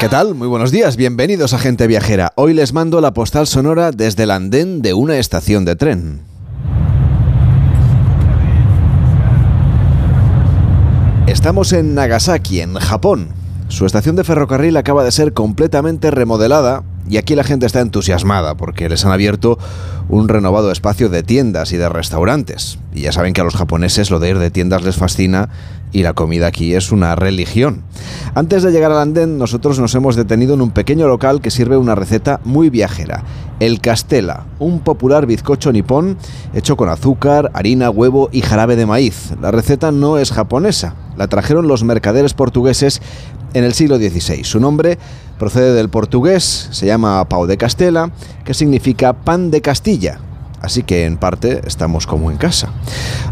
¿Qué tal? Muy buenos días, bienvenidos a Gente Viajera. Hoy les mando la postal sonora desde el andén de una estación de tren. Estamos en Nagasaki, en Japón. Su estación de ferrocarril acaba de ser completamente remodelada y aquí la gente está entusiasmada porque les han abierto un renovado espacio de tiendas y de restaurantes. Y ya saben que a los japoneses lo de ir de tiendas les fascina y la comida aquí es una religión. Antes de llegar al andén, nosotros nos hemos detenido en un pequeño local que sirve una receta muy viajera. El Castela, un popular bizcocho nipón hecho con azúcar, harina, huevo y jarabe de maíz. La receta no es japonesa, la trajeron los mercaderes portugueses en el siglo XVI. Su nombre procede del portugués, se llama pau de Castela, que significa pan de Castilla. Así que en parte estamos como en casa.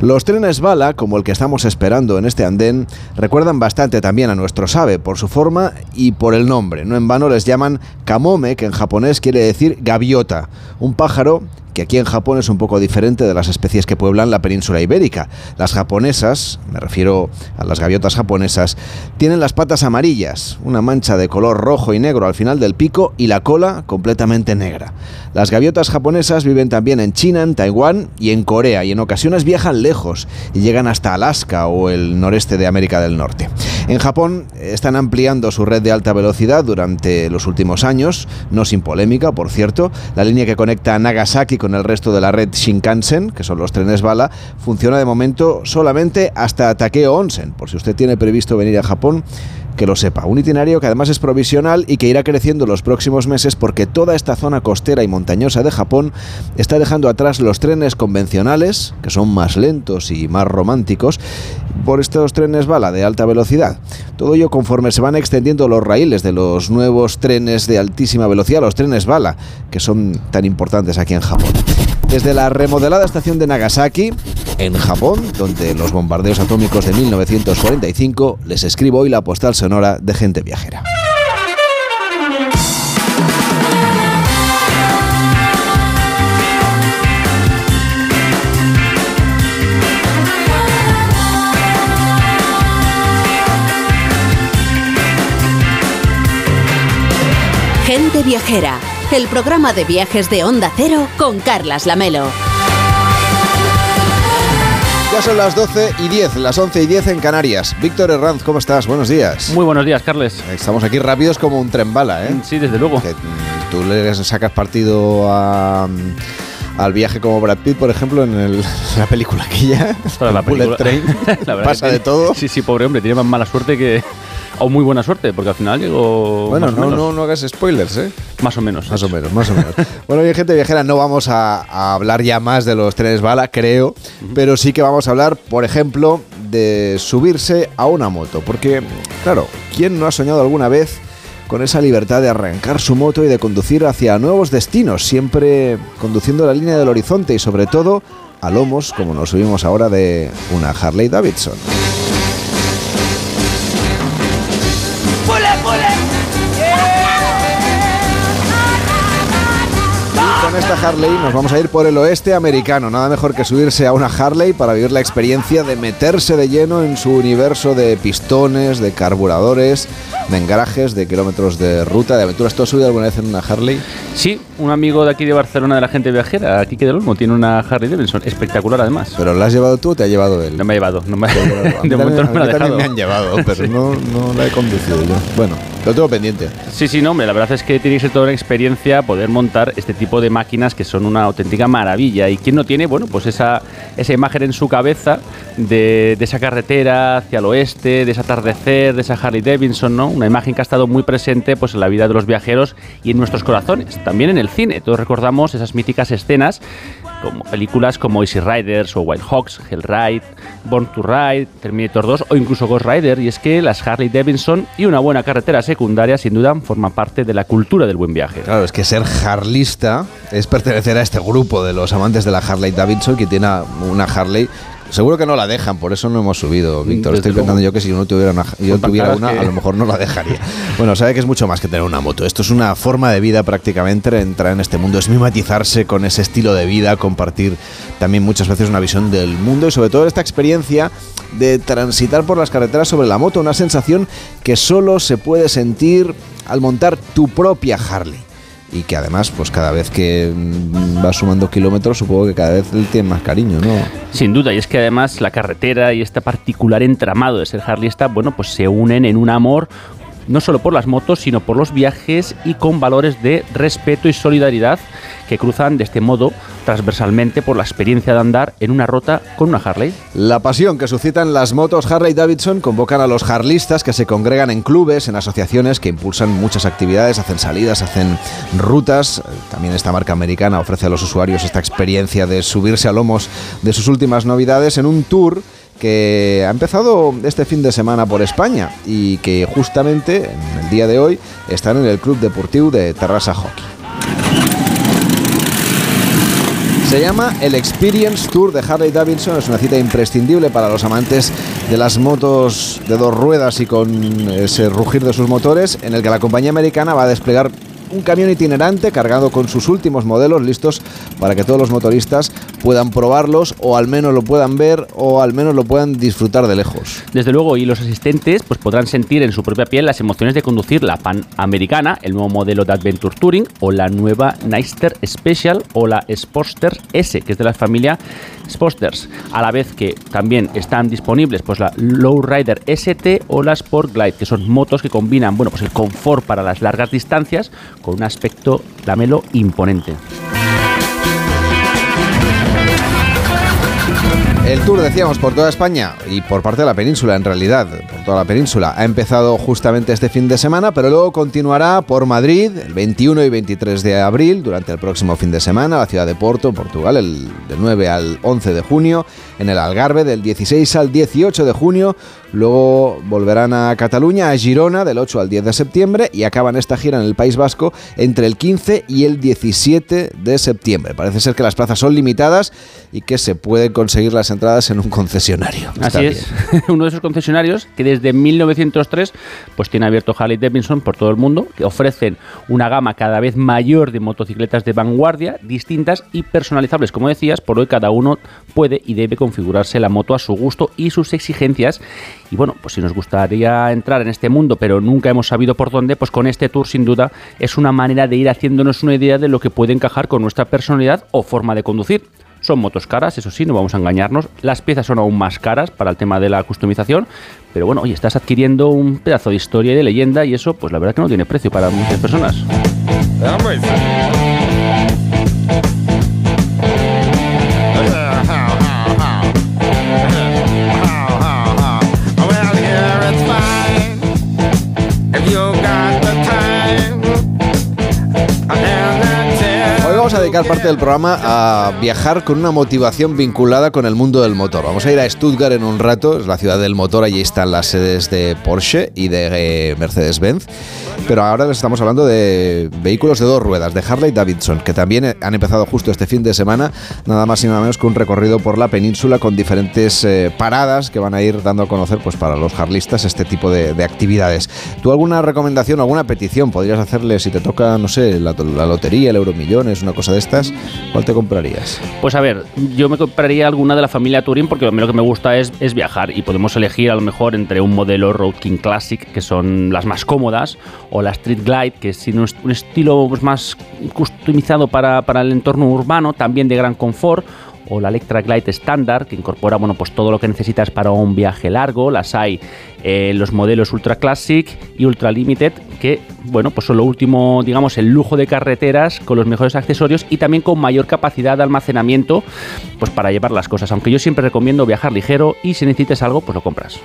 Los trenes bala, como el que estamos esperando en este andén, recuerdan bastante también a nuestro sabe por su forma y por el nombre. No en vano les llaman kamome, que en japonés quiere decir gaviota, un pájaro que aquí en Japón es un poco diferente de las especies que pueblan la península ibérica. Las japonesas, me refiero a las gaviotas japonesas, tienen las patas amarillas, una mancha de color rojo y negro al final del pico y la cola completamente negra. Las gaviotas japonesas viven también en China, en Taiwán y en Corea y en ocasiones viajan lejos y llegan hasta Alaska o el noreste de América del Norte. En Japón están ampliando su red de alta velocidad durante los últimos años, no sin polémica, por cierto. La línea que conecta Nagasaki con el resto de la red Shinkansen, que son los trenes bala, funciona de momento solamente hasta Takeo Onsen. Por si usted tiene previsto venir a Japón, que lo sepa. Un itinerario que además es provisional y que irá creciendo los próximos meses porque toda esta zona costera y montañosa de Japón está dejando atrás los trenes convencionales, que son más lentos y más románticos, por estos trenes bala de alta velocidad. Todo ello conforme se van extendiendo los raíles de los nuevos trenes de altísima velocidad, los trenes bala, que son tan importantes aquí en Japón. Desde la remodelada estación de Nagasaki, en Japón, donde los bombardeos atómicos de 1945, les escribo hoy la postal sonora de gente viajera. Gente Viajera, el programa de viajes de Onda Cero con Carlas Lamelo. Ya son las 12 y 10, las 11 y 10 en Canarias. Víctor Herranz, ¿cómo estás? Buenos días. Muy buenos días, Carles. Estamos aquí rápidos como un tren bala, ¿eh? Sí, desde luego. Que, tú le sacas partido a, al viaje como Brad Pitt, por ejemplo, en el- la película aquella, la Bullet película. Train. La verdad Pasa que de todo. Sí, sí, pobre hombre, tiene más mala suerte que. O muy buena suerte, porque al final llegó. Bueno, no, no, no hagas spoilers, ¿eh? Más o menos. Más o menos, más o menos. Bueno, oye, gente viajera, no vamos a, a hablar ya más de los trenes bala, creo, pero sí que vamos a hablar, por ejemplo, de subirse a una moto. Porque, claro, ¿quién no ha soñado alguna vez con esa libertad de arrancar su moto y de conducir hacia nuevos destinos, siempre conduciendo la línea del horizonte y sobre todo a lomos, como nos subimos ahora de una Harley Davidson? Esta Harley nos vamos a ir por el oeste americano. Nada mejor que subirse a una Harley para vivir la experiencia de meterse de lleno en su universo de pistones, de carburadores, de engrajes, de kilómetros de ruta, de aventuras. ¿Tú has subido alguna vez en una Harley? Sí, un amigo de aquí de Barcelona de la gente viajera, aquí que del Olmo, tiene una Harley Davidson, espectacular además. ¿Pero la has llevado tú o te ha llevado él? No me ha llevado, no me, A mí de momento también- no me la ha dejado. me han llevado, pero no, no la he conducido yo. Bueno, lo tengo pendiente. Sí, sí, no, hombre, la verdad es que tiene que ser toda una experiencia poder montar este tipo de máquinas que son una auténtica maravilla. Y quien no tiene, bueno, pues esa, esa imagen en su cabeza de, de esa carretera hacia el oeste, de ese atardecer, de esa Harley Davidson, ¿no? Una imagen que ha estado muy presente pues, en la vida de los viajeros y en nuestros corazones, también en el cine. Todos recordamos esas míticas escenas, como películas como Easy Riders o Wild Hawks, Hell Ride, Born to Ride, Terminator 2 o incluso Ghost Rider. Y es que las Harley Davidson y una buena carretera secundaria, sin duda, forman parte de la cultura del buen viaje. Claro, es que ser harlista es pertenecer a este grupo de los amantes de la Harley Davidson que tiene una Harley Seguro que no la dejan, por eso no hemos subido, Víctor. Estoy luego. pensando yo que si uno tuviera una, yo tuviera una, que- a lo mejor no la dejaría. Bueno, sabe que es mucho más que tener una moto. Esto es una forma de vida prácticamente, entrar en este mundo, es mimetizarse con ese estilo de vida, compartir también muchas veces una visión del mundo y sobre todo esta experiencia de transitar por las carreteras sobre la moto, una sensación que solo se puede sentir al montar tu propia Harley. Y que además, pues cada vez que mm, vas sumando kilómetros, supongo que cada vez él tiene más cariño, ¿no? Sin duda, y es que además la carretera y este particular entramado de ser harleyista, bueno, pues se unen en un amor no solo por las motos, sino por los viajes y con valores de respeto y solidaridad que cruzan de este modo transversalmente por la experiencia de andar en una ruta con una Harley. La pasión que suscitan las motos Harley Davidson convocan a los harlistas que se congregan en clubes, en asociaciones que impulsan muchas actividades, hacen salidas, hacen rutas. También esta marca americana ofrece a los usuarios esta experiencia de subirse a lomos de sus últimas novedades en un tour que ha empezado este fin de semana por España y que justamente en el día de hoy están en el Club Deportivo de Terrassa Hockey. Se llama el Experience Tour de Harley Davidson. Es una cita imprescindible para los amantes de las motos de dos ruedas y con ese rugir de sus motores, en el que la compañía americana va a desplegar un camión itinerante cargado con sus últimos modelos listos para que todos los motoristas puedan probarlos o al menos lo puedan ver o al menos lo puedan disfrutar de lejos. Desde luego, y los asistentes pues podrán sentir en su propia piel las emociones de conducir la Panamericana, el nuevo modelo de Adventure Touring, o la nueva Neister Special o la Sportster S, que es de la familia Sportsters, a la vez que también están disponibles pues la Lowrider ST o la Sport Glide, que son motos que combinan bueno, pues el confort para las largas distancias con un aspecto lamelo imponente. El tour, decíamos, por toda España y por parte de la península, en realidad, por toda la península, ha empezado justamente este fin de semana, pero luego continuará por Madrid el 21 y 23 de abril, durante el próximo fin de semana, la ciudad de Porto, Portugal, el, del 9 al 11 de junio, en el Algarve del 16 al 18 de junio, luego volverán a Cataluña, a Girona, del 8 al 10 de septiembre, y acaban esta gira en el País Vasco entre el 15 y el 17 de septiembre. Parece ser que las plazas son limitadas y que se pueden conseguir las entradas en un concesionario. Así es, uno de esos concesionarios que desde 1903 pues tiene abierto Harley Davidson por todo el mundo, que ofrecen una gama cada vez mayor de motocicletas de vanguardia, distintas y personalizables, como decías, por hoy cada uno puede y debe configurarse la moto a su gusto y sus exigencias. Y bueno, pues si nos gustaría entrar en este mundo, pero nunca hemos sabido por dónde, pues con este tour sin duda es una manera de ir haciéndonos una idea de lo que puede encajar con nuestra personalidad o forma de conducir. Son motos caras, eso sí, no vamos a engañarnos. Las piezas son aún más caras para el tema de la customización. Pero bueno, oye, estás adquiriendo un pedazo de historia y de leyenda y eso, pues la verdad que no tiene precio para muchas personas. Dedicar parte del programa a viajar con una motivación vinculada con el mundo del motor. Vamos a ir a Stuttgart en un rato, es la ciudad del motor, allí están las sedes de Porsche y de eh, Mercedes-Benz. Pero ahora les estamos hablando de vehículos de dos ruedas, de Harley Davidson, que también eh, han empezado justo este fin de semana, nada más y nada menos que un recorrido por la península con diferentes eh, paradas que van a ir dando a conocer pues, para los harlistas este tipo de, de actividades. ¿Tú alguna recomendación, alguna petición podrías hacerle si te toca, no sé, la, la lotería, el Euromillones, una cosa de ¿Cuál te comprarías? Pues a ver, yo me compraría alguna de la familia Touring porque a mí lo que me gusta es, viajar y podemos elegir a lo mejor entre un modelo Road King Classic, que son las más cómodas, o la Street Glide, que es un estilo pues, más customizado para el entorno urbano, también de gran confort, o la Electra Glide estándar, que incorpora bueno, pues todo lo que necesitas para un viaje largo. Las hay eh, los modelos Ultra Classic y Ultra Limited, que bueno, pues son lo último, digamos, el lujo de carreteras con los mejores accesorios y también con mayor capacidad de almacenamiento pues para llevar las cosas. Aunque yo siempre recomiendo viajar ligero y si necesitas algo, pues lo compras.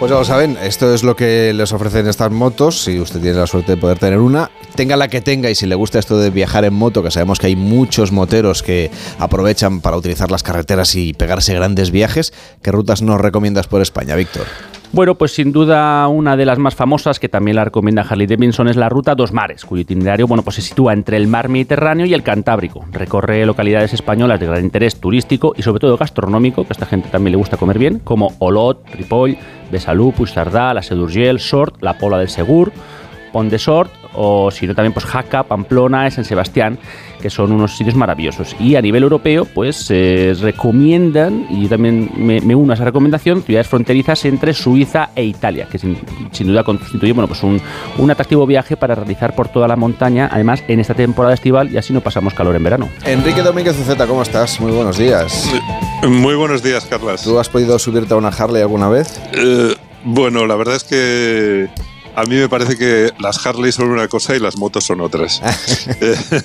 Pues ya lo saben, esto es lo que les ofrecen estas motos. Si usted tiene la suerte de poder tener una, tenga la que tenga y si le gusta esto de viajar en moto, que sabemos que hay muchos moteros que aprovechan para utilizar las carreteras y pegarse grandes viajes, ¿qué rutas nos recomiendas por España, Víctor? Bueno, pues sin duda una de las más famosas que también la recomienda Harley Davidson es la ruta Dos Mares, cuyo itinerario bueno, pues se sitúa entre el mar Mediterráneo y el Cantábrico. Recorre localidades españolas de gran interés turístico y sobre todo gastronómico, que a esta gente también le gusta comer bien, como Olot, Ripoll, Besalú, Puigcerdà, la Sedurgel, Sort, la Pola del Segur, Pont de Sort o si no también pues Jaca, Pamplona, San Sebastián, que son unos sitios maravillosos. Y a nivel europeo pues se recomiendan, y yo también me, me, uno a esa recomendación, ciudades fronterizas entre Suiza e Italia, que sin, sin duda constituye bueno, pues un, un, atractivo viaje para realizar por toda la montaña, además en esta temporada estival y así no pasamos calor en verano. Enrique Domínguez Uceta, ¿cómo estás? Muy buenos días. Muy buenos días, Carlas. ¿Tú has podido subirte a una Harley alguna vez? Eh, bueno, la verdad es que a mí me parece que las Harley son una cosa y las motos son otras.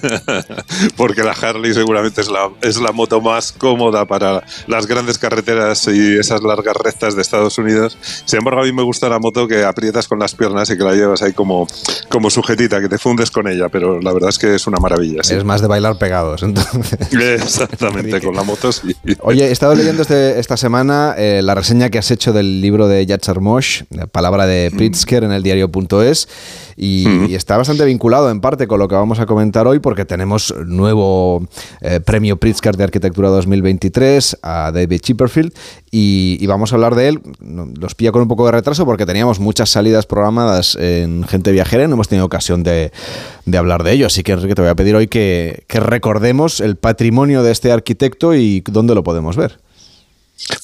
Porque la Harley seguramente es la, es la moto más cómoda para las grandes carreteras y esas largas rectas de Estados Unidos. Sin embargo, a mí me gusta la moto que aprietas con las piernas y que la llevas ahí como, como sujetita, que te fundes con ella, pero la verdad es que es una maravilla. Sí. Es más de bailar pegados, entonces. Exactamente, con la moto sí. Oye, he estado leyendo este, esta semana eh, la reseña que has hecho del libro de Yatzer Mosh, Palabra de Pritzker, en el diario diario.es y, está bastante vinculado en parte con lo que vamos a comentar hoy porque tenemos nuevo eh, premio Pritzker de Arquitectura 2023 a David Chipperfield y, y, vamos a hablar de él. Nos pilla con un poco de retraso porque teníamos muchas salidas programadas en Gente Viajera y no hemos tenido ocasión de, de hablar de ello. Así que Enrique te voy a pedir hoy que, que recordemos el patrimonio de este arquitecto y dónde lo podemos ver.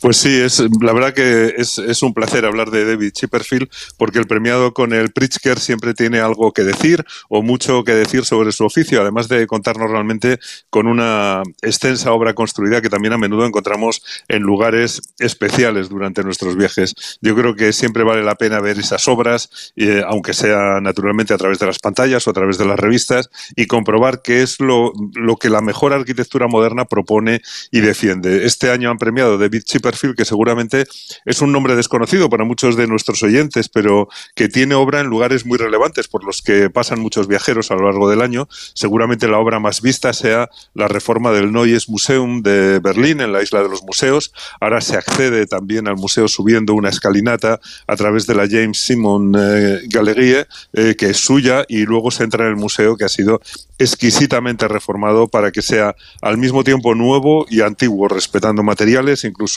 Pues sí, es, la verdad que es, es, un placer hablar de David Chipperfield porque el premiado con el Pritzker siempre tiene algo que decir o mucho que decir sobre su oficio, además de contarnos realmente con una extensa obra construida que también a menudo encontramos en lugares especiales durante nuestros viajes. Yo creo que siempre vale la pena ver esas obras, eh, aunque sea naturalmente a través de las pantallas o a través de las revistas, y comprobar qué es lo, lo que la mejor arquitectura moderna propone y defiende. Este año han premiado David Chipperfield, que seguramente es un nombre desconocido para muchos de nuestros oyentes, pero que tiene obra en lugares muy relevantes por los que pasan muchos viajeros a lo largo del año. Seguramente la obra más vista sea la reforma del Neues Museum de Berlín, en la isla de los museos. Ahora se accede también al museo subiendo una escalinata a través de la James Simon eh, Galerie, eh, que es suya, y luego se entra en el museo que ha sido exquisitamente reformado para que sea al mismo tiempo nuevo y antiguo, respetando materiales, incluso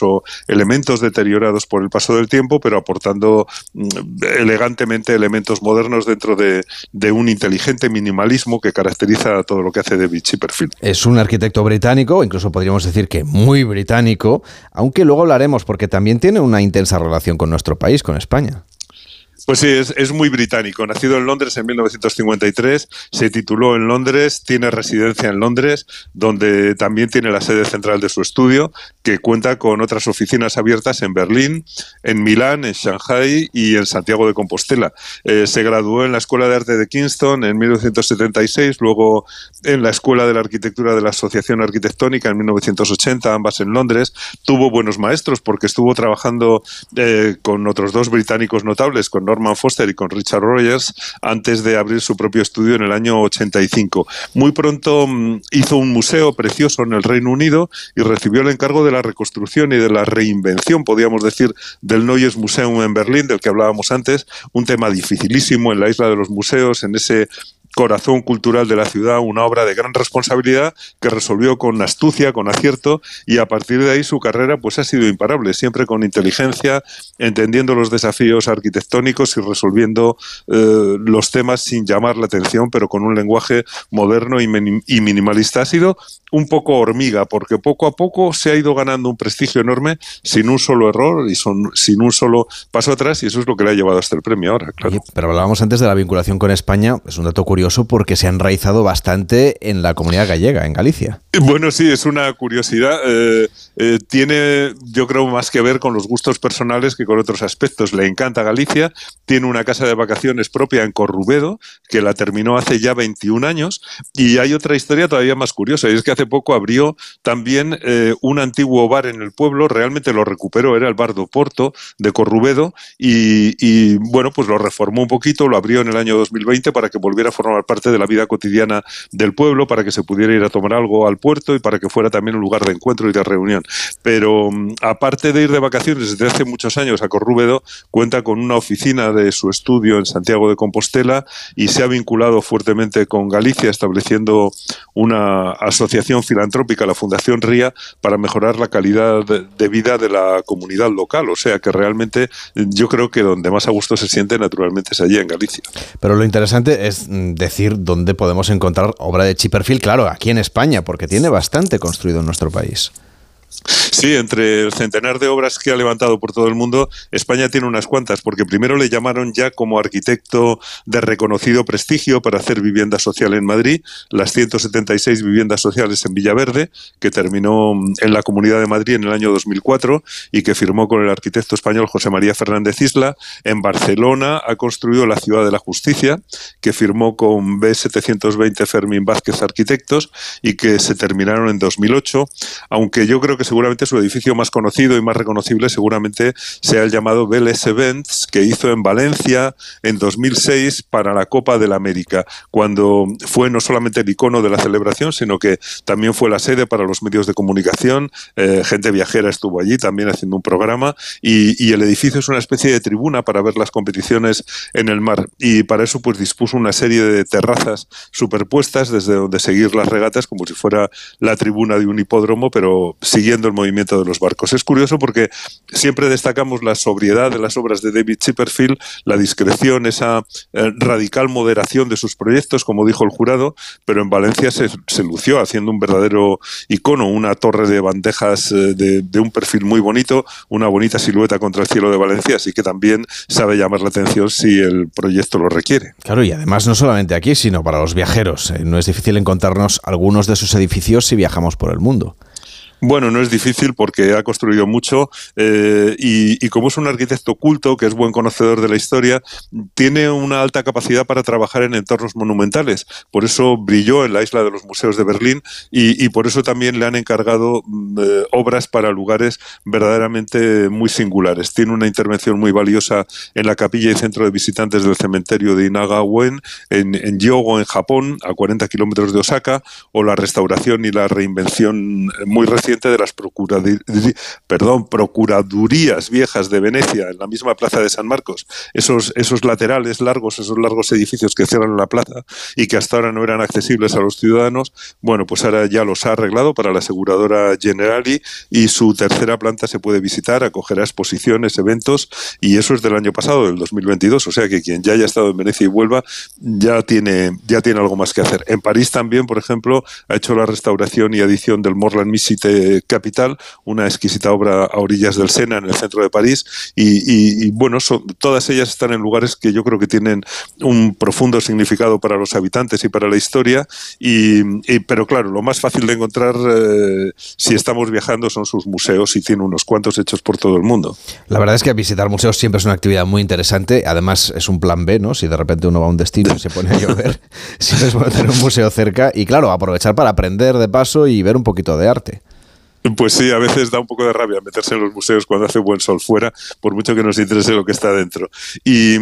elementos deteriorados por el paso del tiempo, pero aportando mm, elegantemente elementos modernos dentro de, un inteligente minimalismo que caracteriza todo lo que hace David Chipperfield. Es un arquitecto británico, incluso podríamos decir que muy británico, aunque luego hablaremos porque también tiene una intensa relación con nuestro país, con España. Pues sí, es, muy británico. Nacido en Londres en 1953, se tituló en Londres, tiene residencia en Londres, donde también tiene la sede central de su estudio, que cuenta con otras oficinas abiertas en Berlín, en Milán, en Shanghai y en Santiago de Compostela. Eh, se graduó en la Escuela de Arte de Kingston en 1976, luego en la Escuela de la Arquitectura de la Asociación Arquitectónica en 1980, ambas en Londres. Tuvo buenos maestros porque estuvo trabajando eh, con otros dos británicos notables, con Norman Foster y con Richard Rogers antes de abrir su propio estudio en el año 85. Muy pronto mm, hizo un museo precioso en el Reino Unido y recibió el encargo de la reconstrucción y de la reinvención, podríamos decir, del Neues Museum en Berlín, del que hablábamos antes, un tema dificilísimo en la isla de los museos, en ese corazón cultural de la ciudad, una obra de gran responsabilidad que resolvió con astucia, con acierto y a partir de ahí su carrera pues ha sido imparable, siempre con inteligencia, entendiendo los desafíos arquitectónicos y resolviendo eh, los temas sin llamar la atención, pero con un lenguaje moderno y, minimalista. Ha sido un poco hormiga, porque poco a poco se ha ido ganando un prestigio enorme sin un solo error y sin un solo paso atrás, y eso es lo que le ha llevado hasta el premio ahora, pero hablábamos antes de la vinculación con España, es un dato curioso porque se ha enraizado bastante en la comunidad gallega, en Galicia. Bueno, sí, es una curiosidad. Eh, eh, tiene, yo creo, más que ver con los gustos personales que con otros aspectos. Le encanta Galicia, tiene una casa de vacaciones propia en Corrubedo, que la terminó hace ya 21 años, y hay otra historia todavía más curiosa, y es que hace poco abrió también eh, un antiguo bar en el pueblo, realmente lo recuperó, era el bar do Porto de Corrubedo, y, y bueno, pues lo reformó un poquito, lo abrió en el año 2020 para que volviera a formar parte de la vida cotidiana del pueblo, para que se pudiera ir a tomar algo al puerto y para que fuera también un lugar de encuentro y de reunión. Pero mm, aparte de ir de vacaciones desde hace muchos años a Corrúbedo, cuenta con una oficina de su estudio en Santiago de Compostela y se ha vinculado fuertemente con Galicia, estableciendo una asociación filantrópica, la Fundación RIA, para mejorar la calidad de vida de la comunidad local. O sea que realmente yo creo que donde más a gusto se siente naturalmente es allí en Galicia. Pero lo interesante es mm, decir dónde podemos encontrar obra de Chipperfield, claro, aquí en España, porque tiene bastante construido en nuestro país. Sí, entre el centenar de obras que ha levantado por todo el mundo, España tiene unas cuantas, porque primero le llamaron ya como arquitecto de reconocido prestigio para hacer vivienda social en Madrid, las 176 viviendas sociales en Villaverde, que terminó en la Comunidad de Madrid en el año 2004 y que firmó con el arquitecto español José María Fernández Isla. En Barcelona ha construido la Ciudad de la Justicia, que firmó con B720 Fermín Vázquez Arquitectos y que se terminaron en 2008, aunque yo creo que seguramente su edificio más conocido y más reconocible seguramente sea el llamado Vélez Events que hizo en Valencia en 2006 para la Copa del América, cuando fue no solamente el icono de la celebración, sino que también fue la sede para los medios de comunicación, eh, gente viajera estuvo allí también haciendo un programa y, el edificio es una especie de tribuna para ver las competiciones en el mar. Y para eso pues dispuso una serie de terrazas superpuestas desde donde seguir las regatas como si fuera la tribuna de un hipódromo, pero siguiendo el movimiento de los barcos. Es curioso porque siempre destacamos la sobriedad de las obras de David Chipperfield, la discreción, esa eh, radical moderación de sus proyectos, como dijo el jurado, pero en Valencia se, lució haciendo un verdadero icono, una torre de bandejas eh, de, de, un perfil muy bonito, una bonita silueta contra el cielo de Valencia, así que también sabe llamar la atención si el proyecto lo requiere. Claro, y además no solamente aquí, sino para los viajeros. Eh, no es difícil encontrarnos algunos de sus edificios si viajamos por el mundo. Bueno, no es difícil porque ha construido mucho eh, y, como es un arquitecto culto, que es buen conocedor de la historia, tiene una alta capacidad para trabajar en entornos monumentales. Por eso brilló en la isla de los museos de Berlín y, por eso también le han encargado mm, eh, obras para lugares verdaderamente muy singulares. Tiene una intervención muy valiosa en la capilla y centro de visitantes del cementerio de Inagawen, en, en Yogo, en Japón, a 40 kilómetros de Osaka, o la restauración y la reinvención muy reciente de las perdón, procuradurías viejas de Venecia, en la misma plaza de San Marcos, esos, esos laterales largos, esos largos edificios que cierran la plaza y que hasta ahora no eran accesibles a los ciudadanos, bueno, pues ahora ya los ha arreglado para la aseguradora Generali y su tercera planta se puede visitar, acogerá exposiciones, eventos y eso es del año pasado, del 2022, o sea que quien ya haya estado en Venecia y vuelva ya tiene, ya tiene algo más que hacer. En París también, por ejemplo, ha hecho la restauración y edición del Morland Misite Capital, una exquisita obra a orillas del Sena, en el centro de París, y, bueno, son, todas ellas están en lugares que yo creo que tienen un profundo significado para los habitantes y para la historia, y, pero claro, lo más fácil de encontrar eh, si estamos viajando son sus museos y tiene unos cuantos hechos por todo el mundo. La verdad es que visitar museos siempre es una actividad muy interesante, además es un plan B, ¿no? Si de repente uno va a un destino y se pone a llover, siempre es bueno tener un museo cerca y claro, aprovechar para aprender de paso y ver un poquito de arte. Pues sí, a veces da un poco de rabia meterse en los museos cuando hace buen sol fuera, por mucho que nos interese lo que está dentro. Y,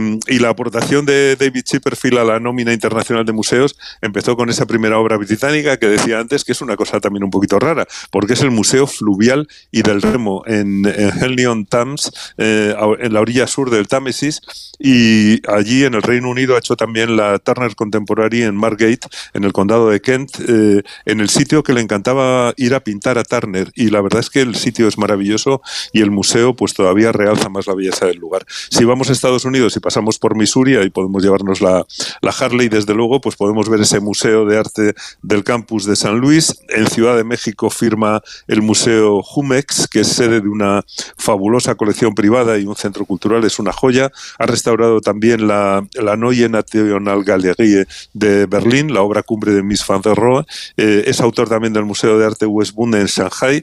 la aportación de David Chipperfield a la nómina internacional de museos empezó con esa primera obra británica que decía antes, que es una cosa también un poquito rara, porque es el Museo Fluvial y del Remo en, en Thames, eh, en la orilla sur del Támesis, y allí en el Reino Unido ha hecho también la Turner Contemporary en Margate, en el condado de Kent, eh, en el sitio que le encantaba ir a pintar a Turner y la verdad es que el sitio es maravilloso y el museo pues todavía realza más la belleza del lugar. Si vamos a Estados Unidos y pasamos por Missouri, y podemos llevarnos la, la Harley, desde luego, pues podemos ver ese Museo de Arte del campus de San Luis. En Ciudad de México firma el Museo Jumex, que es sede de una fabulosa colección privada y un centro cultural, es una joya. Ha restaurado también la, la Neue National Galerie de Berlín, la obra cumbre de Miss van der Rohe. Eh, es autor también del Museo de Arte Westbund en Shanghai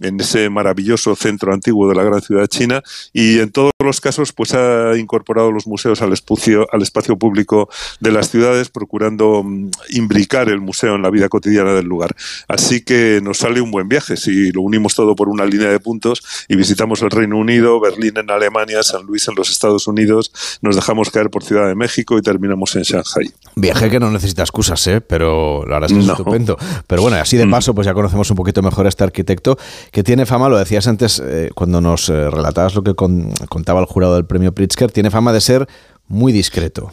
en ese maravilloso centro antiguo de la gran ciudad china y en todos los casos pues ha incorporado los museos al espacio, al espacio público de las ciudades procurando mm, imbricar el museo en la vida cotidiana del lugar. Así que nos sale un buen viaje si lo unimos todo por una línea de puntos y visitamos el Reino Unido, Berlín en Alemania, San Luis en los Estados Unidos, nos dejamos caer por Ciudad de México y terminamos en Shanghai. Viaje que no necesita excusas, ¿eh? pero la verdad es que es No. estupendo. Pero bueno, así de Mm. paso, pues ya conocemos un poquito mejor a este arquitecto que tiene fama, lo decías antes eh, cuando nos eh, relatabas lo que con- contaba el jurado del premio Pritzker, tiene fama de ser muy discreto.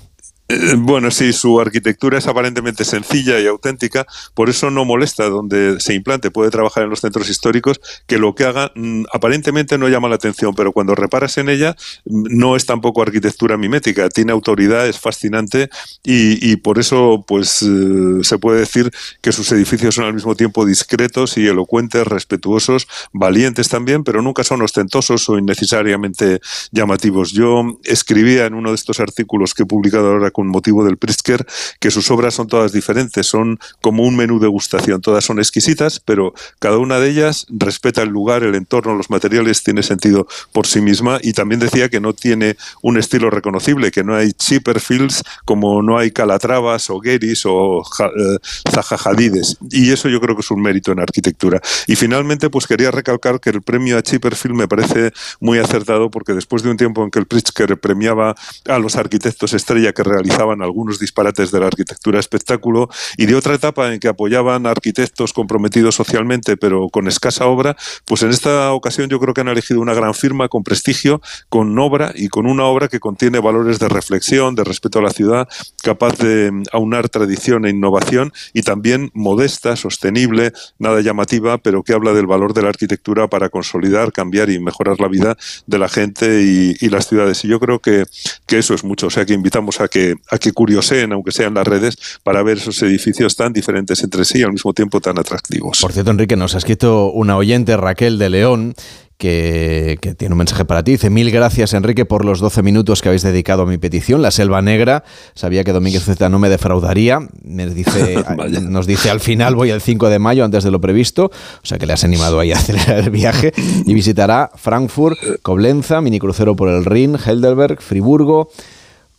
Eh, Bueno, sí, su arquitectura es aparentemente sencilla y auténtica, por eso no molesta donde se implante, puede trabajar en los centros históricos, que lo que haga mm, aparentemente no llama la atención, pero cuando reparas en ella mm, no es tampoco arquitectura mimética, tiene autoridad, es fascinante y, por eso pues eh, se puede decir que sus edificios son al mismo tiempo discretos y elocuentes, respetuosos, valientes también, pero nunca son ostentosos o innecesariamente llamativos. Yo escribía en uno de estos artículos que he publicado ahora con motivo del Pritzker que sus obras son todas diferentes, son como un menú de gustación, todas son exquisitas, pero cada una de ellas respeta el lugar, el entorno, los materiales, tiene sentido por sí misma. Y también decía que no tiene un estilo reconocible, que no hay Chipperfields como no hay Calatravas o Geris o eh, Zaha Hadides y eso yo creo que es un mérito en arquitectura. Y finalmente pues quería recalcar que el premio a Chipperfield me parece muy acertado porque después de un tiempo en que el Pritzker premiaba a los arquitectos estrella que realizaban algunos disparates de la arquitectura espectáculo y de otra etapa en que apoyaban arquitectos comprometidos socialmente pero con escasa obra, pues en esta ocasión yo creo que han elegido una gran firma con prestigio, con obra y con una obra que contiene valores de reflexión, de respeto a la ciudad, capaz de mm, aunar tradición e innovación y también modesta, sostenible, nada llamativa, pero que habla del valor de la arquitectura para consolidar, cambiar y mejorar la vida de la gente y, y las ciudades. Y yo creo que, que eso es mucho. O sea que invitamos a que, a que curioseen, aunque sea en las redes, para ver esos edificios tan diferentes entre sí y al mismo tiempo tan atractivos. Por cierto, Enrique, nos ha escrito una oyente, Raquel de León, que, que tiene un mensaje para ti. Dice, mil gracias, Enrique, por los 12 minutos que habéis dedicado a mi petición. La Selva Negra, sabía que Domínguez Z no me defraudaría. Me dice, Vaya. nos dice, al final voy el 5 de mayo, antes de lo previsto. O sea que le has animado ahí a acelerar el viaje. Y visitará Frankfurt, Coblenza, minicrucero por el Rin, Heidelberg, Friburgo,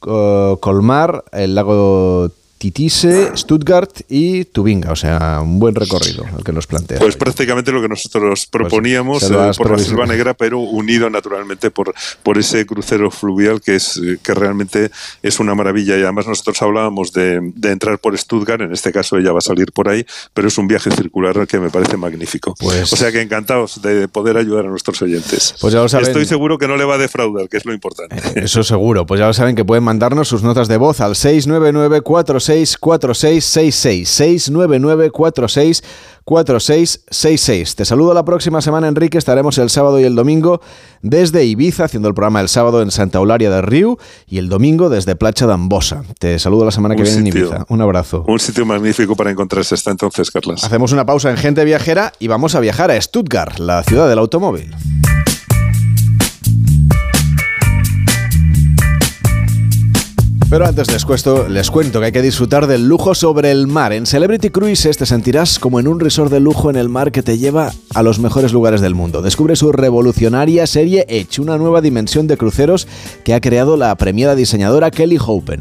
Colmar, el lago Titise, Stuttgart y Tubinga. O sea, un buen recorrido el que nos plantea. Pues prácticamente lo que nosotros proponíamos se lo eh, por la. Selva Negra, pero unido naturalmente por, por ese crucero fluvial que es eh, que realmente es una maravilla. Y además nosotros hablábamos de, de entrar por Stuttgart, en este caso ella va a salir por ahí, pero es un viaje circular que me parece magnífico. Pues- o sea que encantados de poder ayudar a nuestros oyentes. Pues ya lo saben. Estoy seguro que no le va a defraudar, que es lo importante. Eso seguro. Pues ya lo saben que pueden mandarnos sus notas de voz al 699-464666. 699-464666. Te saludo la próxima semana, Enrique. Estaremos el sábado y el domingo desde Ibiza, haciendo el programa el sábado en Santa Eulalia de Riu y el domingo desde Placha de Ambosa. Te saludo la semana que Un viene en. Ibiza. Un abrazo. Un sitio magnífico para encontrarse hasta entonces, Carlas. Hacemos una pausa en Gente Viajera y vamos a viajar a Stuttgart, la ciudad del automóvil. Pero antes les, cuesto- les cuento que hay que disfrutar del lujo sobre el mar. En Celebrity Cruises te sentirás como en un resort de lujo en el mar que te lleva a los mejores lugares del mundo. Descubre su revolucionaria serie Edge, una nueva dimensión de cruceros que ha creado la premiada diseñadora Kelly Hopen.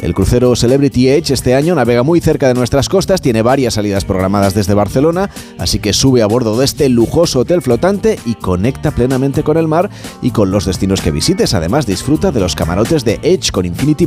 El crucero Celebrity Edge este año navega muy cerca de nuestras costas, tiene varias salidas programadas desde Barcelona, así que sube a bordo de este lujoso hotel flotante y conecta plenamente con el mar y con los destinos que visites. Además, disfruta de los camarotes de Edge con Infinity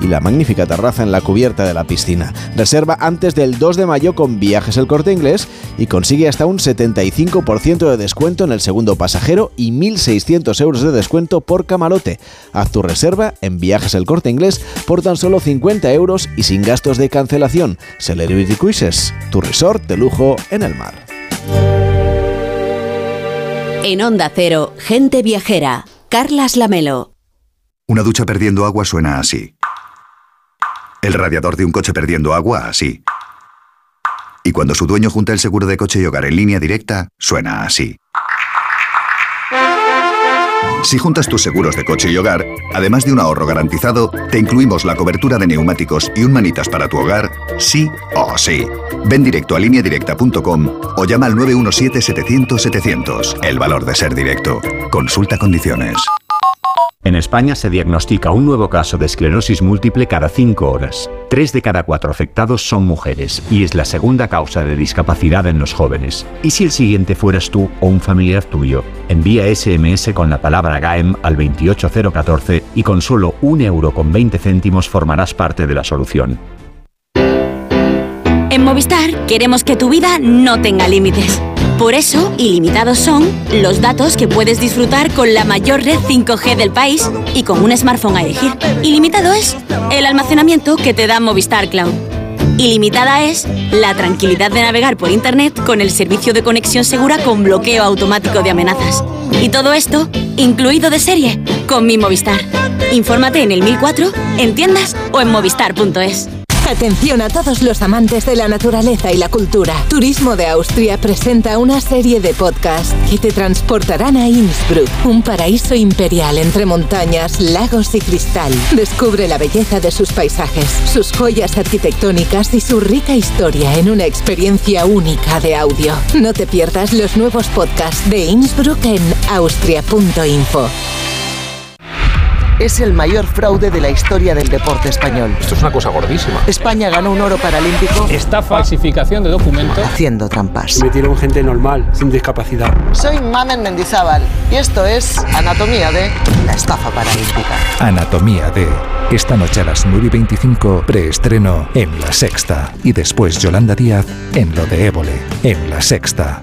Y la magnífica terraza en la cubierta de la piscina. Reserva antes del 2 de mayo con Viajes El Corte Inglés y consigue hasta un 75% de descuento en el segundo pasajero y 1.600 euros de descuento por camarote. Haz tu reserva en Viajes El Corte Inglés por tan solo 50 euros y sin gastos de cancelación. Celebrity Cruises, tu resort de lujo en el mar. En Onda Cero, gente viajera. Carlas Lamelo. Una ducha perdiendo agua suena así. El radiador de un coche perdiendo agua así. Y cuando su dueño junta el seguro de coche y hogar en línea directa, suena así. Si juntas tus seguros de coche y hogar, además de un ahorro garantizado, te incluimos la cobertura de neumáticos y un manitas para tu hogar, sí o sí. Ven directo a lineadirecta.com o llama al 917-700-700. El valor de ser directo. Consulta condiciones. En España se diagnostica un nuevo caso de esclerosis múltiple cada 5 horas. Tres de cada cuatro afectados son mujeres y es la segunda causa de discapacidad en los jóvenes. ¿Y si el siguiente fueras tú o un familiar tuyo? Envía SMS con la palabra GAEM al 28014 y con solo un euro con 20 céntimos formarás parte de la solución. En Movistar queremos que tu vida no tenga límites. Por eso, ilimitados son los datos que puedes disfrutar con la mayor red 5G del país y con un smartphone a elegir. Ilimitado es el almacenamiento que te da Movistar Cloud. Ilimitada es la tranquilidad de navegar por Internet con el servicio de conexión segura con bloqueo automático de amenazas. Y todo esto, incluido de serie, con mi Movistar. Infórmate en el 1004, en tiendas o en movistar.es. Atención a todos los amantes de la naturaleza y la cultura. Turismo de Austria presenta una serie de podcasts que te transportarán a Innsbruck, un paraíso imperial entre montañas, lagos y cristal. Descubre la belleza de sus paisajes, sus joyas arquitectónicas y su rica historia en una experiencia única de audio. No te pierdas los nuevos podcasts de Innsbruck en austria.info es el mayor fraude de la historia del deporte español. Esto es una cosa gordísima. España ganó un oro paralímpico. Esta falsificación de documentos. Haciendo trampas. Metieron gente normal, sin discapacidad. Soy Mamen Mendizábal y esto es Anatomía de la estafa paralímpica. Anatomía de. Esta noche a las 9 y 25, preestreno en La Sexta. Y después Yolanda Díaz en Lo de Évole, en La Sexta.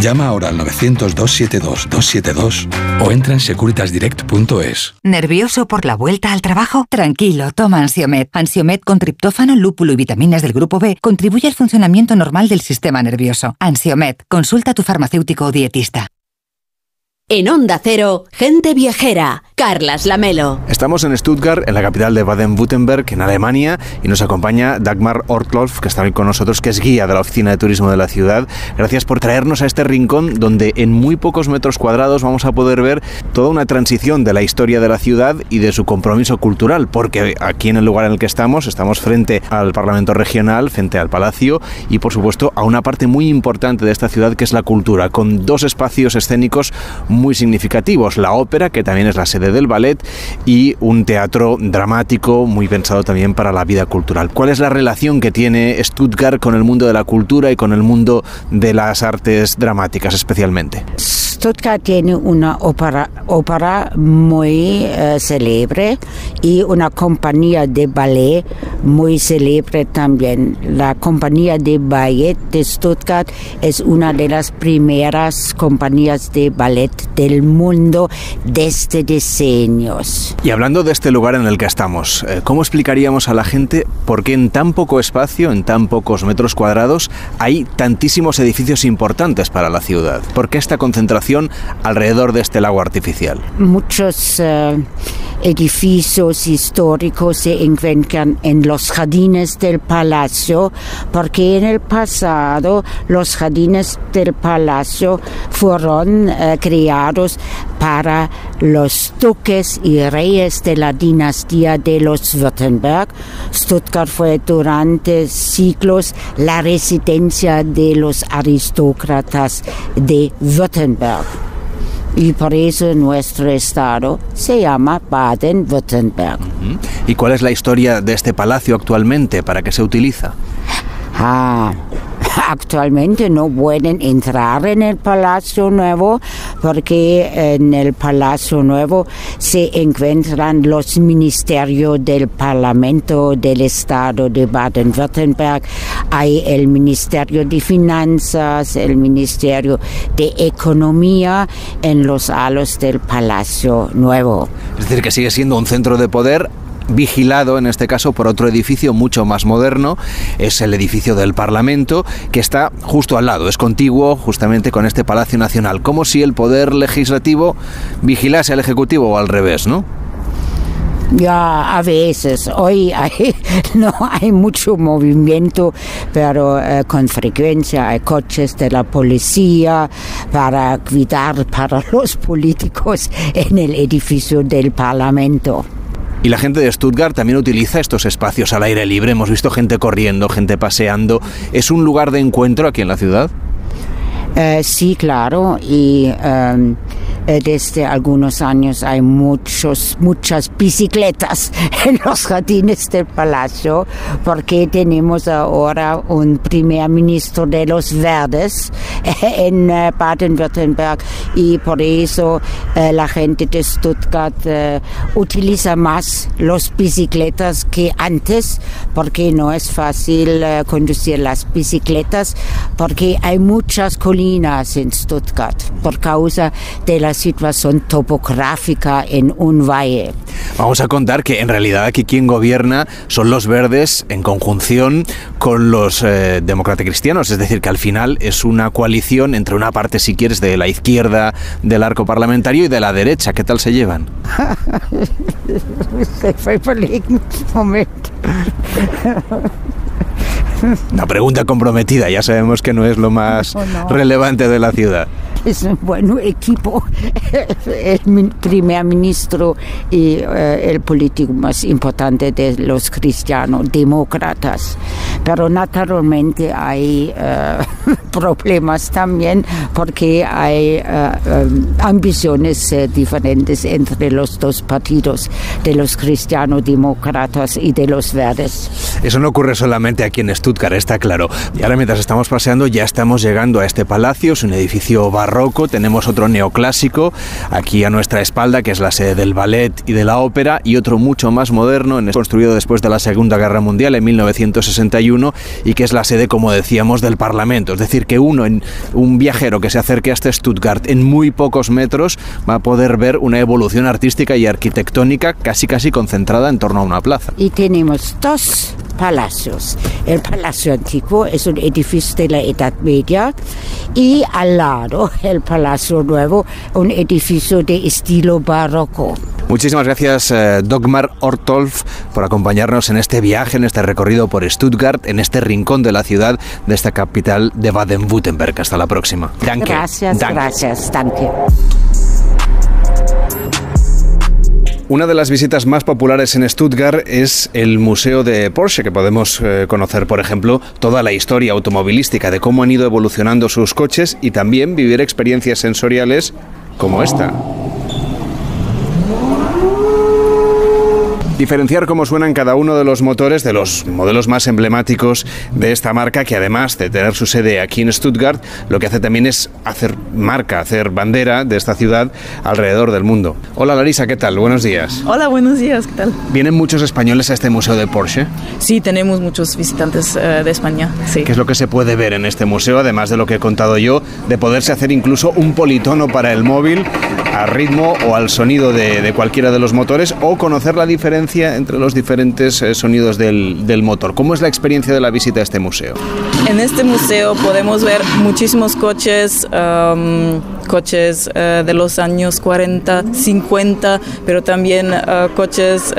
Llama ahora al 900-272-272 o entra en securitasdirect.es. ¿Nervioso por la vuelta al trabajo? Tranquilo, toma Ansiomed. Ansiomed con triptófano, lúpulo y vitaminas del grupo B contribuye al funcionamiento normal del sistema nervioso. Ansiomed, consulta a tu farmacéutico o dietista. En Onda Cero, gente viajera, Carlas Lamelo. Estamos en Stuttgart, en la capital de Baden-Württemberg, en Alemania, y nos acompaña Dagmar Ortloff, que está hoy con nosotros, que es guía de la Oficina de Turismo de la ciudad. Gracias por traernos a este rincón donde en muy pocos metros cuadrados vamos a poder ver toda una transición de la historia de la ciudad y de su compromiso cultural, porque aquí en el lugar en el que estamos, estamos frente al Parlamento Regional, frente al Palacio y por supuesto a una parte muy importante de esta ciudad que es la cultura, con dos espacios escénicos significativos, la ópera, que también es la sede del ballet, y un teatro dramático muy pensado también para la vida cultural. ¿Cuál es la relación que tiene Stuttgart con el mundo de la cultura y con el mundo de las artes dramáticas especialmente? Stuttgart tiene una ópera, ópera muy uh, célebre y una compañía de ballet muy célebre también. La compañía de ballet de Stuttgart es una de las primeras compañías de ballet del mundo desde decenios. Y hablando de este lugar en el que estamos, eh, ¿cómo explicaríamos a la gente por qué en tan poco espacio, en tan pocos metros cuadrados, hay tantísimos edificios importantes para la ciudad? ¿Por qué esta concentración alrededor de este lago artificial? Muchos uh, edificios históricos se encuentran en los jardines del palacio porque en el pasado los jardines del palacio fueron uh, creados para los duques y reyes de la dinastía de los Württemberg. Stuttgart fue durante siglos la residencia de los aristócratas de Württemberg y por eso nuestro estado se llama Baden-Württemberg. ¿Y cuál es la historia de este palacio actualmente? ¿Para qué se utiliza? Ah, actualmente no pueden entrar en el Palacio Nuevo porque en el Palacio Nuevo se encuentran los ministerios del Parlamento del Estado de Baden-Württemberg. Hay el Ministerio de Finanzas, el Ministerio de Economía en los alos del Palacio Nuevo. Es decir, que sigue siendo un centro de poder vigilado en este caso por otro edificio mucho más moderno, es el edificio del Parlamento, que está justo al lado, es contiguo justamente con este Palacio Nacional, como si el poder legislativo vigilase al Ejecutivo o al revés, ¿no? Ya, a veces. Hoy hay, no hay mucho movimiento, pero eh, con frecuencia hay coches de la policía para cuidar para los políticos en el edificio del Parlamento. Y la gente de Stuttgart también utiliza estos espacios al aire libre. Hemos visto gente corriendo, gente paseando. ¿Es un lugar de encuentro aquí en la ciudad? Eh, sí, claro, y um, eh, desde algunos años hay muchos, muchas bicicletas en los jardines del palacio, porque tenemos ahora un primer ministro de los verdes en eh, Baden-Württemberg y por eso la gente de Stuttgart utiliza más las bicicletas que antes, porque no es fácil conducir las bicicletas, porque hay muchas colinas en Stuttgart por causa de la situación topográfica en un valle. Vamos a contar que en realidad aquí quien gobierna son los verdes en conjunción con los eh, demócratas cristianos, es decir, que al final es una coalición entre una parte, si quieres, de la izquierda del arco parlamentario y de la derecha. ¿Qué tal se llevan? Se fue verlegen. Moment. Una pregunta comprometida, ya sabemos que no es lo más No, no. relevante de la ciudad. Es un buen equipo. El primer ministro y eh, el político más importante de los cristianos demócratas. Pero naturalmente hay eh, problemas también porque hay eh, eh, ambiciones eh, diferentes entre los dos partidos, de los cristianos demócratas y de los verdes. Eso no ocurre solamente aquí en Stuttgart, está claro. Y ahora mientras estamos paseando ya estamos llegando a este palacio, es un edificio barroco, tenemos otro neoclásico aquí a nuestra espalda, que es la sede del ballet y de la ópera, y otro mucho más moderno, construido después de la Segunda Guerra Mundial en 1961, y que es la sede, como decíamos, del Parlamento. Es decir, que uno, en un viajero que se acerque hasta Stuttgart en muy pocos metros, va a poder ver una evolución artística y arquitectónica casi casi concentrada en torno a una plaza. Y tenemos dos palacios. El Palacio Antiguo es un edificio de la Edad Media y al lado el Palacio Nuevo, un edificio de estilo barroco. Muchísimas gracias, eh, Dogmar Ortolf, por acompañarnos en este viaje, en este recorrido por Stuttgart, en este rincón de la ciudad, de esta capital de Baden-Württemberg. Hasta la próxima. Danke. Gracias, Danke. gracias, danke. Una de las visitas más populares en Stuttgart es el Museo de Porsche, que podemos eh, conocer, por ejemplo, toda la historia automovilística de cómo han ido evolucionando sus coches y también vivir experiencias sensoriales como esta. Diferenciar cómo suenan cada uno de los motores de los modelos más emblemáticos de esta marca, que además de tener su sede aquí en Stuttgart, lo que hace también es hacer marca, hacer bandera de esta ciudad alrededor del mundo. Hola Larisa, ¿qué tal? Buenos días. Hola, buenos días, ¿qué tal? ¿Vienen muchos españoles a este museo de Porsche? Sí, tenemos muchos visitantes eh, de España, sí. ¿Qué es lo que se puede ver en este museo, además de lo que he contado yo, de poderse hacer incluso un politono para el móvil al ritmo o al sonido de, de cualquiera de los motores o conocer la diferencia entre los diferentes eh, sonidos del, del motor? ¿Cómo es la experiencia de la visita a este museo? En este museo podemos ver muchísimos coches, coches eh, de los años 40, 50, pero también eh, coches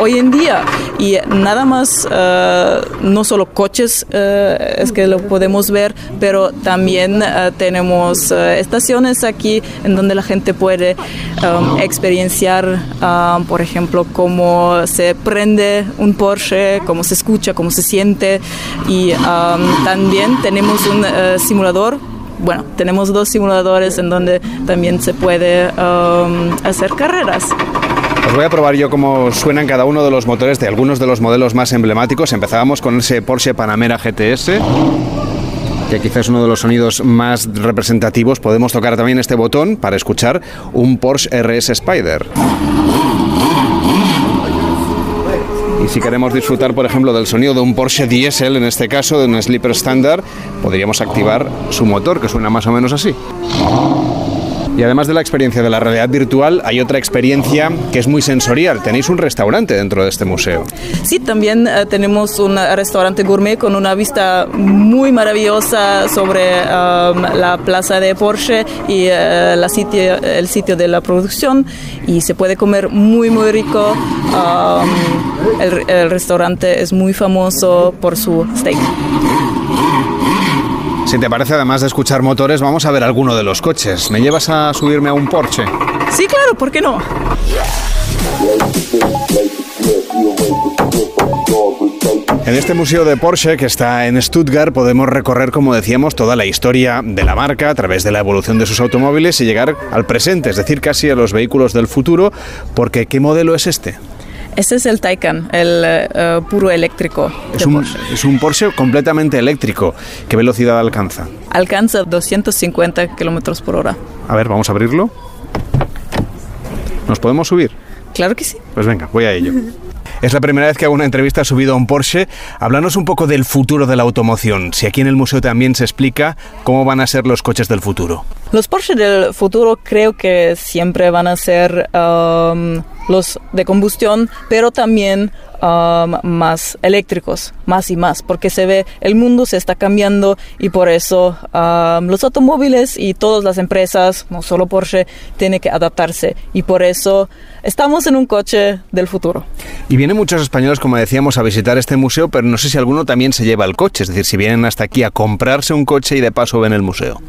hoy en día. Y nada más, eh, no solo coches eh, es que lo podemos ver, pero también eh, tenemos estaciones aquí en donde la gente puede um, experienciar, um, por ejemplo, cómo se prende un Porsche, cómo se escucha, cómo se siente. Y um, también tenemos un simulador bueno, tenemos dos simuladores en donde también se puede um, hacer carreras. Os voy a probar yo cómo suenan cada uno de los motores de algunos de los modelos más emblemáticos. Empezábamos con ese Porsche Panamera GTS. Que quizás es uno de los sonidos más representativos. Podemos tocar también este botón para escuchar un Porsche RS Spider. Y si queremos disfrutar, por ejemplo, del sonido de un Porsche Diesel, en este caso, de un Sleeper Standard, podríamos activar su motor, que suena más o menos así. Y además de la experiencia de la realidad virtual, hay otra experiencia que es muy sensorial. Tenéis un restaurante dentro de este museo. Sí, también eh, tenemos un restaurante gourmet con una vista muy maravillosa sobre um, la plaza de Porsche y eh, la sitio, el sitio de la producción y se puede comer muy muy rico. Um, el, el restaurante es muy famoso por su steak. Si te parece, además de escuchar motores, vamos a ver alguno de los coches. ¿Me llevas a subirme a un Porsche? Sí, claro, ¿por qué no? En este museo de Porsche que está en Stuttgart podemos recorrer, como decíamos, toda la historia de la marca a través de la evolución de sus automóviles y llegar al presente, es decir, casi a los vehículos del futuro, porque ¿qué modelo es este? Este es el Taycan, el eh, puro eléctrico. Es un, es un Porsche completamente eléctrico. ¿Qué velocidad alcanza? Alcanza 250 kilómetros por hora. A ver, vamos a abrirlo. ¿Nos podemos subir? Claro que sí. Pues venga, voy a ello. Es la primera vez que hago una entrevista subido a un Porsche. Háblanos un poco del futuro de la automoción. Si aquí en el museo también se explica cómo van a ser los coches del futuro. Los Porsche del futuro creo que siempre van a ser um, los de combustión, pero también um, más eléctricos, más y más, porque se ve el mundo se está cambiando y por eso um, los automóviles y todas las empresas, no solo Porsche, tienen que adaptarse y por eso estamos en un coche del futuro. Y vienen muchos españoles, como decíamos, a visitar este museo, pero no sé si alguno también se lleva el coche, es decir, si vienen hasta aquí a comprarse un coche y de paso ven el museo.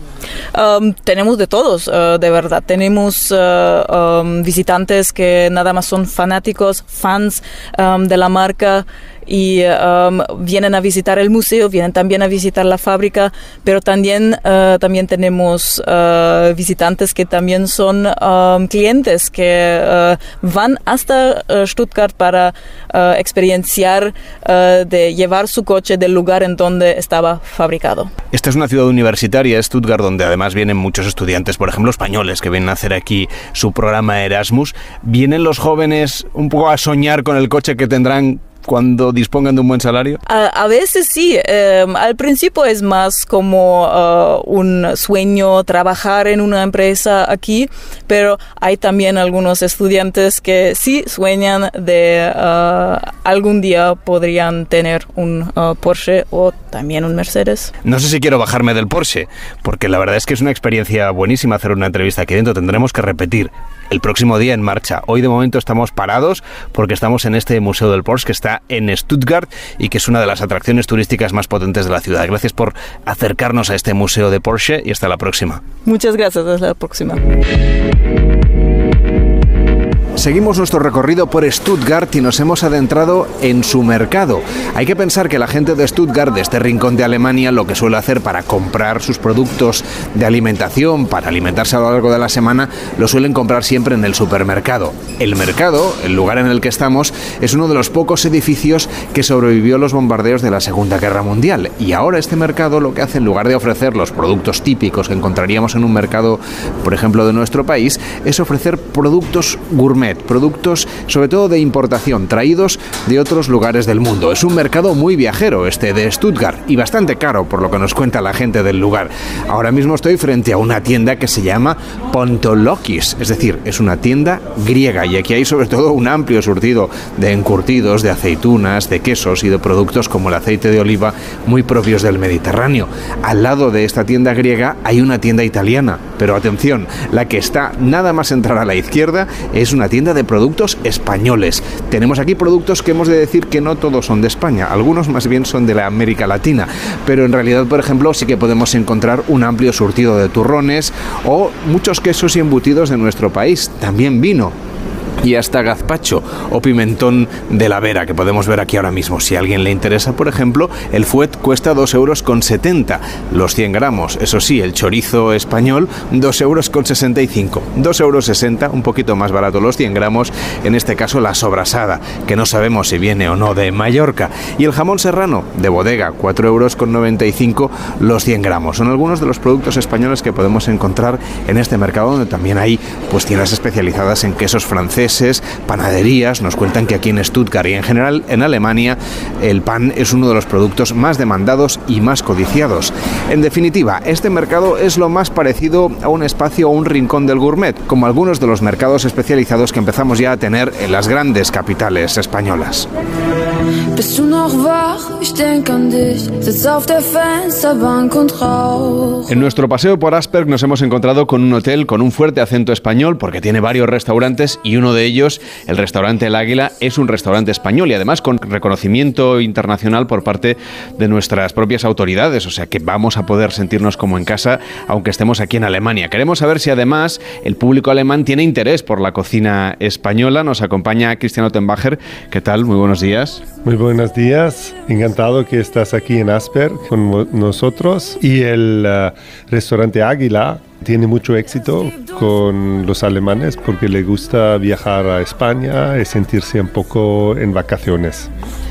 Um, tenemos de todos, uh, de verdad. Tenemos uh, um, visitantes que nada más son fanáticos, fans um, de la marca y um, vienen a visitar el museo, vienen también a visitar la fábrica, pero también, uh, también tenemos uh, visitantes que también son um, clientes que uh, van hasta uh, Stuttgart para uh, experienciar, uh, de llevar su coche del lugar en donde estaba fabricado. Esta es una ciudad universitaria, Stuttgart, donde además vienen muchos estudiantes, por ejemplo, españoles, que vienen a hacer aquí su programa Erasmus. ¿Vienen los jóvenes un poco a soñar con el coche que tendrán cuando dispongan de un buen salario? A, a veces sí, eh, al principio es más como uh, un sueño trabajar en una empresa aquí, pero hay también algunos estudiantes que sí sueñan de uh, algún día podrían tener un uh, Porsche o también un Mercedes. No sé si quiero bajarme del Porsche, porque la verdad es que es una experiencia buenísima hacer una entrevista aquí dentro. Tendremos que repetir el próximo día en marcha. Hoy de momento estamos parados porque estamos en este Museo del Porsche que está en Stuttgart y que es una de las atracciones turísticas más potentes de la ciudad. Gracias por acercarnos a este Museo de Porsche y hasta la próxima. Muchas gracias, hasta la próxima. Seguimos nuestro recorrido por Stuttgart y nos hemos adentrado en su mercado. Hay que pensar que la gente de Stuttgart, de este rincón de Alemania, lo que suele hacer para comprar sus productos de alimentación, para alimentarse a lo largo de la semana, lo suelen comprar siempre en el supermercado. El mercado, el lugar en el que estamos, es uno de los pocos edificios que sobrevivió a los bombardeos de la Segunda Guerra Mundial. Y ahora este mercado lo que hace, en lugar de ofrecer los productos típicos que encontraríamos en un mercado, por ejemplo, de nuestro país, es ofrecer productos gourmet productos sobre todo de importación, traídos de otros lugares del mundo. Es un mercado muy viajero este de Stuttgart y bastante caro por lo que nos cuenta la gente del lugar. Ahora mismo estoy frente a una tienda que se llama Pontolokis, es decir, es una tienda griega y aquí hay sobre todo un amplio surtido de encurtidos, de aceitunas, de quesos y de productos como el aceite de oliva muy propios del Mediterráneo. Al lado de esta tienda griega hay una tienda italiana, pero atención, la que está nada más entrar a la izquierda es una tienda de productos españoles. Tenemos aquí productos que hemos de decir que no todos son de España, algunos más bien son de la América Latina, pero en realidad, por ejemplo, sí que podemos encontrar un amplio surtido de turrones o muchos quesos y embutidos de nuestro país, también vino y hasta gazpacho o pimentón de la vera que podemos ver aquí ahora mismo. Si a alguien le interesa, por ejemplo, el fuet cuesta 2 euros con 70 los 100 gramos. Eso sí, el chorizo español 2 euros con 65. 2 euros 60, un poquito más barato los 100 gramos. En este caso la sobrasada, que no sabemos si viene o no de Mallorca. Y el jamón serrano de bodega 4 euros con 95 los 100 gramos. Son algunos de los productos españoles que podemos encontrar en este mercado donde también hay pues tiendas especializadas en quesos franceses panaderías. Nos cuentan que aquí en Stuttgart y en general en Alemania el pan es uno de los productos más demandados y más codiciados. En definitiva, este mercado es lo más parecido a un espacio o un rincón del gourmet, como algunos de los mercados especializados que empezamos ya a tener en las grandes capitales españolas. Bist noch wach? Ich denk an dich. Sitz auf der Fensterbank und rauch. En nuestro paseo por Asperg nos hemos encontrado con un hotel con un fuerte acento español porque tiene varios restaurantes y uno de ellos, el restaurante El Águila, es un restaurante español y además con reconocimiento internacional por parte de nuestras propias autoridades, o sea que vamos a poder sentirnos como en casa aunque estemos aquí en Alemania. Queremos saber si además el público alemán tiene interés por la cocina española. Nos acompaña Cristiano Tenbacher. ¿Qué tal? Muy buenos días. Muy buenos días, encantado que estás aquí en Asper con nosotros. Y el uh, restaurante Águila tiene mucho éxito con los alemanes porque le gusta viajar a España y sentirse un poco en vacaciones.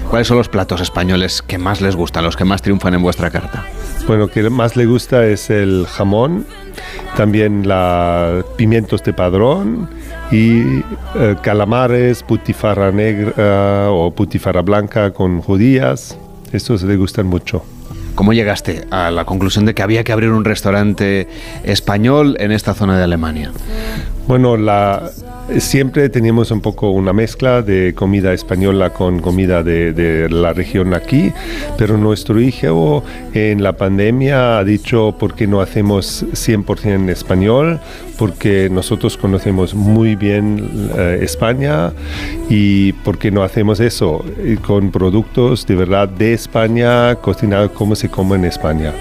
¿Cuáles son los platos españoles que más les gustan, los que más triunfan en vuestra carta? Bueno, que más le gusta es el jamón, también la pimientos de padrón y eh, calamares, putifarra negra o putifarra blanca con judías. Estos le gustan mucho. ¿Cómo llegaste a la conclusión de que había que abrir un restaurante español en esta zona de Alemania? Bueno, la, siempre teníamos un poco una mezcla de comida española con comida de, de, la región aquí, pero nuestro hijo en la pandemia ha dicho por qué no hacemos 100% español, porque nosotros conocemos muy bien eh, España y por qué no hacemos eso con productos de verdad de España, cocinados como se come en España.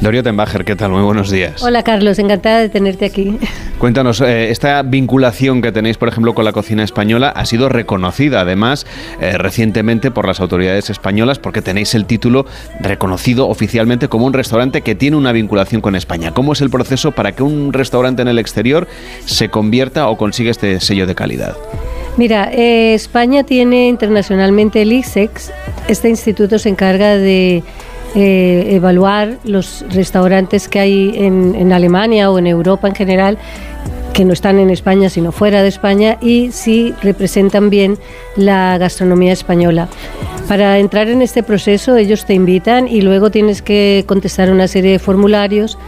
Dorio Tenbacher, ¿qué tal? Muy buenos días. Hola Carlos, encantada de tenerte aquí. Cuéntanos, eh, esta vinculación que tenéis, por ejemplo, con la cocina española ha sido reconocida además eh, recientemente por las autoridades españolas porque tenéis el título reconocido oficialmente como un restaurante que tiene una vinculación con España. ¿Cómo es el proceso para que un restaurante en el exterior se convierta o consiga este sello de calidad? Mira, eh, España tiene internacionalmente el ISEX. Este instituto se encarga de eh, evaluar los restaurantes que hay en, en, Alemania o en Europa en general que no están en España sino fuera de España y si representan bien la gastronomía española. Para entrar en este proceso ellos te invitan y luego tienes que contestar una serie de formularios,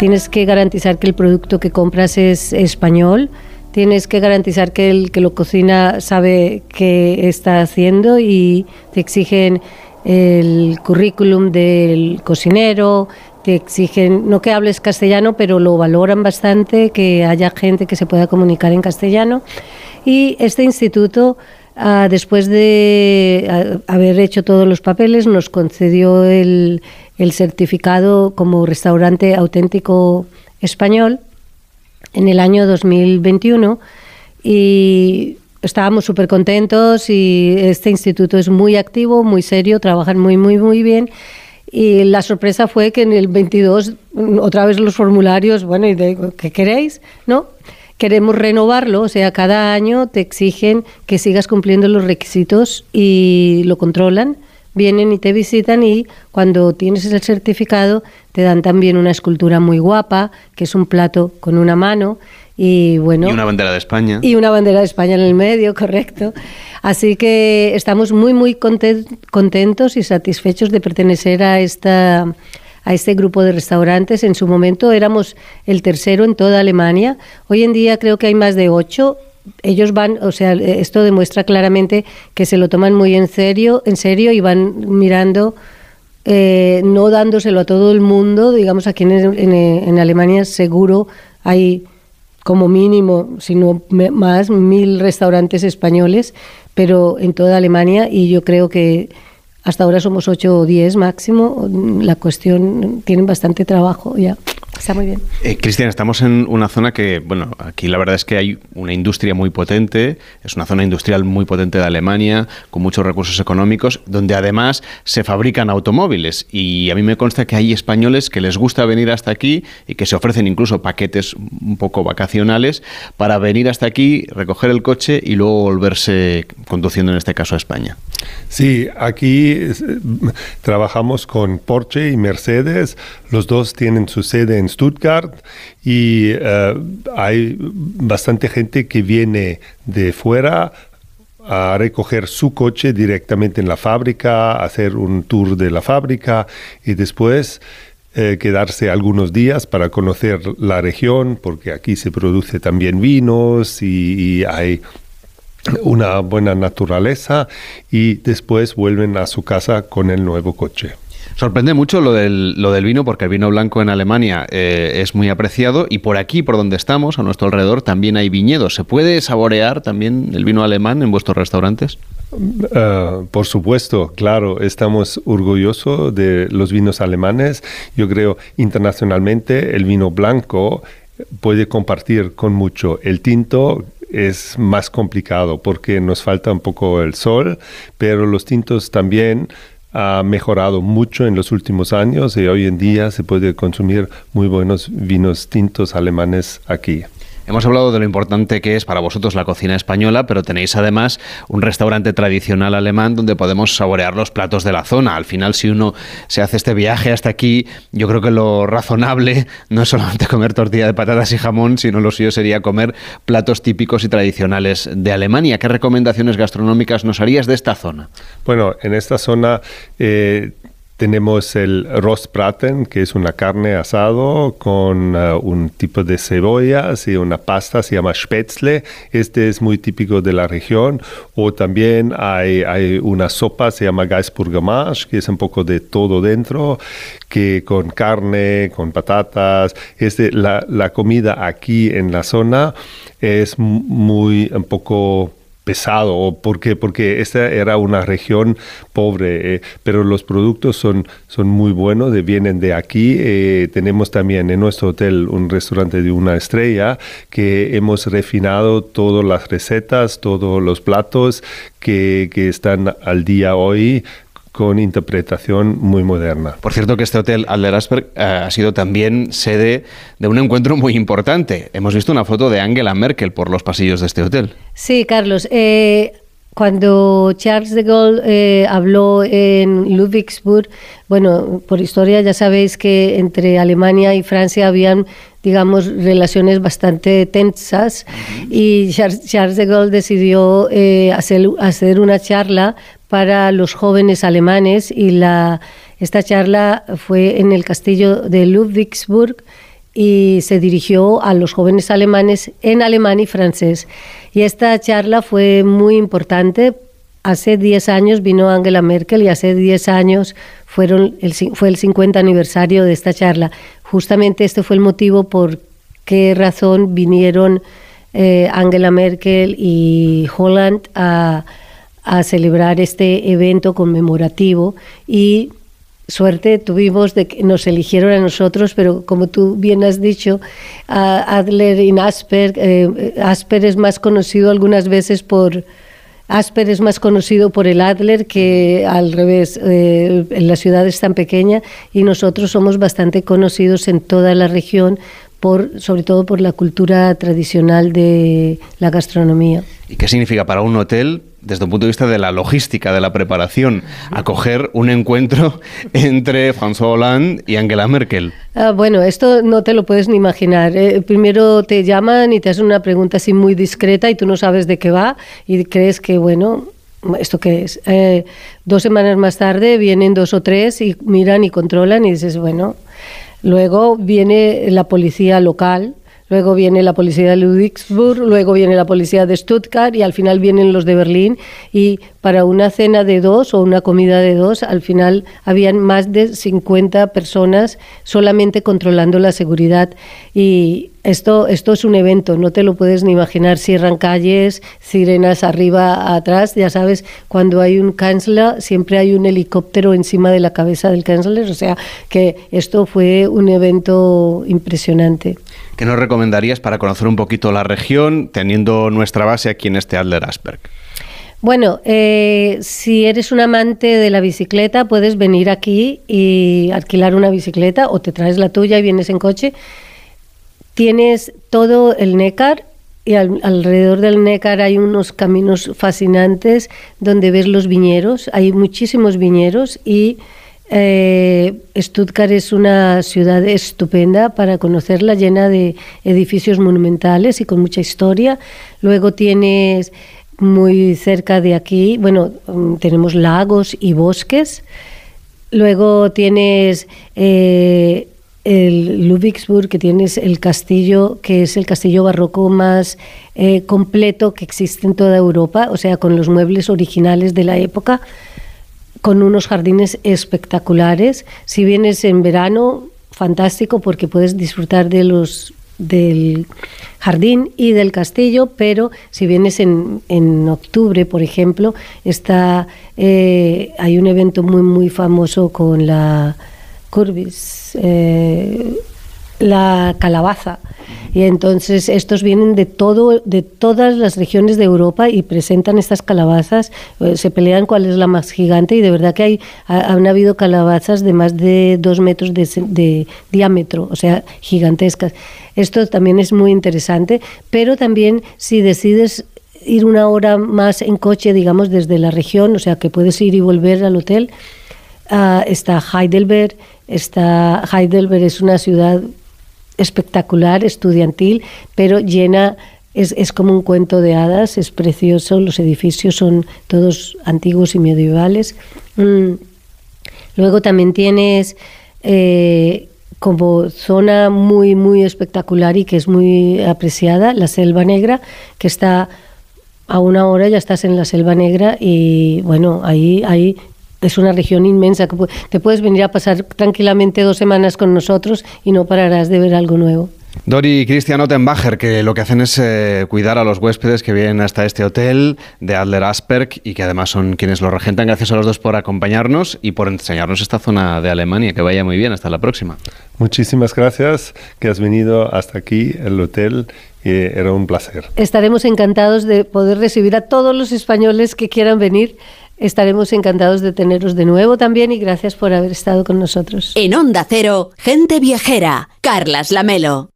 tienes que garantizar que el producto que compras es español, tienes que garantizar que el que lo cocina sabe qué está haciendo y te exigen el currículum del cocinero, te exigen, no que hables castellano, pero lo valoran bastante, que haya gente que se pueda comunicar en castellano. Y este instituto, uh, después de uh, haber hecho todos los papeles, nos concedió el, el certificado como restaurante auténtico español en el año 2021 y estábamos súper contentos y este instituto es muy activo, muy serio, trabajan muy, muy, muy bien. Y la sorpresa fue que en el 22, otra vez los formularios, bueno, ¿y de, qué queréis? ¿No? Queremos renovarlo, o sea, cada año te exigen que sigas cumpliendo los requisitos y lo controlan. Vienen y te visitan y cuando tienes el certificado te dan también una escultura muy guapa, que es un plato con una mano y bueno. Y una bandera de España. Y una bandera de España en el medio, correcto. Así que estamos muy, muy contentos y satisfechos de pertenecer a esta a este grupo de restaurantes. En su momento éramos el tercero en toda Alemania. Hoy en día creo que hay más de ocho. Ellos van, o sea, esto demuestra claramente que se lo toman muy en serio, en serio y van mirando, eh, no dándoselo a todo el mundo. Digamos, aquí en, en, en Alemania seguro hay como mínimo, si no más, mil restaurantes españoles, pero en toda Alemania y yo creo que hasta ahora somos ocho o diez máximo. La cuestión, tienen bastante trabajo ya. Está muy bien. Eh, Cristian, estamos en una zona que, bueno, aquí la verdad es que hay una industria muy potente, es una zona industrial muy potente de Alemania, con muchos recursos económicos, donde además se fabrican automóviles. Y a mí me consta que hay españoles que les gusta venir hasta aquí y que se ofrecen incluso paquetes un poco vacacionales para venir hasta aquí, recoger el coche y luego volverse conduciendo, en este caso, a España. Sí, aquí eh, trabajamos con Porsche y Mercedes. Los dos tienen su sede en Stuttgart y eh, hay bastante gente que viene de fuera a recoger su coche directamente en la fábrica, hacer un tour de la fábrica y después eh, quedarse algunos días para conocer la región, porque aquí se produce también vinos y hay una buena naturaleza y después vuelven a su casa con el nuevo coche. Sorprende mucho lo del, lo del vino porque el vino blanco en Alemania eh, es muy apreciado y por aquí, por donde estamos, a nuestro alrededor, también hay viñedos. ¿Se puede saborear también el vino alemán en vuestros restaurantes? Ah, por supuesto, claro, estamos orgullosos de los vinos alemanes. Yo creo internacionalmente el vino blanco puede compartir con mucho. El tinto es más complicado porque nos falta un poco el sol, pero los tintos también ha mejorado mucho en los últimos años y hoy en día se puede consumir muy buenos vinos tintos alemanes aquí. Hemos hablado de lo importante que es para vosotros la cocina española, pero tenéis además un restaurante tradicional alemán donde podemos saborear los platos de la zona. Al final, si uno se hace este viaje hasta aquí, yo creo que lo razonable no es solamente comer tortilla de patatas y jamón, sino lo suyo sería comer platos típicos y tradicionales de Alemania. ¿Qué recomendaciones gastronómicas nos harías de esta zona? Bueno, en esta zona eh, tenemos el Rostbraten, que es una carne asado con uh, un tipo de cebollas y una pasta, se llama Spätzle. Este es muy típico de la región. O también hay, una sopa, se llama Geisburgermarsch, que es un poco de todo dentro, que con carne, con patatas. Este, la, la comida aquí en la zona es muy un poco pesado. ¿Por qué? Porque esta era una región pobre, eh, pero los productos son, son muy buenos, vienen de aquí. Eh, tenemos también en nuestro hotel un restaurante de una estrella que hemos refinado todas las recetas, todos los platos que, que están al día hoy con interpretación muy moderna. Por cierto que este hotel Alderasberg eh, ha sido también sede de un encuentro muy importante. Hemos visto una foto de Angela Merkel por los pasillos de este hotel. Sí, Carlos. Eh, cuando Charles de Gaulle eh, habló en Ludwigsburg, bueno, por historia ya sabéis que entre Alemania y Francia habían, digamos, relaciones bastante tensas y Charles de Gaulle decidió hacer, hacer una charla para los jóvenes alemanes y la, esta charla fue en el castillo de Ludwigsburg y se dirigió a los jóvenes alemanes en alemán y francés. Y esta charla fue muy importante. Hace 10 años vino Angela Merkel y hace 10 años fueron el, fue el 50 aniversario de esta charla. Justamente este fue el motivo por qué razón vinieron eh, Angela Merkel y Holland a a celebrar este evento conmemorativo y suerte tuvimos de que nos eligieron a nosotros, pero como tú bien has dicho, Adler y Asper, eh, Asper es más conocido algunas veces por... Asper es más conocido por el Adler que al revés, eh, la ciudad es tan pequeña y nosotros somos bastante conocidos en toda la región por, sobre todo por la cultura tradicional de la gastronomía. ¿Y qué significa para un hotel, desde un punto de vista de la logística, de la preparación, acoger un encuentro entre François Hollande y Angela Merkel? Ah, bueno, esto no te lo puedes ni imaginar. Eh, primero te llaman y te hacen una pregunta así muy discreta y tú no sabes de qué va y crees que, bueno, ¿esto qué es? Eh, dos semanas más tarde vienen dos o tres y miran y controlan y dices, bueno, Luego viene la policía local, luego viene la policía de Ludwigsburg, luego viene la policía de Stuttgart y al final vienen los de Berlín. Y para una cena de dos o una comida de dos, al final habían más de 50 personas solamente controlando la seguridad. Y esto, esto es un evento, no te lo puedes ni imaginar. Cierran calles, sirenas arriba, atrás. Ya sabes, cuando hay un canciller, siempre hay un helicóptero encima de la cabeza del canciller. O sea que esto fue un evento impresionante. ¿Qué nos recomendarías para conocer un poquito la región, teniendo nuestra base aquí en este Adler Asperg? Bueno, eh, si eres un amante de la bicicleta, puedes venir aquí y alquilar una bicicleta o te traes la tuya y vienes en coche. Tienes todo el Neckar y al- alrededor del Nécar hay unos caminos fascinantes donde ves los viñeros. Hay muchísimos viñeros y eh, Stuttgart es una ciudad estupenda para conocerla, llena de edificios monumentales y con mucha historia. Luego tienes muy cerca de aquí, bueno, mm, tenemos lagos y bosques. Luego tienes eh, el Ludwigsburg, que tienes el castillo, que es el castillo barroco más eh, completo que existe en toda Europa, o sea, con los muebles originales de la época, con unos jardines espectaculares. Si vienes en verano, fantástico, porque puedes disfrutar de los del jardín y del castillo, pero si vienes en, en octubre, por ejemplo, está eh, hay un evento muy muy famoso con la Curbis, eh, la calabaza. Y entonces estos vienen de todo, de todas las regiones de Europa y presentan estas calabazas. Eh, se pelean cuál es la más gigante y de verdad que hay, ha- han habido calabazas de más de dos metros de, de diámetro, o sea, gigantescas. Esto también es muy interesante, pero también si decides ir una hora más en coche, digamos, desde la región, o sea, que puedes ir y volver al hotel, Ah, está Heidelberg, está Heidelberg es una ciudad espectacular, estudiantil, pero llena, es, es como un cuento de hadas, es precioso, los edificios son todos antiguos y medievales. Mm. Luego también tienes eh, como zona muy, muy espectacular y que es muy apreciada, la Selva Negra, que está a una hora ya estás en la Selva Negra y bueno, ahí, ahí es una región inmensa que te puedes venir a pasar tranquilamente dos semanas con nosotros y no pararás de ver algo nuevo. Dori y Christian Ottenbacher, que lo que hacen es eh, cuidar a los huéspedes que vienen hasta este hotel de Adler Asperg y que además son quienes lo regentan. Gracias a los dos por acompañarnos y por enseñarnos esta zona de Alemania. Que vaya muy bien. Hasta la próxima. Muchísimas gracias que has venido hasta aquí, el hotel, y era un placer. Estaremos encantados de poder recibir a todos los españoles que quieran venir. Estaremos encantados de teneros de nuevo también y gracias por haber estado con nosotros. En Onda Cero, gente viajera. Carlas Lamelo.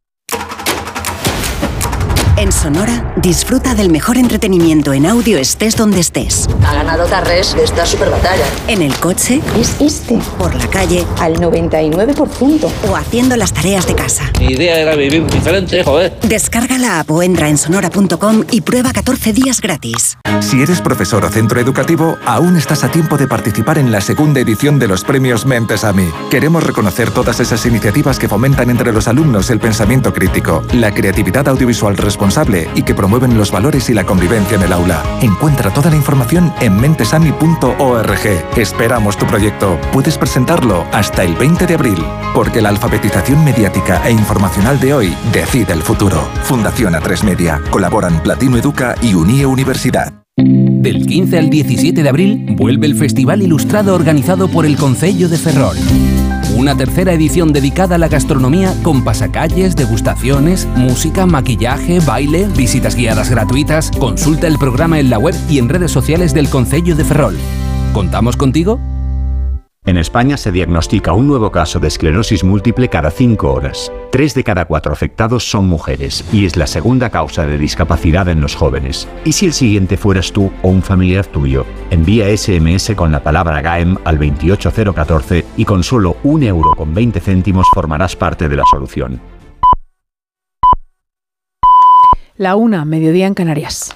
En Sonora, disfruta del mejor entretenimiento en audio estés donde estés. Ha ganado Tarres esta super batalla. En el coche. Es este. Por la calle. Al 99%. O haciendo las tareas de casa. Mi idea era vivir diferente, joder. Descarga la app o entra en sonora.com y prueba 14 días gratis. Si eres profesor o centro educativo, aún estás a tiempo de participar en la segunda edición de los premios Mentes a mí. Queremos reconocer todas esas iniciativas que fomentan entre los alumnos el pensamiento crítico, la creatividad audiovisual responsable y que promueven los valores y la convivencia en el aula. Encuentra toda la información en mentesami.org. Esperamos tu proyecto. Puedes presentarlo hasta el 20 de abril, porque la alfabetización mediática e informacional de hoy decide el futuro. Fundación A3 Media. Colaboran Platino Educa y Unie Universidad. Del 15 al 17 de abril vuelve el Festival Ilustrado organizado por el Concello de Ferrol. Una tercera edición dedicada a la gastronomía con pasacalles, degustaciones, música, maquillaje, baile, visitas guiadas gratuitas. Consulta el programa en la web y en redes sociales del Concello de Ferrol. ¿Contamos contigo? En España se diagnostica un nuevo caso de esclerosis múltiple cada 5 horas. Tres de cada cuatro afectados son mujeres y es la segunda causa de discapacidad en los jóvenes. ¿Y si el siguiente fueras tú o un familiar tuyo? Envía SMS con la palabra GAEM al 28014 y con solo un euro con 20 céntimos formarás parte de la solución. La una, mediodía en Canarias.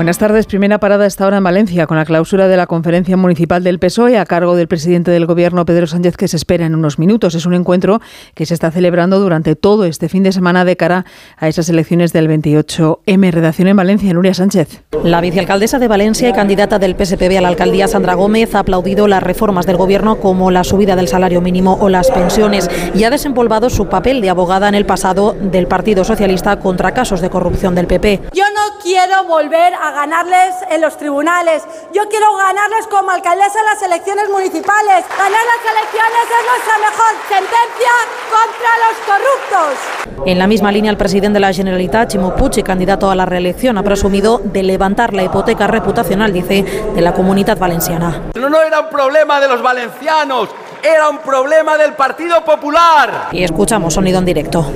Buenas tardes. Primera parada esta hora en Valencia con la clausura de la conferencia municipal del PSOE a cargo del presidente del Gobierno, Pedro Sánchez, que se espera en unos minutos. Es un encuentro que se está celebrando durante todo este fin de semana de cara a esas elecciones del 28M. Redacción en Valencia, Nuria Sánchez. La vicealcaldesa de Valencia y candidata del PSPB a la alcaldía, Sandra Gómez, ha aplaudido las reformas del Gobierno como la subida del salario mínimo o las pensiones y ha desempolvado su papel de abogada en el pasado del Partido Socialista contra casos de corrupción del PP. Yo no quiero volver a ganarles en los tribunales. Yo quiero ganarles como alcaldesa en las elecciones municipales. Ganar las elecciones es nuestra mejor sentencia contra los corruptos. En la misma línea, el presidente de la Generalitat, Chimo Puig, candidato a la reelección, ha presumido de levantar la hipoteca reputacional, dice, de la comunidad valenciana. No, no era un problema de los valencianos, era un problema del Partido Popular. Y escuchamos sonido en directo.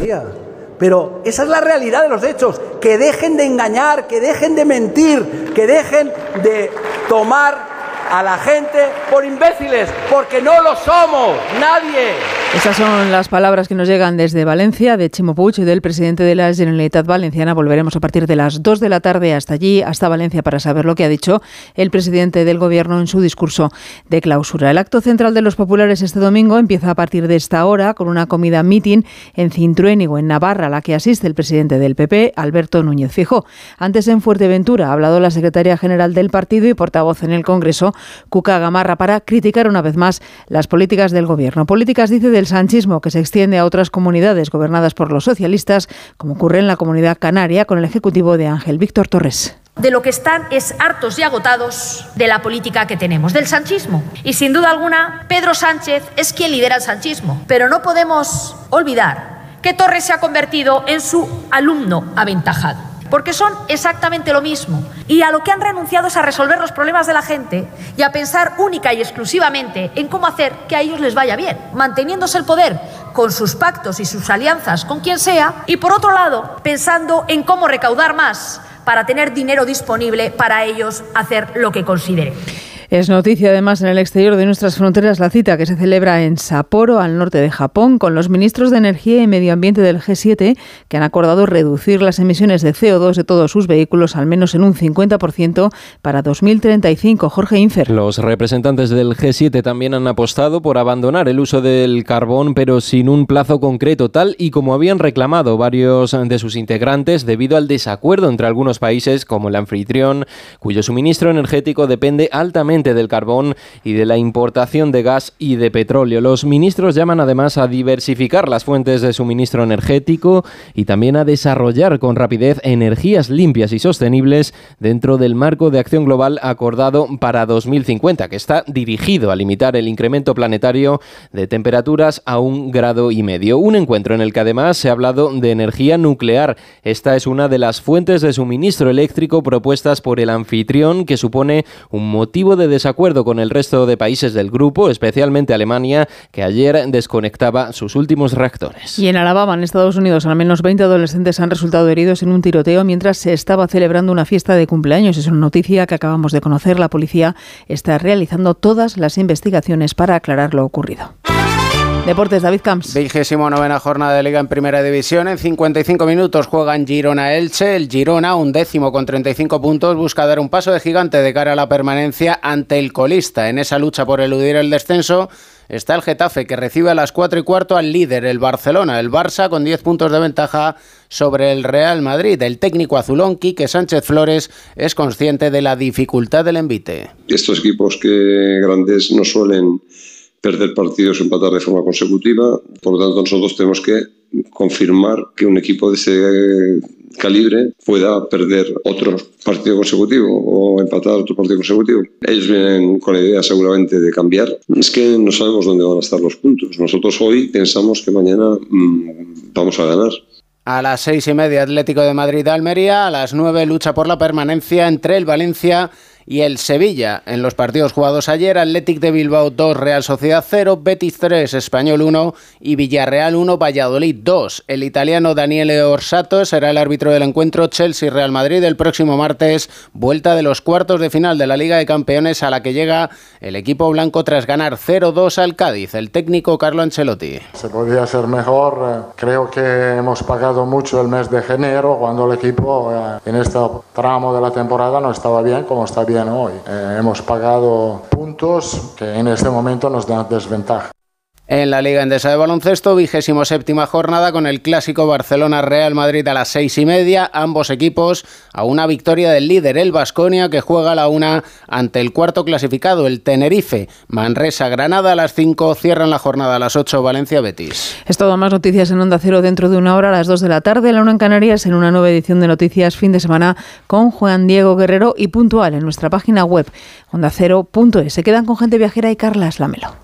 Pero esa es la realidad de los hechos. Que dejen de engañar, que dejen de mentir, que dejen de tomar a la gente por imbéciles, porque no lo somos, nadie. Esas son las palabras que nos llegan desde Valencia, de Chimo Puig, del presidente de la Generalitat Valenciana. Volveremos a partir de las 2 de la tarde hasta allí, hasta Valencia, para saber lo que ha dicho el presidente del Gobierno en su discurso de clausura. El acto central de los populares este domingo empieza a partir de esta hora con una comida meeting en Cintruénigo, en Navarra, a la que asiste el presidente del PP, Alberto Núñez Fijó. Antes en Fuerteventura ha hablado la secretaria general del partido y portavoz en el Congreso, Cuca Gamarra, para criticar una vez más las políticas del Gobierno. Políticas, dice, del sanchismo que se extiende a otras comunidades gobernadas por los socialistas, como ocurre en la comunidad canaria con el ejecutivo de Ángel Víctor Torres de lo que están es hartos y agotados de la política que tenemos, del sanchismo. Y sin duda alguna, Pedro Sánchez es quien lidera el sanchismo. Pero no podemos olvidar que Torres se ha convertido en su alumno aventajado porque son exactamente lo mismo. Y a lo que han renunciado es a resolver los problemas de la gente y a pensar única y exclusivamente en cómo hacer que a ellos les vaya bien, manteniéndose el poder con sus pactos y sus alianzas con quien sea, y por otro lado, pensando en cómo recaudar más para tener dinero disponible para ellos hacer lo que consideren. Es noticia además en el exterior de nuestras fronteras la cita que se celebra en Sapporo, al norte de Japón, con los ministros de Energía y Medio Ambiente del G7, que han acordado reducir las emisiones de CO2 de todos sus vehículos al menos en un 50% para 2035. Jorge Infer. Los representantes del G7 también han apostado por abandonar el uso del carbón, pero sin un plazo concreto, tal y como habían reclamado varios de sus integrantes debido al desacuerdo entre algunos países como el anfitrión, cuyo suministro energético depende altamente del carbón y de la importación de gas y de petróleo. Los ministros llaman además a diversificar las fuentes de suministro energético y también a desarrollar con rapidez energías limpias y sostenibles dentro del marco de acción global acordado para 2050, que está dirigido a limitar el incremento planetario de temperaturas a un grado y medio. Un encuentro en el que además se ha hablado de energía nuclear. Esta es una de las fuentes de suministro eléctrico propuestas por el anfitrión que supone un motivo de desacuerdo con el resto de países del grupo, especialmente Alemania, que ayer desconectaba sus últimos reactores. Y en Alabama, en Estados Unidos, al menos 20 adolescentes han resultado heridos en un tiroteo mientras se estaba celebrando una fiesta de cumpleaños. Es una noticia que acabamos de conocer. La policía está realizando todas las investigaciones para aclarar lo ocurrido. Deportes, David Camps. Vigésimo novena jornada de Liga en Primera División. En 55 minutos juegan Girona-Elche. El Girona, un décimo con 35 puntos, busca dar un paso de gigante de cara a la permanencia ante el colista. En esa lucha por eludir el descenso está el Getafe, que recibe a las 4 y cuarto al líder, el Barcelona. El Barça con 10 puntos de ventaja sobre el Real Madrid. El técnico azulón, Quique Sánchez Flores, es consciente de la dificultad del envite. Estos equipos que grandes no suelen perder partidos empatar de forma consecutiva. Por lo tanto, nosotros tenemos que confirmar que un equipo de ese calibre pueda perder otro partido consecutivo o empatar otro partido consecutivo. Ellos vienen con la idea seguramente de cambiar. Es que no sabemos dónde van a estar los puntos. Nosotros hoy pensamos que mañana mmm, vamos a ganar. A las seis y media Atlético de Madrid-Almería, a las nueve lucha por la permanencia entre el Valencia y el Sevilla. En los partidos jugados ayer, Athletic de Bilbao 2, Real Sociedad 0, Betis 3, Español 1 y Villarreal 1, Valladolid 2. El italiano Daniele Orsato será el árbitro del encuentro Chelsea-Real Madrid el próximo martes, vuelta de los cuartos de final de la Liga de Campeones a la que llega el equipo blanco tras ganar 0-2 al Cádiz. El técnico Carlo Ancelotti. Se podía ser mejor. Eh, creo que hemos pagado mucho el mes de enero cuando el equipo eh, en este tramo de la temporada no estaba bien como está bien Eh, hemos pagado puntos que en este momento nos dan desventaja. En la Liga Endesa de Baloncesto, vigésimo séptima jornada con el clásico Barcelona-Real Madrid a las seis y media. Ambos equipos a una victoria del líder, el Vasconia, que juega a la una ante el cuarto clasificado, el Tenerife. Manresa-Granada a las cinco, cierran la jornada a las ocho, Valencia-Betis. Es todo más noticias en Onda Cero dentro de una hora a las dos de la tarde, la una en Canarias, en una nueva edición de Noticias fin de semana con Juan Diego Guerrero y puntual en nuestra página web ondacero.es. Se quedan con gente viajera y Carla Lamelo.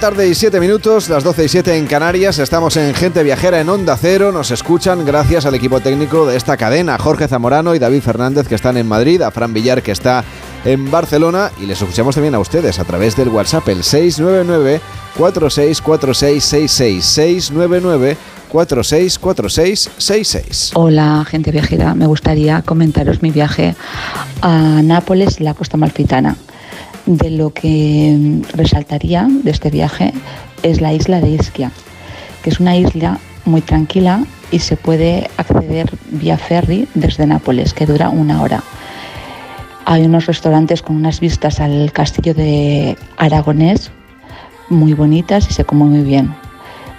Tarde y siete minutos, las 12 y 7 en Canarias. Estamos en Gente Viajera en Onda Cero. Nos escuchan gracias al equipo técnico de esta cadena, Jorge Zamorano y David Fernández, que están en Madrid, a Fran Villar, que está en Barcelona. Y les escuchamos también a ustedes a través del WhatsApp, el 699 464666 699 464666. Hola, gente viajera. Me gustaría comentaros mi viaje a Nápoles, la costa malfitana. De lo que resaltaría de este viaje es la isla de Ischia, que es una isla muy tranquila y se puede acceder vía ferry desde Nápoles, que dura una hora. Hay unos restaurantes con unas vistas al castillo de Aragonés muy bonitas y se come muy bien.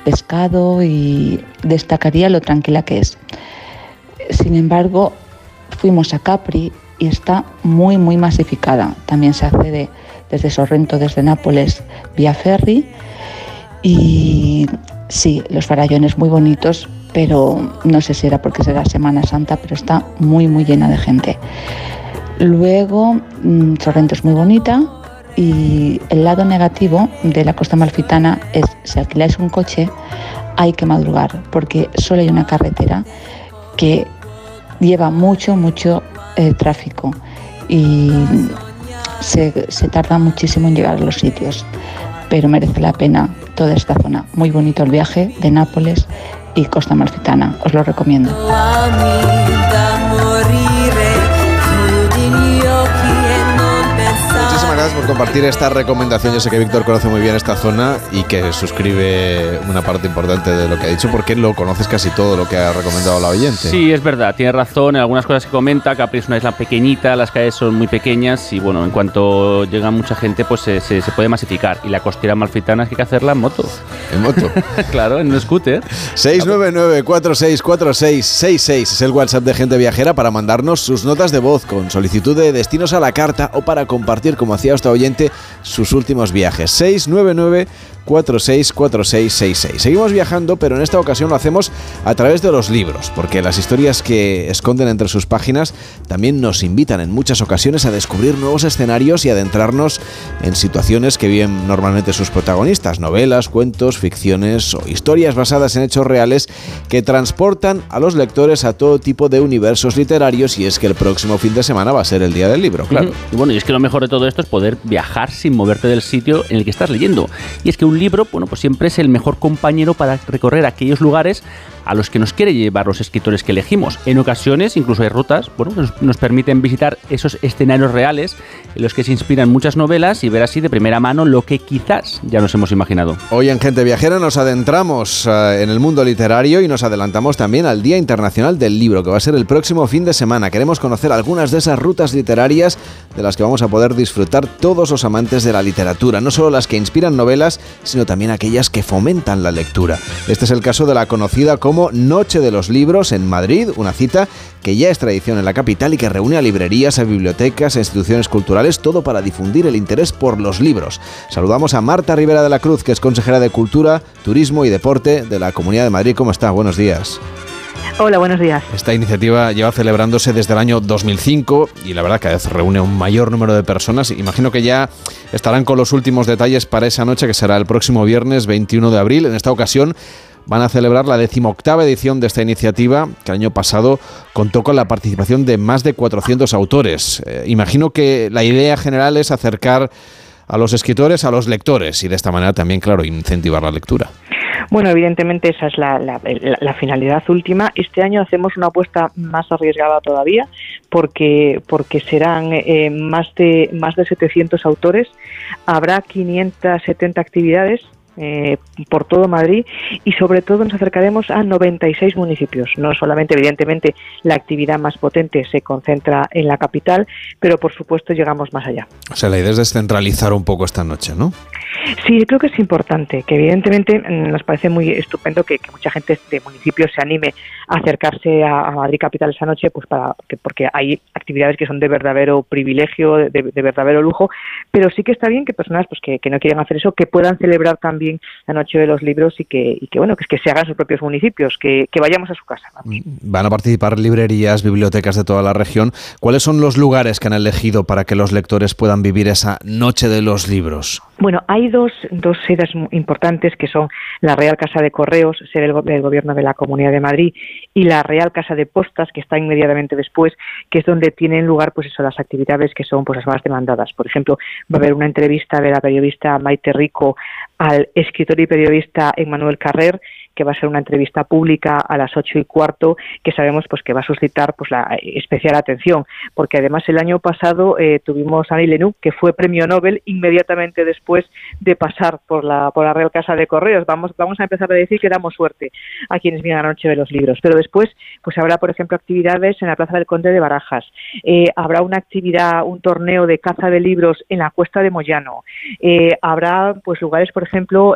Pescado y destacaría lo tranquila que es. Sin embargo, fuimos a Capri y está muy, muy masificada. También se accede desde Sorrento, desde Nápoles, vía ferry. Y sí, los farallones muy bonitos, pero no sé si era porque será Semana Santa, pero está muy, muy llena de gente. Luego, mmm, Sorrento es muy bonita y el lado negativo de la costa malfitana es si alquiláis un coche, hay que madrugar, porque solo hay una carretera que lleva mucho, mucho eh, tráfico y se, se, tarda muchísimo en llegar a los sitios, pero merece la pena toda esta zona. Muy bonito el viaje de Nápoles y Costa Malfitana, os lo recomiendo. Por compartir esta recomendación. Yo sé que Víctor conoce muy bien esta zona y que suscribe una parte importante de lo que ha dicho porque lo conoces casi todo lo que ha recomendado la oyente. Sí, es verdad, tiene razón en algunas cosas que comenta. Capri es una isla pequeñita, las calles son muy pequeñas y bueno, en cuanto llega mucha gente pues se, se, se puede masificar. Y la costera malfitana es que hay que hacerla en moto. ¿En moto? claro, en un scooter. 699-464666 es el WhatsApp de Gente Viajera para mandarnos sus notas de voz con solicitud de destinos a la carta o para compartir, como hacía oyente, sus últimos viajes. 699 464666. Seguimos viajando, pero en esta ocasión lo hacemos a través de los libros, porque las historias que esconden entre sus páginas también nos invitan en muchas ocasiones a descubrir nuevos escenarios y adentrarnos en situaciones que viven normalmente sus protagonistas, novelas, cuentos, ficciones o historias basadas en hechos reales que transportan a los lectores a todo tipo de universos literarios y es que el próximo fin de semana va a ser el día del libro, claro. Y bueno, y es que lo mejor de todo esto es poder viajar sin moverte del sitio en el que estás leyendo. Y es que un libro, bueno, pues siempre es el mejor compañero para recorrer aquellos lugares a los que nos quiere llevar los escritores que elegimos. En ocasiones incluso hay rutas bueno, que nos, permiten visitar esos escenarios reales en los que se inspiran muchas novelas y ver así de primera mano lo que quizás ya nos hemos imaginado. Hoy en Gente Viajera nos adentramos eh, en el mundo literario y nos adelantamos también al Día Internacional del Libro, que va a ser el próximo fin de semana. Queremos conocer algunas de esas rutas literarias de las que vamos a poder disfrutar todos los amantes de la literatura, no solo las que inspiran novelas, sino también aquellas que fomentan la lectura. Este es el caso de la conocida como Noche de los Libros en Madrid, una cita que ya es tradición en la capital y que reúne a librerías, a bibliotecas, a instituciones culturales, todo para difundir el interés por los libros. Saludamos a Marta Rivera de la Cruz, que es consejera de Cultura, Turismo y Deporte de la Comunidad de Madrid. ¿Cómo está? Buenos días. Hola, buenos días. Esta iniciativa lleva celebrándose desde el año 2005 y la verdad cada vez reúne un mayor número de personas. Imagino que ya estarán con los últimos detalles para esa noche que será el próximo viernes 21 de abril. En esta ocasión van a celebrar la decimoctava edición de esta iniciativa, que el año pasado contó con la participación de más de 400 autores. Eh, imagino que la idea general es acercar a los escritores a los lectores y de esta manera también, claro, incentivar la lectura. Bueno, evidentemente esa es la, la, finalidad última. Este año hacemos una apuesta más arriesgada todavía porque porque serán eh, más de más de 700 autores, habrá 570 actividades eh, por todo Madrid y sobre todo nos acercaremos a 96 municipios. No solamente, evidentemente, la actividad más potente se concentra en la capital, pero por supuesto llegamos más allá. O sea, la idea es descentralizar un poco esta noche, ¿no? Sí, creo que es importante, que evidentemente mm, nos parece muy estupendo que, que mucha gente de municipios se anime a acercarse a, a, Madrid Capital esa noche, pues para que, porque hay actividades que son de verdadero privilegio, de, de, verdadero lujo, pero sí que está bien que personas pues que, que, no quieren hacer eso, que puedan celebrar también la noche de los libros y que, bueno, que, se hagan sus propios municipios, que, vayamos a su casa. Vamos. Van a participar librerías, bibliotecas de toda la región. ¿Cuáles son los lugares que han elegido para que los lectores puedan vivir esa noche de los libros? Bueno, hay dos, dos sedes importantes que son la Real Casa de Correos, sede del, Gobierno de la Comunidad de Madrid, y la Real Casa de Postas, que está inmediatamente después, que es donde tienen lugar pues eso, las actividades que son pues las más demandadas. Por ejemplo, va a haber una entrevista de la periodista Maite Rico al escritor y periodista Emmanuel Carrer, que va a ser una entrevista pública a las ocho y cuarto, que sabemos pues que va a suscitar pues la especial atención, porque además el año pasado eh, tuvimos a Annie Lenú, que fue premio Nobel inmediatamente después de pasar por la por la Real Casa de Correos. Vamos vamos a empezar a decir que damos suerte a quienes vienen a la noche de los libros, pero después pues habrá por ejemplo actividades en la Plaza del Conde de Barajas, eh, habrá una actividad, un torneo de caza de libros en la Cuesta de Moyano, eh, habrá pues lugares por ejemplo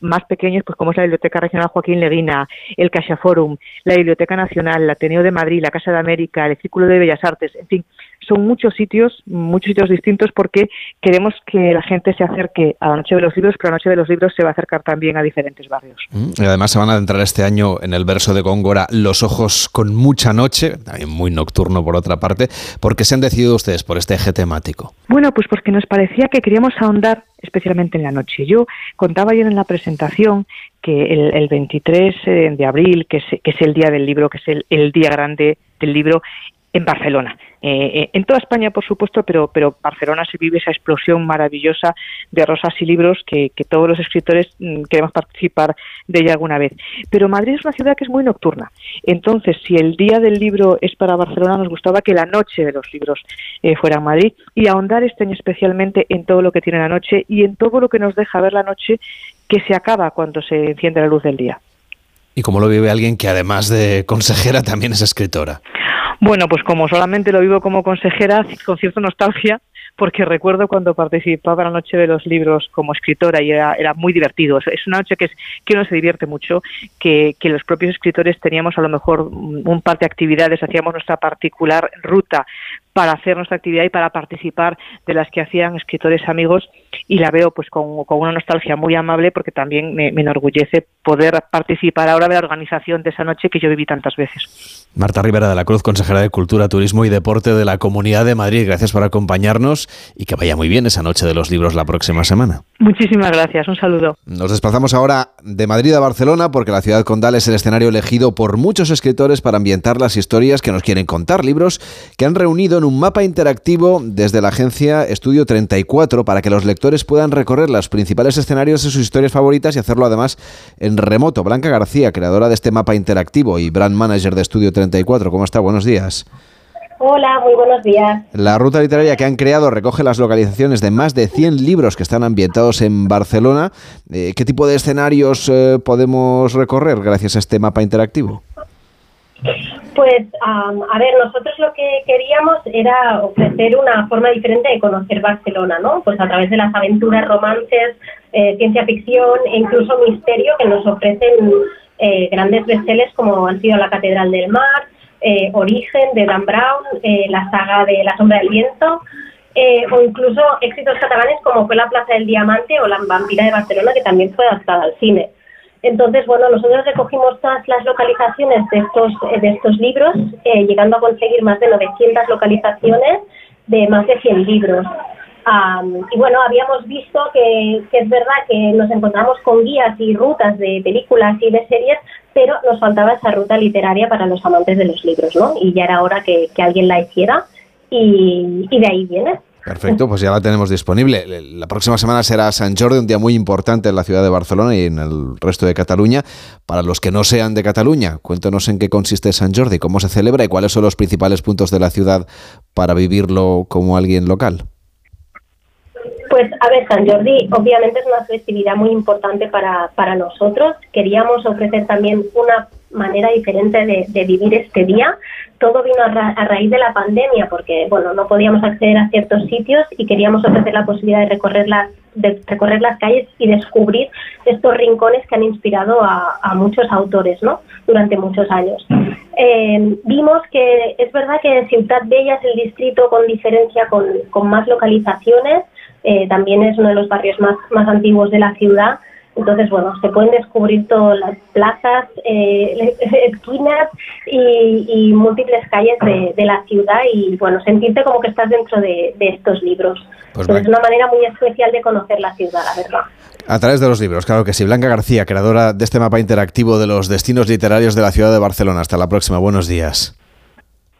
más pequeños pues como es la Biblioteca Regional Joaquín Leguina, el Caixa Forum, la Biblioteca Nacional, el Ateneo de Madrid, la Casa de América, el Círculo de Bellas Artes, en fin, son muchos sitios, muchos sitios distintos porque queremos que la gente se acerque a la Noche de los Libros, pero la Noche de los Libros se va a acercar también a diferentes barrios. Y además se van a adentrar este año en el verso de Góngora Los ojos con mucha noche, también muy nocturno por otra parte. ¿Por qué se han decidido ustedes por este eje temático? Bueno, pues porque nos parecía que queríamos ahondar especialmente en la noche. Yo contaba ayer en la presentación que el, el 23 de abril, que es, que es, el día del libro, que es el, día grande del libro, en Barcelona. Eh, en toda España, por supuesto, pero, pero Barcelona se vive esa explosión maravillosa de rosas y libros que, que todos los escritores mmm, queremos participar de ella alguna vez. Pero Madrid es una ciudad que es muy nocturna. Entonces, si el día del libro es para Barcelona, nos gustaba que la noche de los libros eh, fuera en Madrid y ahondar este año especialmente en todo lo que tiene la noche y en todo lo que nos deja ver la noche que se acaba cuando se enciende la luz del día. ¿Y cómo lo vive alguien que además de consejera también es escritora? Bueno, pues como solamente lo vivo como consejera, con cierta nostalgia, porque recuerdo cuando participaba en la Noche de los Libros como escritora y era, era muy divertido. Es una noche que, es, que uno se divierte mucho, que, que los propios escritores teníamos a lo mejor un par de actividades, hacíamos nuestra particular ruta para hacer nuestra actividad y para participar de las que hacían escritores amigos y la veo pues con, con una nostalgia muy amable porque también me, me, enorgullece poder participar ahora de la organización de esa noche que yo viví tantas veces. Marta Rivera de la Cruz, consejera de Cultura, Turismo y Deporte de la Comunidad de Madrid, gracias por acompañarnos y que vaya muy bien esa noche de los libros la próxima semana. Muchísimas gracias, un saludo. Nos desplazamos ahora de Madrid a Barcelona porque la ciudad condal es el escenario elegido por muchos escritores para ambientar las historias que nos quieren contar, libros que han reunido en un mapa interactivo desde la agencia Estudio 34 para que los lectores puedan recorrer los principales escenarios de sus historias favoritas y hacerlo además en remoto. Blanca García, creadora de este mapa interactivo y brand manager de Estudio 34, ¿cómo está? Buenos días. Hola, muy buenos días. La ruta literaria que han creado recoge las localizaciones de más de 100 libros que están ambientados en Barcelona. Eh, ¿Qué tipo de escenarios eh, podemos recorrer gracias a este mapa interactivo? Pues, a ver, nosotros lo que queríamos era ofrecer una forma diferente de conocer Barcelona, ¿no? Pues a través de las aventuras, romances, eh, ciencia ficción e incluso misterio que nos ofrecen grandes bestsellers como han sido La Catedral del Mar, eh, Origen de Dan Brown, eh, la saga de La sombra del viento, eh, o incluso éxitos catalanes como fue La Plaza del Diamante o La Vampira de Barcelona, que también fue adaptada al cine. Entonces, bueno, nosotros recogimos todas las localizaciones de estos, de estos libros, llegando a conseguir más de 900 localizaciones de más de 100 libros. y bueno, habíamos visto que, que, es verdad que nos encontramos con guías y rutas de películas y de series, pero nos faltaba esa ruta literaria para los amantes de los libros, ¿no? Y ya era hora que, alguien la hiciera y, de ahí viene. Perfecto, pues ya la tenemos disponible. La próxima semana será San Jordi, un día muy importante en la ciudad de Barcelona y en el resto de Cataluña. Para los que no sean de Cataluña, cuéntanos en qué consiste San Jordi, cómo se celebra y cuáles son los principales puntos de la ciudad para vivirlo como alguien local. Pues a ver, San Jordi obviamente es una festividad muy importante para, para nosotros. Queríamos ofrecer también una manera diferente de, vivir este día. Todo vino a, raíz de la pandemia porque, bueno, no podíamos acceder a ciertos sitios y queríamos ofrecer la posibilidad de recorrer las, de recorrer las calles y descubrir estos rincones que han inspirado a, muchos autores, ¿no? Durante muchos años. Eh, vimos que es verdad que Ciudad Bella es el distrito con diferencia con, con más localizaciones, eh, también es uno de los barrios más, más antiguos de la ciudad. Entonces, bueno, se pueden descubrir todas las plazas, eh, esquinas y, múltiples calles de, la ciudad y, bueno, sentirte como que estás dentro de, estos libros. Pues es una manera muy especial de conocer la ciudad, la verdad. A través de los libros, claro que sí. Blanca García, creadora de este mapa interactivo de los destinos literarios de la ciudad de Barcelona. Hasta la próxima. Buenos días.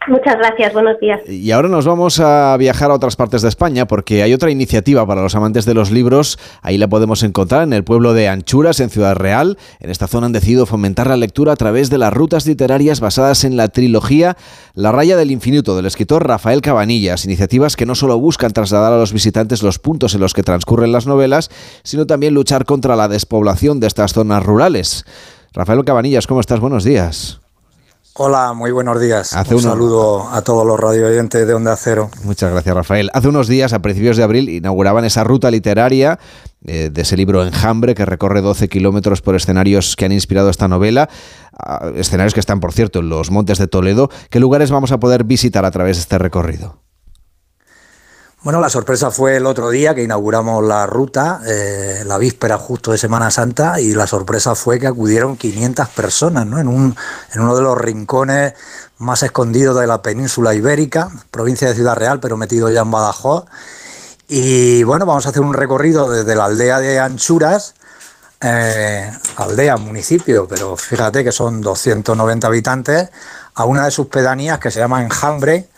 Muchas gracias, buenos días. Y ahora nos vamos a viajar a otras partes de España porque hay otra iniciativa para los amantes de los libros. Ahí la podemos encontrar en el pueblo de Anchuras, en Ciudad Real. En esta zona han decidido fomentar la lectura a través de las rutas literarias basadas en la trilogía La raya del infinito del escritor Rafael Cabanillas. Iniciativas que no solo buscan trasladar a los visitantes los puntos en los que transcurren las novelas, sino también luchar contra la despoblación de estas zonas rurales. Rafael Cabanillas, ¿cómo estás? Buenos días. Hola, muy buenos días. Un saludo a todos los radio oyentes de Onda Cero. Muchas gracias, Rafael. Hace unos días, a principios de abril, inauguraban esa ruta literaria eh, de ese libro Enjambre que recorre 12 kilómetros por escenarios que han inspirado esta novela. Ah, escenarios que están, por cierto, en los montes de Toledo. ¿Qué lugares vamos a poder visitar a través de este recorrido? Bueno, la sorpresa fue el otro día que inauguramos la ruta, eh, la víspera justo de Semana Santa, y la sorpresa fue que acudieron 500 personas ¿no? en, un, en uno de los rincones más escondidos de la península ibérica, provincia de Ciudad Real, pero metido ya en Badajoz. Y bueno, vamos a hacer un recorrido desde la aldea de Anchuras, eh, aldea, municipio, pero fíjate que son 290 habitantes, a una de sus pedanías que se llama Enjambre,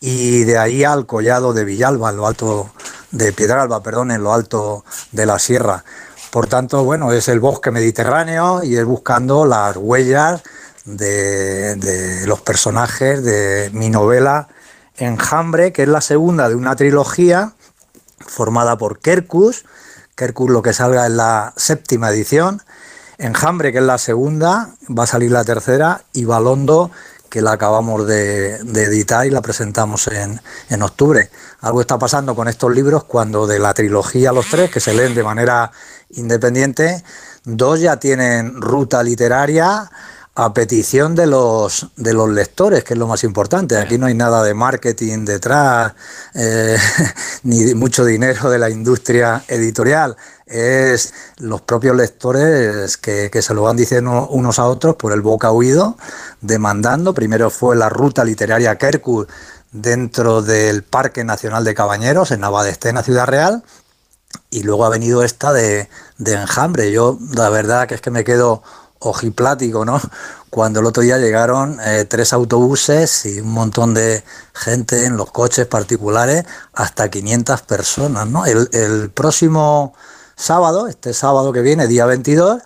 y de ahí al collado de Villalba, en lo alto de Piedralba, perdón, en lo alto de la sierra. Por tanto, bueno, es el bosque mediterráneo y es buscando las huellas de, los personajes de mi novela Enjambre, que es la segunda de una trilogía formada por Kerkus. Kerkus lo que salga en la séptima edición. Enjambre, que es la segunda, va a salir la tercera, y Balondo, que la acabamos de, editar y la presentamos en, en, octubre. Algo está pasando con estos libros cuando de la trilogía los tres, que se leen de manera independiente, dos ya tienen ruta literaria a petición de los, de los lectores, que es lo más importante. Aquí no hay nada de marketing detrás, eh, ni mucho dinero de la industria editorial. Es los propios lectores que, se lo van diciendo unos a otros por el boca oído, demandando. Primero fue la ruta literaria Kerkul dentro del Parque Nacional de Cabañeros, en Navadestena, Ciudad Real, y luego ha venido esta de, de enjambre. Yo, la verdad que es que me quedo ojiplático, ¿no? Cuando el otro día llegaron eh, tres autobuses y un montón de gente en los coches particulares, hasta 500 personas, ¿no? El, el próximo sábado, este sábado que viene, día 22,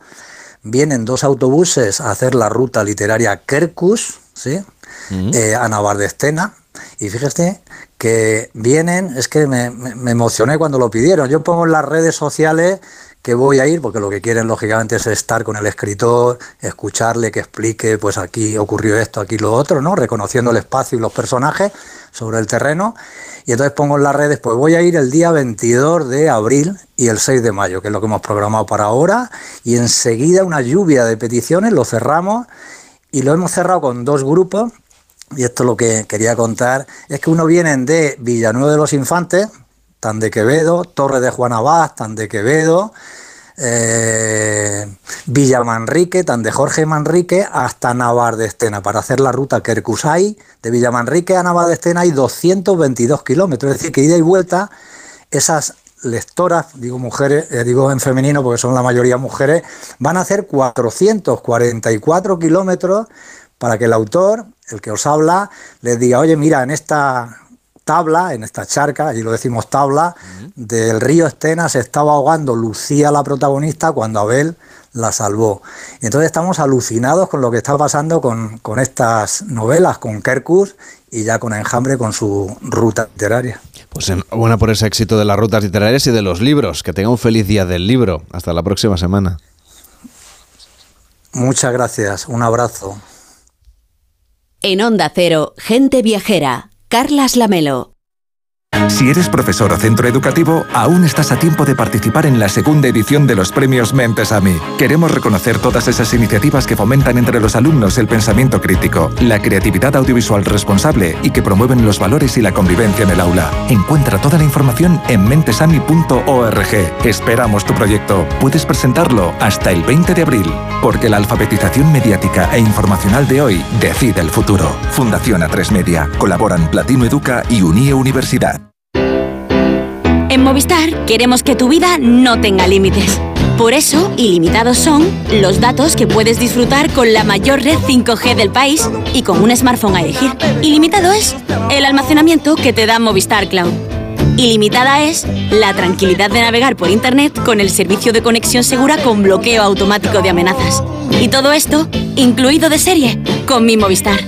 vienen dos autobuses a hacer la ruta literaria Kerkus, ¿sí? Eh, a Navardestena. Y fíjate que vienen, es que me, me- me emocioné cuando lo pidieron. Yo pongo en las redes sociales que voy a ir, porque lo que quieren lógicamente es estar con el escritor, escucharle que explique, pues aquí ocurrió esto, aquí lo otro, ¿no? Reconociendo el espacio y los personajes sobre el terreno. Y entonces pongo en las redes, pues voy a ir el día 22 de abril y el 6 de mayo, que es lo que hemos programado para ahora. Y enseguida una lluvia de peticiones, lo cerramos y lo hemos cerrado con dos grupos. Y esto lo que quería contar es que uno vienen de Villanueva de los Infantes, tan de Quevedo, Torre de Juan Abad, tan de Quevedo, eh, Villa Manrique, tan de Jorge Manrique, hasta Navardestena, para hacer la ruta Kerkusay, de Villa Manrique a Navardestena hay 222 kilómetros, es decir, que ida y vuelta, esas lectoras, digo mujeres, eh, digo en femenino porque son la mayoría mujeres, van a hacer 444 kilómetros para que el autor, el que os habla, les diga, oye, mira, en esta tabla, en esta charca, allí lo decimos tabla, del río Estena se estaba ahogando Lucía, la protagonista, cuando Abel la salvó. Y entonces estamos alucinados con lo que está pasando con, con estas novelas, con Kerkus y ya con Enjambre con su ruta literaria. Pues enhorabuena por ese éxito de las rutas literarias y de los libros. Que tenga un feliz día del libro. Hasta la próxima semana. Muchas gracias, un abrazo. En Onda Cero, Gente Viajera, Carlas Lamelo. Si eres profesor o centro educativo, aún estás a tiempo de participar en la segunda edición de los premios Mentes a mí. Queremos reconocer todas esas iniciativas que fomentan entre los alumnos el pensamiento crítico, la creatividad audiovisual responsable y que promueven los valores y la convivencia en el aula. Encuentra toda la información en mentesami.org. Esperamos tu proyecto. Puedes presentarlo hasta el 20 de abril, porque la alfabetización mediática e informacional de hoy decide el futuro. Fundación A3 Media. Colaboran Platino Educa y Unie Universidad. En Movistar queremos que tu vida no tenga límites. Por eso, ilimitados son los datos que puedes disfrutar con la mayor red 5G del país y con un smartphone a elegir. Ilimitado es el almacenamiento que te da Movistar Cloud. Ilimitada es la tranquilidad de navegar por Internet con el servicio de conexión segura con bloqueo automático de amenazas. Y todo esto, incluido de serie, con mi Movistar.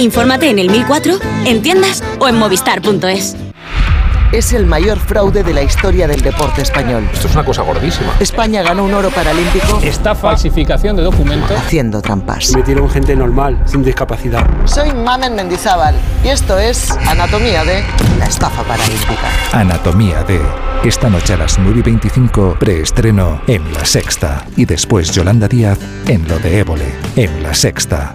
Infórmate en el 1004, en tiendas o en movistar.es. Es el mayor fraude de la historia del deporte español. Esto es una cosa gordísima. España ganó un oro paralímpico. Esta falsificación de documentos. Haciendo trampas. Metieron gente normal, sin discapacidad. Soy Mamen Mendizábal y esto es Anatomía de la estafa paralímpica. Anatomía de. Esta noche a las 9 y 25, preestreno en La Sexta. Y después Yolanda Díaz en Lo de Évole, en La Sexta.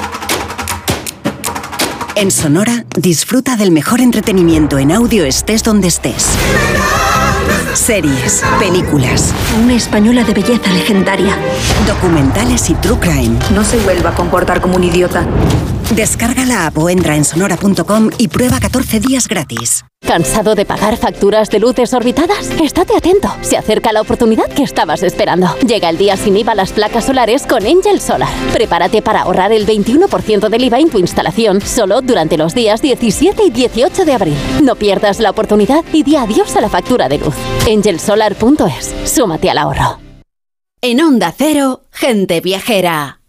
En Sonora, disfruta del mejor entretenimiento en audio estés donde estés. Series, películas, Una española de belleza legendaria. documentales y true crime. No se vuelva a comportar como un idiota. Descarga la app o entra en sonora.com y prueba 14 días gratis. ¿Cansado de pagar facturas de luz desorbitadas? Estate atento, se acerca la oportunidad que estabas esperando. Llega el día sin IVA las placas solares con Angel Solar. Prepárate para ahorrar el 21% del IVA en tu instalación solo durante los días 17 y 18 de abril. No pierdas la oportunidad y di adiós a la factura de luz. Angelsolar.es. Súmate al ahorro. En Onda Cero, Gente Viajera.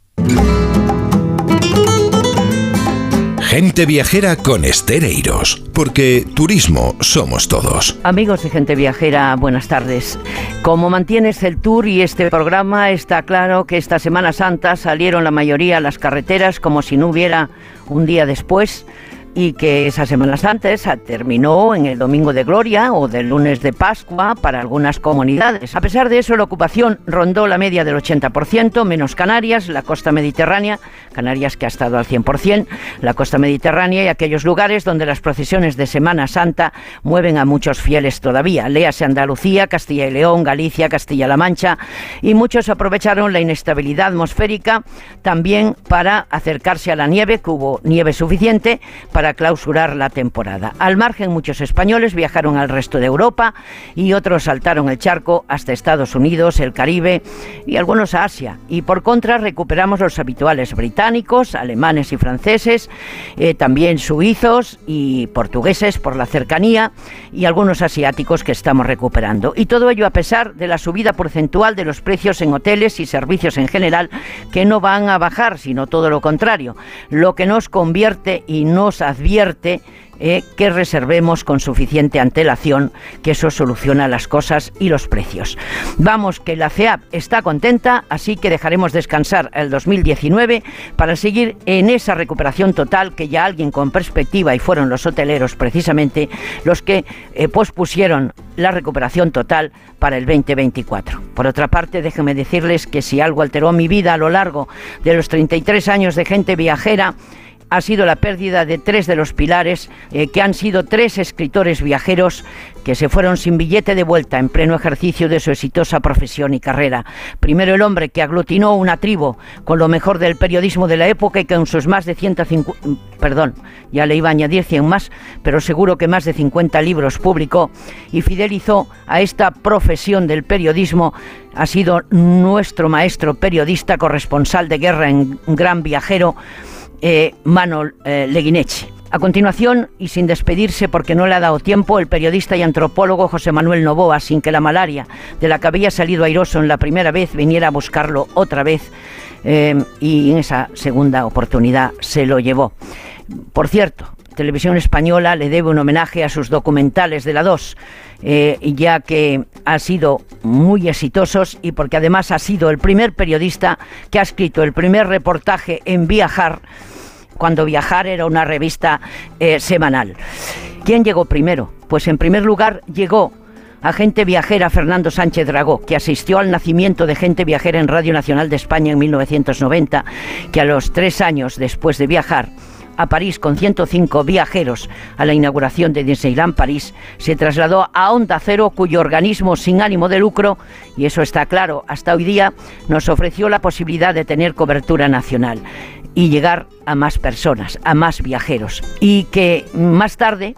Gente viajera con Estereiros, porque turismo somos todos. Amigos de Gente Viajera, buenas tardes. Como mantienes el tour y este programa, está claro que esta Semana Santa salieron la mayoría a las carreteras como si no hubiera un día después. Y que esa Semana Santa terminó en el Domingo de Gloria o del lunes de Pascua para algunas comunidades. A pesar de eso, la ocupación rondó la media del 80%, menos Canarias, la costa mediterránea, Canarias que ha estado al 100%, la costa mediterránea y aquellos lugares donde las procesiones de Semana Santa mueven a muchos fieles todavía. Léase Andalucía, Castilla y León, Galicia, Castilla-La Mancha y muchos aprovecharon la inestabilidad atmosférica también para acercarse a la nieve, que hubo nieve suficiente para clausurar la temporada. Al margen, muchos españoles viajaron al resto de Europa y otros saltaron el charco hasta Estados Unidos, el Caribe y algunos a Asia. Y por contra, recuperamos los habituales británicos, alemanes y franceses, eh, también suizos y portugueses por la cercanía y algunos asiáticos que estamos recuperando. Y todo ello a pesar de la subida porcentual de los precios en hoteles y servicios en general, que no van a bajar, sino todo lo contrario, lo que nos convierte y nos advierte eh, que reservemos con suficiente antelación, que eso soluciona las cosas y los precios. Vamos, que la CEAP está contenta, así que dejaremos descansar el 2019 para seguir en esa recuperación total que ya alguien con perspectiva, y fueron los hoteleros precisamente, los que eh, pospusieron la recuperación total para el 2024. Por otra parte, déjenme decirles que si algo alteró mi vida a lo largo de los 33 años de gente viajera, ha sido la pérdida de tres de los pilares, eh, que han sido tres escritores viajeros que se fueron sin billete de vuelta en pleno ejercicio de su exitosa profesión y carrera. Primero el hombre que aglutinó una tribu con lo mejor del periodismo de la época y que con sus más de 150, perdón, ya le iba a añadir 100 más, pero seguro que más de 50 libros publicó y fidelizó a esta profesión del periodismo ha sido nuestro maestro periodista corresponsal de guerra en Gran Viajero eh, Manol eh, Leguineche. A continuación, y sin despedirse porque no le ha dado tiempo, el periodista y antropólogo José Manuel Novoa, sin que la malaria de la que había salido airoso en la primera vez viniera a buscarlo otra vez, eh, y en esa segunda oportunidad se lo llevó. Por cierto, Televisión Española le debe un homenaje a sus documentales de la 2, eh, ya que ha sido muy exitosos y porque además ha sido el primer periodista que ha escrito el primer reportaje en Viajar cuando Viajar era una revista eh, semanal. ¿Quién llegó primero? Pues en primer lugar llegó agente viajera Fernando Sánchez Dragó, que asistió al nacimiento de gente viajera en Radio Nacional de España en 1990, que a los tres años después de viajar a París con 105 viajeros a la inauguración de Disneyland París, se trasladó a Onda Cero, cuyo organismo sin ánimo de lucro, y eso está claro, hasta hoy día nos ofreció la posibilidad de tener cobertura nacional y llegar a más personas, a más viajeros. Y que más tarde,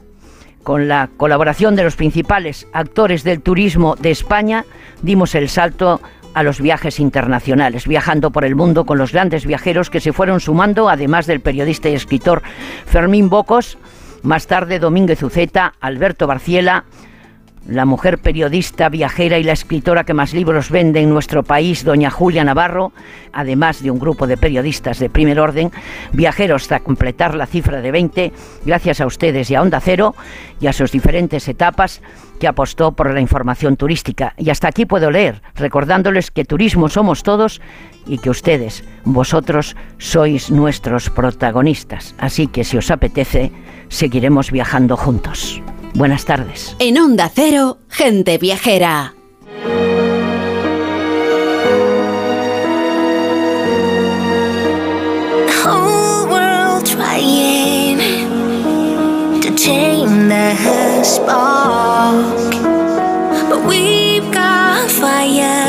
con la colaboración de los principales actores del turismo de España, dimos el salto a los viajes internacionales, viajando por el mundo con los grandes viajeros que se fueron sumando, además del periodista y escritor Fermín Bocos, más tarde Domínguez Uceta, Alberto Barciela, la mujer periodista, viajera y la escritora que más libros vende en nuestro país, doña Julia Navarro, además de un grupo de periodistas de primer orden, viajeros hasta completar la cifra de 20, gracias a ustedes y a Onda Cero y a sus diferentes etapas que apostó por la información turística. Y hasta aquí puedo leer, recordándoles que turismo somos todos y que ustedes, vosotros, sois nuestros protagonistas. Así que si os apetece, seguiremos viajando juntos. Buenas tardes. En Onda Cero, gente viajera. tame the spark, but we've got fire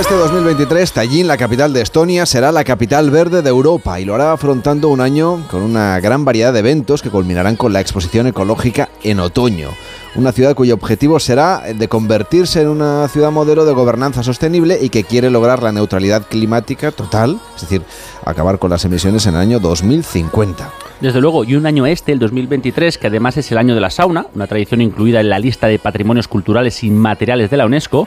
Este 2023, Tallinn, la capital de Estonia, será la capital verde de Europa y lo hará afrontando un año con una gran variedad de eventos que culminarán con la exposición ecológica en otoño. Una ciudad cuyo objetivo será de convertirse en una ciudad modelo de gobernanza sostenible y que quiere lograr la neutralidad climática total, es decir, acabar con las emisiones en el año 2050. Desde luego, y un año este, el 2023, que además es el año de la sauna, una tradición incluida en la lista de patrimonios culturales inmateriales de la UNESCO,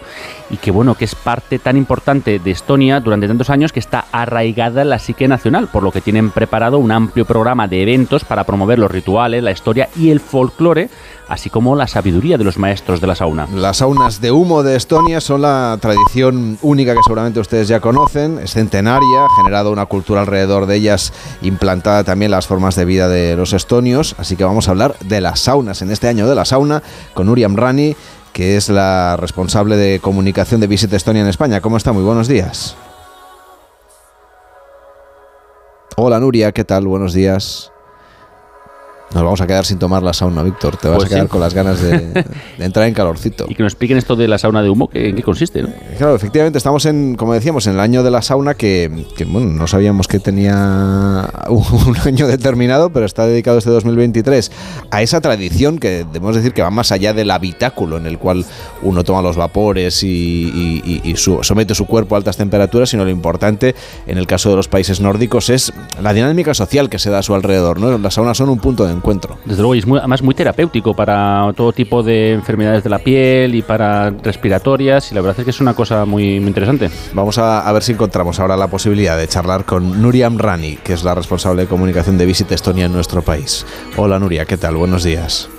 y que bueno, que es parte tan importante de Estonia durante tantos años que está arraigada en la psique nacional, por lo que tienen preparado un amplio programa de eventos para promover los rituales, la historia y el folclore, así como la sabiduría de los maestros de la sauna. Las saunas de humo de Estonia son la tradición única que seguramente ustedes ya conocen, es centenaria, ha generado una cultura alrededor de ellas, implantada también las formas de vida de los estonios, así que vamos a hablar de las saunas en este año de la sauna con Uriam Rani, que es la responsable de comunicación de Visit Estonia en España. ¿Cómo está? Muy buenos días. Hola Nuria, ¿qué tal? Buenos días. Nos vamos a quedar sin tomar la sauna, Víctor. Te vas Pues a quedar sí. con las ganas de, de entrar en calorcito. Y que nos expliquen esto de la sauna de humo, que- en qué consiste, ¿no? Claro, efectivamente, estamos en, como decíamos, en el año de la sauna que, que, bueno, no sabíamos que tenía un año determinado, pero está dedicado este 2023 a esa tradición que debemos decir que va más allá del habitáculo en el cual uno toma los vapores y, y- y- y su- somete su cuerpo a altas temperaturas, sino lo importante en el caso de los países nórdicos es la dinámica social que se da a su alrededor. ¿no? Las saunas son un punto de encuentro. Desde luego, y es muy, además muy terapéutico para todo tipo de enfermedades de la piel y para respiratorias, y la verdad es que es una cosa muy, muy interesante. Vamos a, a ver si encontramos ahora la posibilidad de charlar con Nuriam Rani, que es la responsable de comunicación de Visit Estonia en nuestro país. Hola Nuria, ¿qué tal? Buenos días.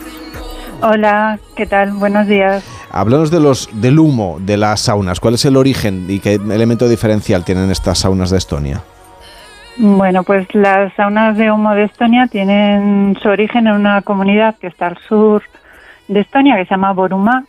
Hola, ¿qué tal? Buenos días. Háblanos de los, del humo de las saunas. ¿Cuál es el origen y qué elemento diferencial tienen estas saunas de Estonia? Bueno, pues las saunas de humo de Estonia tienen su origen en una comunidad que está al sur de Estonia que se llama Boruma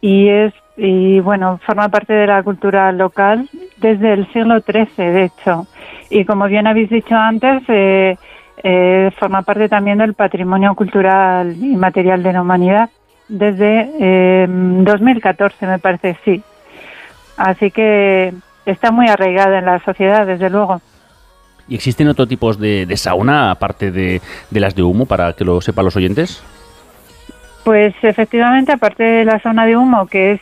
y es y bueno forma parte de la cultura local desde el siglo XIII de hecho. Y como bien habéis dicho antes eh, eh, forma parte también del patrimonio cultural y material de la humanidad desde eh, 2014 me parece sí. Así que está muy arraigada en la sociedad desde luego ¿Y existen otros tipos de, sauna, aparte de, de las de humo, para que lo sepan los oyentes? Pues efectivamente, aparte de la sauna de humo, que es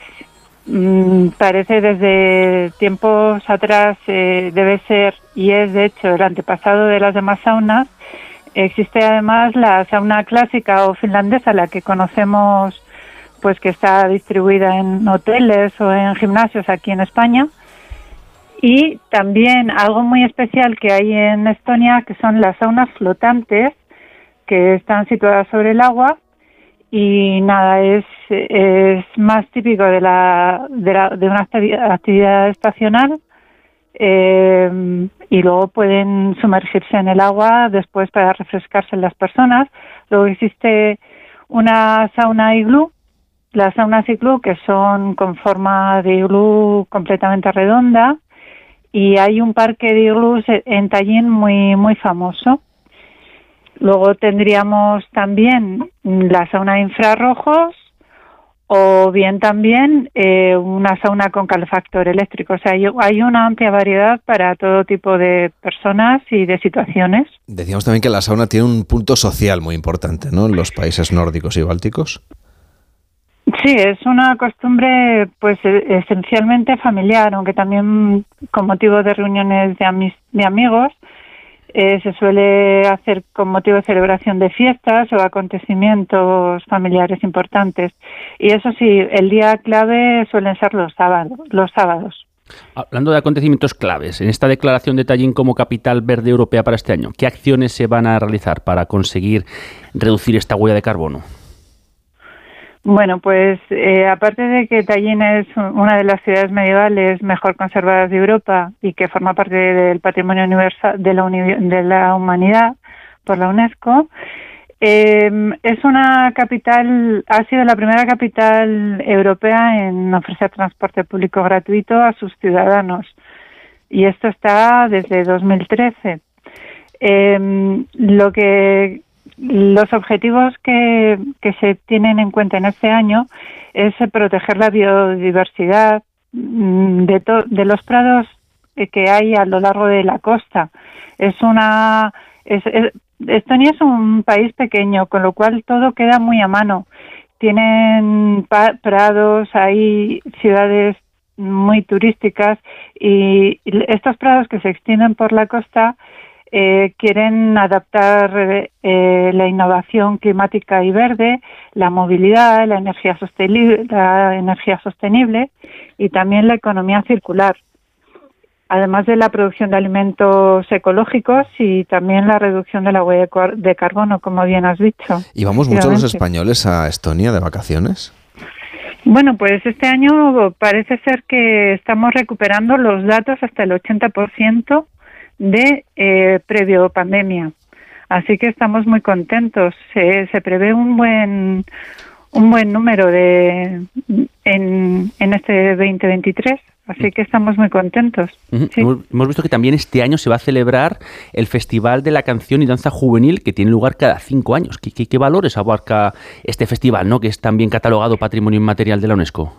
mm, parece desde tiempos atrás eh, debe ser y es de hecho el antepasado de las demás saunas, existe además la sauna clásica o finlandesa, la que conocemos, pues que está distribuida en hoteles o en gimnasios aquí en España. Y también algo muy especial que hay en Estonia, que son las saunas flotantes, que están situadas sobre el agua y nada, es, es más típico de, la, de, la- de una activi- actividad estacional eh, y luego pueden sumergirse en el agua después para refrescarse las personas. Luego existe una sauna iglú, las saunas iglú que son con forma de iglú completamente redonda y hay un parque de iglús en Tallinn muy muy famoso. Luego tendríamos también la sauna de infrarrojos o bien también eh, una sauna con calefactor eléctrico. O sea, hay una amplia variedad para todo tipo de personas y de situaciones. Decíamos también que la sauna tiene un punto social muy importante, ¿no? En los países nórdicos y bálticos. Sí, es una costumbre pues e- esencialmente familiar, aunque también con motivo de reuniones de, amis- de amigos eh, se suele hacer con motivo de celebración de fiestas o acontecimientos familiares importantes. Y eso sí, el día clave suelen ser los sábados. Los sábados. Hablando de acontecimientos claves, en esta declaración de Tallinn como capital verde europea para este año, ¿qué acciones se van a realizar para conseguir reducir esta huella de carbono? Bueno, pues eh, aparte de que Tallinn es una de las ciudades medievales mejor conservadas de Europa y que forma parte del patrimonio universal de la, uni- de la humanidad por la UNESCO, eh, es una capital, ha sido la primera capital europea en ofrecer transporte público gratuito a sus ciudadanos. Y esto está desde 2013. Eh, lo que los objetivos que, se tienen en cuenta en este año es proteger la biodiversidad mm, de, de los prados que hay a lo largo de la costa. Es una es- es- Estonia es un país pequeño, con lo cual todo queda muy a mano tienen prados, hay ciudades muy turísticas y estos prados que se extienden por la costa eh, quieren adaptar eh, la innovación climática y verde, la movilidad, la energía sostenible, la energía sostenible y también la economía circular además de la producción de alimentos ecológicos y también la reducción de la huella de car- de carbono, como bien has dicho. ¿Y vamos mucho los españoles a Estonia de vacaciones? Bueno, pues este año parece ser que estamos recuperando los datos hasta el 80% de eh, previo pandemia. Así que estamos muy contentos. Se, se prevé un buen un buen número de en, en este 2023. Así que estamos muy contentos. Hemos visto que también este año se va a celebrar el Festival de la Canción y Danza Juvenil que tiene lugar cada cinco años. ¿Qué, qué- qué valores abarca este festival, no? que es también catalogado Patrimonio Inmaterial de la UNESCO?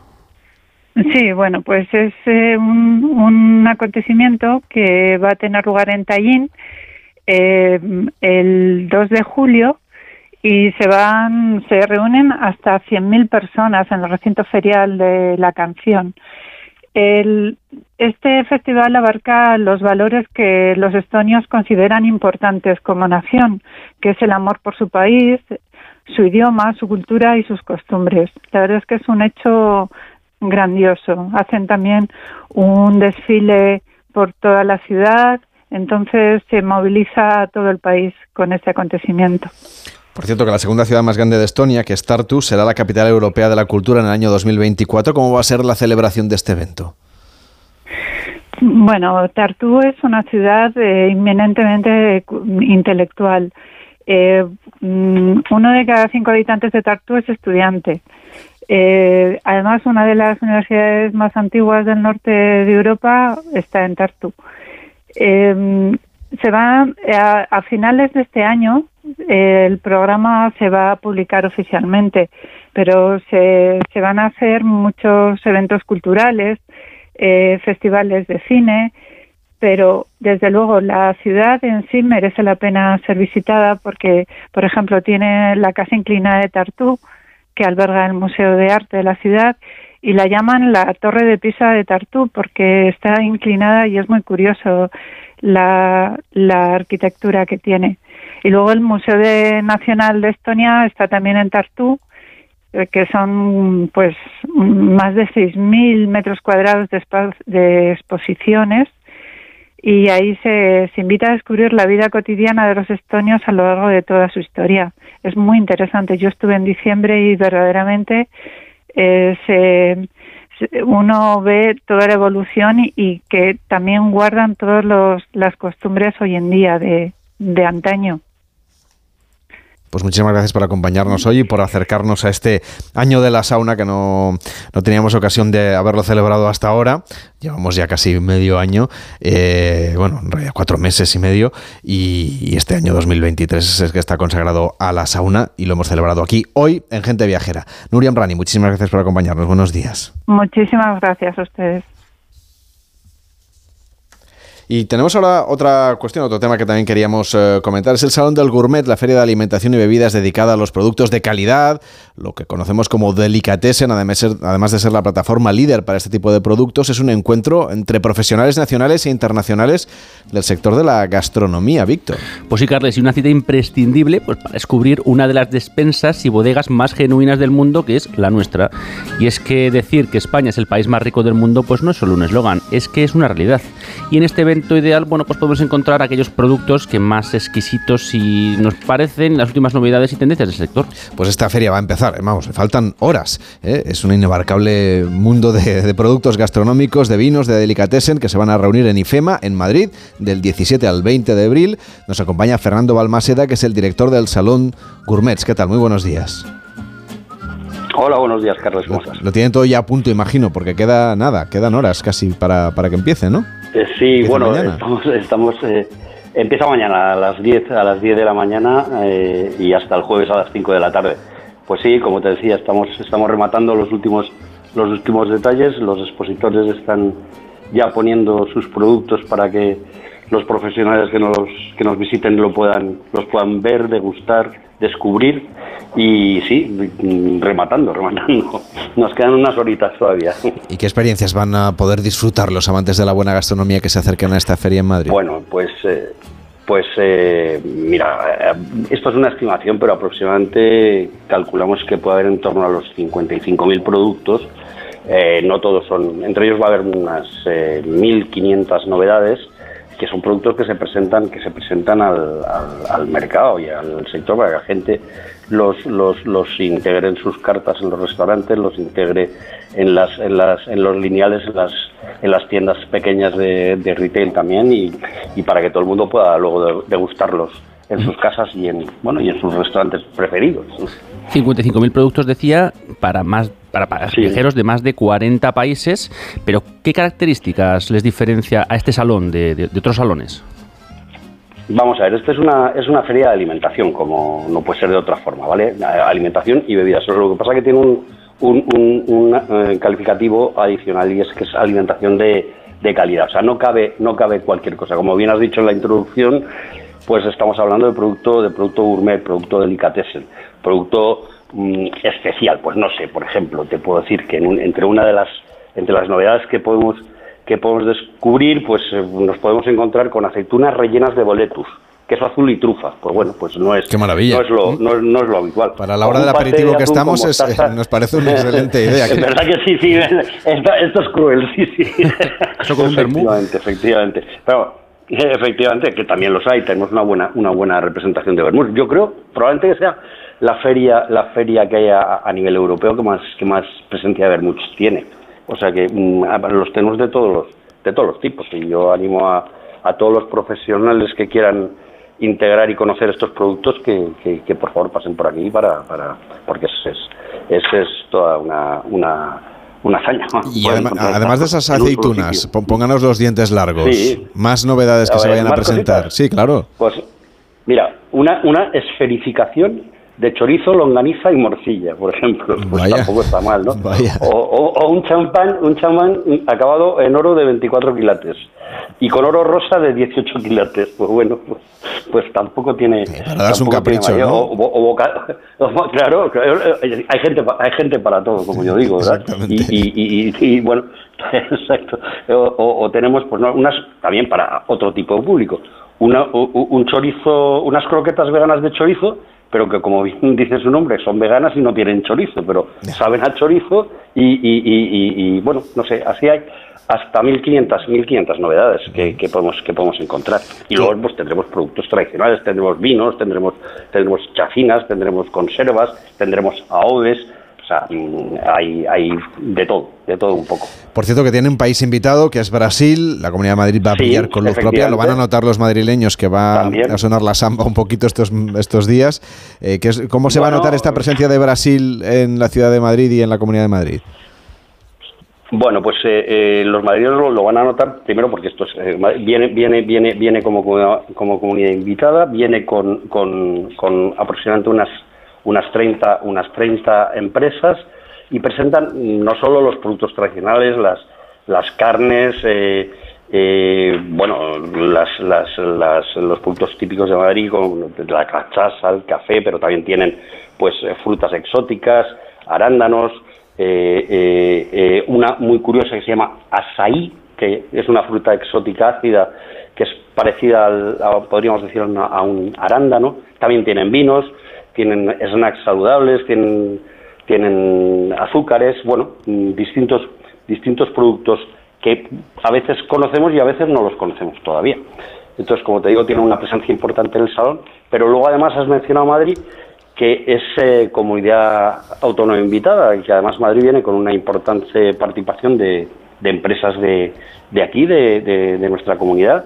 Sí, bueno, pues es eh, un, un acontecimiento que va a tener lugar en Tallinn eh, el 2 de julio y se van se reúnen hasta 100.000 personas en el recinto ferial de la canción. El, este festival abarca los valores que los estonios consideran importantes como nación, que es el amor por su país, su idioma, su cultura y sus costumbres. La verdad es que es un hecho grandioso. Hacen también un desfile por toda la ciudad, entonces se moviliza a todo el país con este acontecimiento. Por cierto, que la segunda ciudad más grande de Estonia, que es Tartu, será la capital europea de la cultura en el año 2024. ¿Cómo va a ser la celebración de este evento? Bueno, Tartu es una ciudad eh, inminentemente intelectual. Eh, mm, uno de cada cinco habitantes de Tartu es estudiante. Eh, además, una de las universidades más antiguas del norte de Europa está en Tartu. Eh, se va a, finales de este año eh, el programa se va a publicar oficialmente, pero se, se van a hacer muchos eventos culturales, eh, festivales de cine, pero desde luego la ciudad en sí merece la pena ser visitada porque, por ejemplo, tiene la casa inclinada de Tartu, que alberga el Museo de Arte de la ciudad, y la llaman la Torre de Pisa de Tartu porque está inclinada y es muy curioso la, la arquitectura que tiene. Y luego el Museo de- Nacional de Estonia está también en Tartu, eh, que son pues más de 6.000 metros cuadrados de, de exposiciones y ahí se, se invita a descubrir la vida cotidiana de los estonios a lo largo de toda su historia. Es muy interesante. Yo estuve en diciembre y verdaderamente eh, se, se- uno ve toda la evolución y, que también guardan todas las costumbres hoy en día de, de antaño. Pues muchísimas gracias por acompañarnos hoy y por acercarnos a este año de la sauna que no, no teníamos ocasión de haberlo celebrado hasta ahora. Llevamos ya casi medio año, eh, bueno, en realidad cuatro meses y medio, y, este año 2023 es que está consagrado a la sauna y lo hemos celebrado aquí hoy en Gente Viajera. Nuriam Rani, muchísimas gracias por acompañarnos. Buenos días. Muchísimas gracias a ustedes. Y tenemos ahora otra cuestión, otro tema que también queríamos eh, comentar. Es el Salón del Gourmet, la feria de alimentación y bebidas dedicada a los productos de calidad, lo que conocemos como Delicatessen, además, de ser la plataforma líder para este tipo de productos. Es un encuentro entre profesionales nacionales e internacionales del sector de la gastronomía, Víctor. Pues sí, Carles, y una cita imprescindible pues, para descubrir una de las despensas y bodegas más genuinas del mundo, que es la nuestra. Y es que decir que España es el país más rico del mundo, pues no es solo un eslogan, es que es una realidad. Y en este evento ideal, bueno, pues podemos encontrar aquellos productos que más exquisitos y nos parecen las últimas novedades y tendencias del sector. Pues esta feria va a empezar, eh, vamos, le faltan horas. ¿eh? Es un inabarcable mundo de, de productos gastronómicos, de vinos, de delicatessen que se van a reunir en IFEMA, en Madrid, del 17 al 20 de abril. Nos acompaña Fernando Balmaseda, que es el director del Salón Gourmets. ¿Qué tal? Muy buenos días. Hola, buenos días, Carlos. ¿Cómo estás? Lo tienen todo ya a punto, imagino, porque queda nada, quedan horas casi para, para que empiece, ¿no? Eh, sí, bueno, estamos, estamos eh, empieza mañana a las 10 a las 10 de la mañana eh, y hasta el jueves a las 5 de la tarde. Pues sí, como te decía, estamos estamos rematando los últimos los últimos detalles, los expositores están ya poniendo sus productos para que los profesionales que nos, que nos visiten lo puedan, los puedan ver, degustar, descubrir y sí, rematando, rematando. Nos quedan unas horitas todavía. ¿Y qué experiencias van a poder disfrutar los amantes de la buena gastronomía que se acerquen a esta feria en Madrid? Bueno, pues, eh, pues eh, mira, eh, esto es una estimación, pero aproximadamente calculamos que puede haber en torno a los 55.000 productos. Eh, no todos son, entre ellos va a haber unas eh, 1.500 novedades que son productos que se presentan que se presentan al, al- al mercado y al sector para que la gente los, los, los integre en sus cartas en los restaurantes, los integre en las, en las en los lineales en las en las tiendas pequeñas de, de retail también y, y para que todo el mundo pueda luego de- degustarlos en sus casas y en bueno y en sus restaurantes preferidos. 55.000 productos, decía, para más para, para viajeros de más de 40 países. Pero, ¿qué características les diferencia a este salón de, de- de otros salones? Vamos a ver, esta es una, es una feria de alimentación, como no puede ser de otra forma, ¿vale? Alimentación y bebidas. Lo que pasa es que tiene un, un, un- un, eh, calificativo adicional y es que es alimentación de, de calidad. O sea, no cabe, no cabe cualquier cosa. Como bien has dicho en la introducción, pues estamos hablando de producto, de producto gourmet, producto delicatessen, producto mm, especial. Pues no sé, por ejemplo, te puedo decir que en un- entre una de las, entre las novedades que podemos que podemos descubrir, pues eh, nos podemos encontrar con aceitunas rellenas de boletus, queso azul y trufa. Pues bueno, pues no es, Qué maravilla. No es lo, no, es- no es lo habitual. Para la hora del aperitivo que estamos, es- eh, nos parece una excelente idea. Es verdad que sí, sí, esto, esto es cruel, sí, sí. Eso con un efectivamente, efectivamente. Pero efectivamente, que también los hay, tenemos una buena, una buena representación de vermú. Yo creo, probablemente que sea la feria, la feria que haya a, a nivel europeo que más, que más presencia de vermuts tiene. O sea que mm, los tenemos de todos los, de todos los tipos. Y yo animo a, a todos los profesionales que quieran integrar y conocer estos productos que, que, que por favor pasen por aquí para, para porque es, es, es, es toda una, una, una hazaña. Y encontrar además de esas aceitunas, pónganos los dientes largos. Sí. Más novedades que se vayan a ¿más presentar. cositas? Sí, claro. Pues mira, una, una esferificación de chorizo, longaniza y morcilla, por ejemplo. Pues Vaya. tampoco está mal, ¿no? Vaya. O, o- o un champán, un champán acabado en oro de 24 quilates y con oro rosa de 18 quilates. Pues bueno, pues, pues tampoco tiene. para darse un capricho. ¿no? O, boca- o- claro, hay gente, hay gente para todo, como yo digo, ¿verdad? Y, y- y- y- y, bueno, exacto. O, o- o tenemos, pues no, unas también para otro tipo de público. Una, un chorizo, unas croquetas veganas de chorizo, pero que como bien dice su nombre, son veganas y no tienen chorizo, pero saben a chorizo y, y- y- bueno, no sé, así hay hasta 1500, 1500 novedades que, que podemos que podemos encontrar. Y luego pues tendremos productos tradicionales, tendremos vinos, tendremos tendremos chacinas, tendremos conservas, tendremos o sea, hay, hay de todo, de todo un poco. Por cierto, que tiene un país invitado que es Brasil. La Comunidad de Madrid va a Sí, brillar con luz propia. Lo van a notar los madrileños que va También. a sonar la samba un poquito estos, estos días. Eh, que es- ¿Cómo se va a notar esta presencia de Brasil en la ciudad de Madrid y en la Comunidad de Madrid? Bueno, pues eh, eh, los madrileños lo, lo van a notar primero porque esto es, eh, viene viene viene viene como comunidad, como comunidad invitada, viene con, con, con aproximadamente unas unas 30 unas 30 empresas y presentan no solo los productos tradicionales, las las carnes, eh, eh, bueno, las, las, las- los productos típicos de Madrid, como la cachaza, el café, pero también tienen pues eh, frutas exóticas, arándanos, una muy curiosa que se llama azaí, que es una fruta exótica ácida que es parecida al, a- podríamos decir, a un arándano. También tienen vinos, tienen snacks saludables, tienen, tienen azúcares, bueno, distintos, distintos productos que a veces conocemos y a veces no los conocemos todavía. Entonces, como te digo, tiene una presencia importante en el salón, pero luego además has mencionado Madrid, que es eh, comunidad autónoma invitada y que además Madrid viene con una importante participación de, de empresas de, de aquí, de- de nuestra comunidad,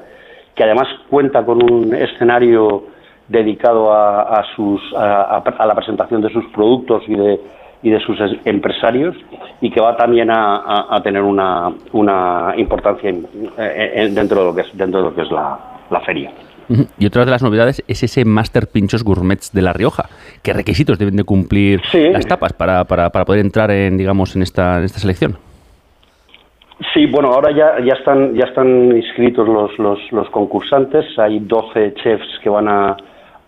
que además cuenta con un escenario dedicado a, a sus, a, a- la presentación de sus productos y de, y de sus es- empresarios y que va también a, a- tener una, una importancia en- en- dentro de lo que es, dentro de lo que es la, la feria. Y otra de las novedades es ese Master Pinchos Gourmets de La Rioja. ¿Qué requisitos deben de cumplir las tapas para, para- para poder entrar en, digamos, en esta, en esta selección? Sí, bueno, ahora ya, ya están ya están inscritos los, los, los concursantes. Hay 12 chefs que van a,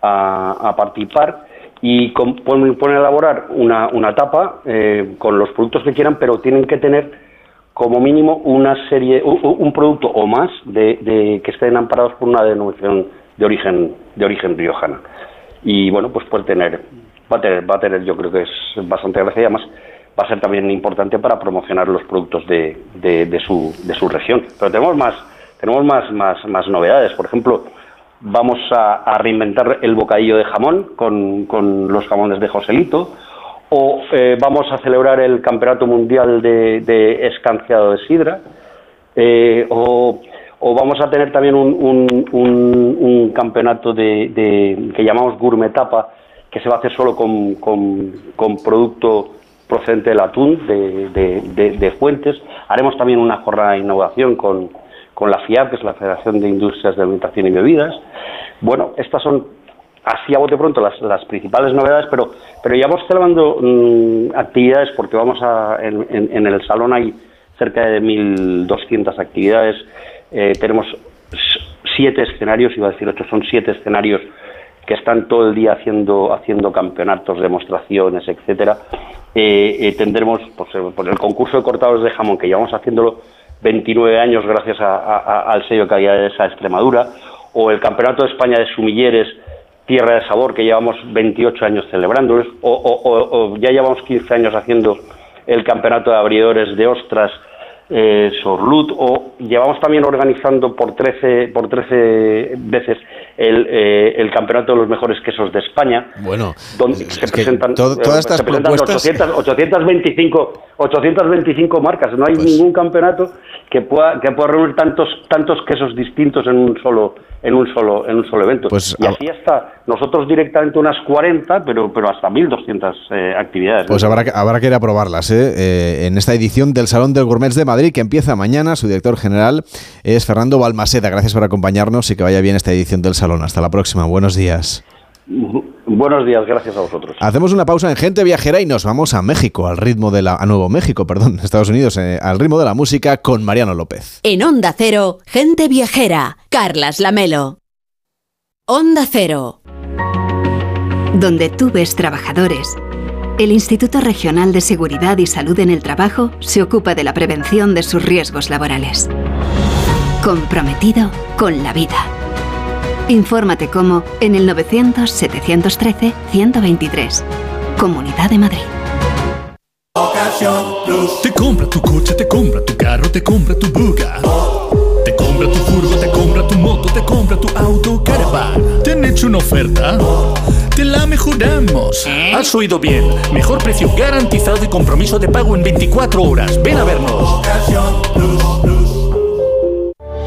a, a participar y con- pueden elaborar una, una tapa eh, con los productos que quieran, pero tienen que tener como mínimo una serie, un, un producto o más de, de- que estén amparados por una denominación de origen de origen riojana. Y bueno, pues puede tener, va a tener, va a tener, yo creo que es bastante gracia y además va a ser también importante para promocionar los productos de, de, de su, de su región. Pero tenemos más, tenemos más, más, más novedades. Por ejemplo, vamos a, reinventar el bocadillo de jamón con, con los jamones de Joselito. O eh, vamos a celebrar el Campeonato Mundial de, de Escanciado de Sidra. Eh, o, vamos a tener también un, un- un- campeonato de, que llamamos Gourmet Tapa, que se va a hacer solo con, con- con producto procedente del atún de- de fuentes. Haremos también una jornada de innovación con, con la FIAB, que es la Federación de Industrias de Alimentación y Bebidas. Bueno, estas son así a bote pronto las, principales novedades, pero, pero ya vamos celebrando mm, actividades porque vamos a, en, en- el salón hay cerca de 1.200 actividades, eh, tenemos siete escenarios, iba a decir ocho, son siete escenarios que están todo el día haciendo, haciendo campeonatos, demostraciones, etcétera. Eh, eh, tendremos pues, por el concurso de cortados de jamón, que llevamos haciéndolo 29 años gracias a- a- al sello esa Extremadura, o el Campeonato de España de Sumilleres, Tierra de Sabor, que llevamos 28 años celebrándolos, o, o- o- o ya llevamos 15 años haciendo el Campeonato de Abridores de Ostras, eh, Sorlut, o llevamos también organizando por 13, por 13 veces el, eh, el Campeonato de los Mejores Quesos de España, Bueno, donde se presentan, to- eh, todas estas se presentan propuestas- 800, 825, 825 marcas. No hay Pues ningún campeonato que pueda que pueda reunir tantos tantos quesos distintos en un solo en un solo en un solo evento. Pues, y así hasta nosotros directamente unas 40, pero pero hasta 1200 eh, actividades. Pues habrá que, habrá que ir a probarlas ¿eh? Eh, en esta edición del Salón del Gourmet de Madrid que empieza mañana. Su director general es Fernando Balmaseda. Gracias por acompañarnos y que vaya bien esta edición del Salón. Hasta la próxima. Buenos días. Buenos días, gracias a vosotros. Hacemos una pausa en Gente Viajera y nos vamos a México, al ritmo de la... a Nuevo México, perdón, Estados Unidos, eh, al ritmo de la música con Mariano López. En Onda Cero, gente viajera, Carlas Lamelo. Onda Cero. Donde tú ves trabajadores, el Instituto Regional de Seguridad y Salud en el Trabajo se ocupa de la prevención de sus riesgos laborales. Comprometido con la vida. Infórmate cómo en el 900-713-123. Comunidad de Madrid. Te compra tu coche, te compra tu carro, te compra tu buga. Te compra tu furgo, te compra tu moto, te compra tu auto, caravan. ¿Te han hecho una oferta? Te la mejoramos. Has oído bien. Mejor precio garantizado y compromiso de pago en 24 horas. Ven a vernos.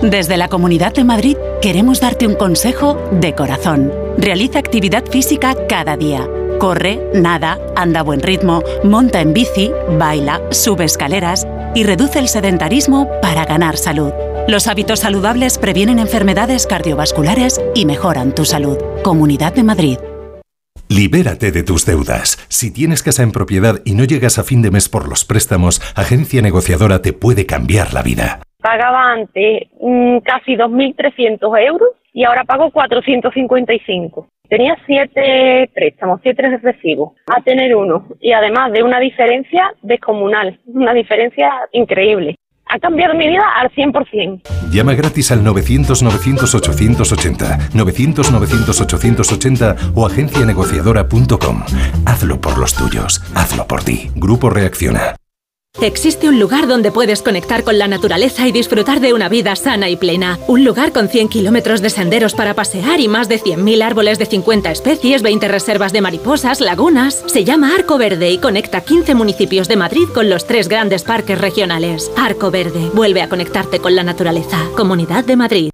Desde la Comunidad de Madrid queremos darte un consejo de corazón. Realiza actividad física cada día. Corre, nada, anda a buen ritmo, monta en bici, baila, sube escaleras y reduce el sedentarismo para ganar salud. Los hábitos saludables previenen enfermedades cardiovasculares y mejoran tu salud. Comunidad de Madrid. Libérate de tus deudas. Si tienes casa en propiedad y no llegas a fin de mes por los préstamos, Agencia Negociadora te puede cambiar la vida. Pagaba antes mm, casi 2.300 euros y ahora pago 455. Tenía siete préstamos, siete recibos, a tener uno. Y además de una diferencia descomunal, una diferencia increíble. Ha cambiado mi vida al 100%. Llama gratis al 900-900-880, 900-900-880 o agencianegociadora.com. Hazlo por los tuyos, hazlo por ti. Grupo Reacciona. Existe un lugar donde puedes conectar con la naturaleza y disfrutar de una vida sana y plena. Un lugar con 100 kilómetros de senderos para pasear y más de 100.000 árboles de 50 especies, 20 reservas de mariposas, lagunas. Se llama Arco Verde y conecta 15 municipios de Madrid con los tres grandes parques regionales. Arco Verde, vuelve a conectarte con la naturaleza. Comunidad de Madrid.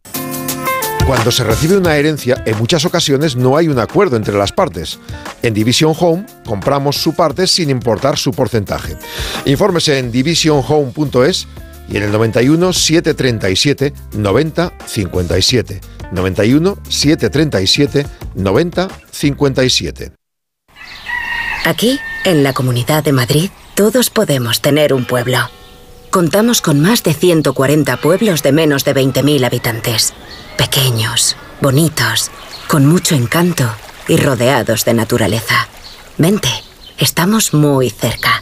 Cuando se recibe una herencia, en muchas ocasiones no hay un acuerdo entre las partes. En Division Home compramos su parte sin importar su porcentaje. Infórmese en divisionhome.es y en el 91 737 90 57. 91 737 90 57. Aquí, en la Comunidad de Madrid, todos podemos tener un pueblo. Contamos con más de 140 pueblos de menos de 20.000 habitantes. Pequeños, bonitos, con mucho encanto y rodeados de naturaleza. Vente, estamos muy cerca.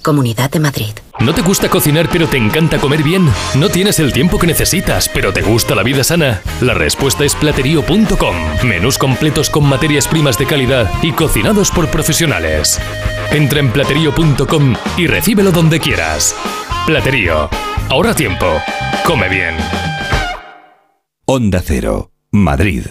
Comunidad de Madrid. ¿No te gusta cocinar pero te encanta comer bien? ¿No tienes el tiempo que necesitas pero te gusta la vida sana? La respuesta es platerío.com. Menús completos con materias primas de calidad y cocinados por profesionales. Entra en platerío.com y recíbelo donde quieras. Platerío. Ahorra tiempo. Come bien. Onda Cero, Madrid.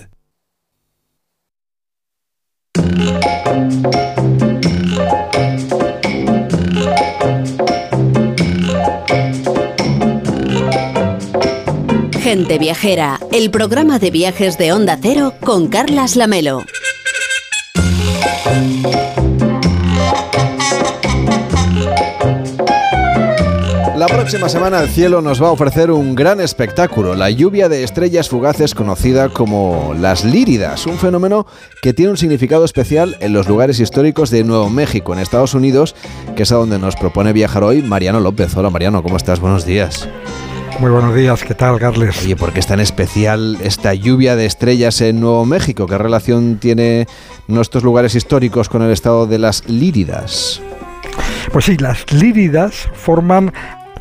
Gente Viajera, el programa de viajes de Onda Cero con Carlas Lamelo. La próxima semana el cielo nos va a ofrecer un gran espectáculo, la lluvia de estrellas fugaces conocida como las líridas, un fenómeno que tiene un significado especial en los lugares históricos de Nuevo México, en Estados Unidos, que es a donde nos propone viajar hoy Mariano López. Hola Mariano, ¿cómo estás? Buenos días. Muy buenos días, ¿qué tal, Carles? Oye, ¿por qué es tan especial esta lluvia de estrellas en Nuevo México? ¿Qué relación tiene nuestros lugares históricos con el estado de las líridas? Pues sí, las líridas forman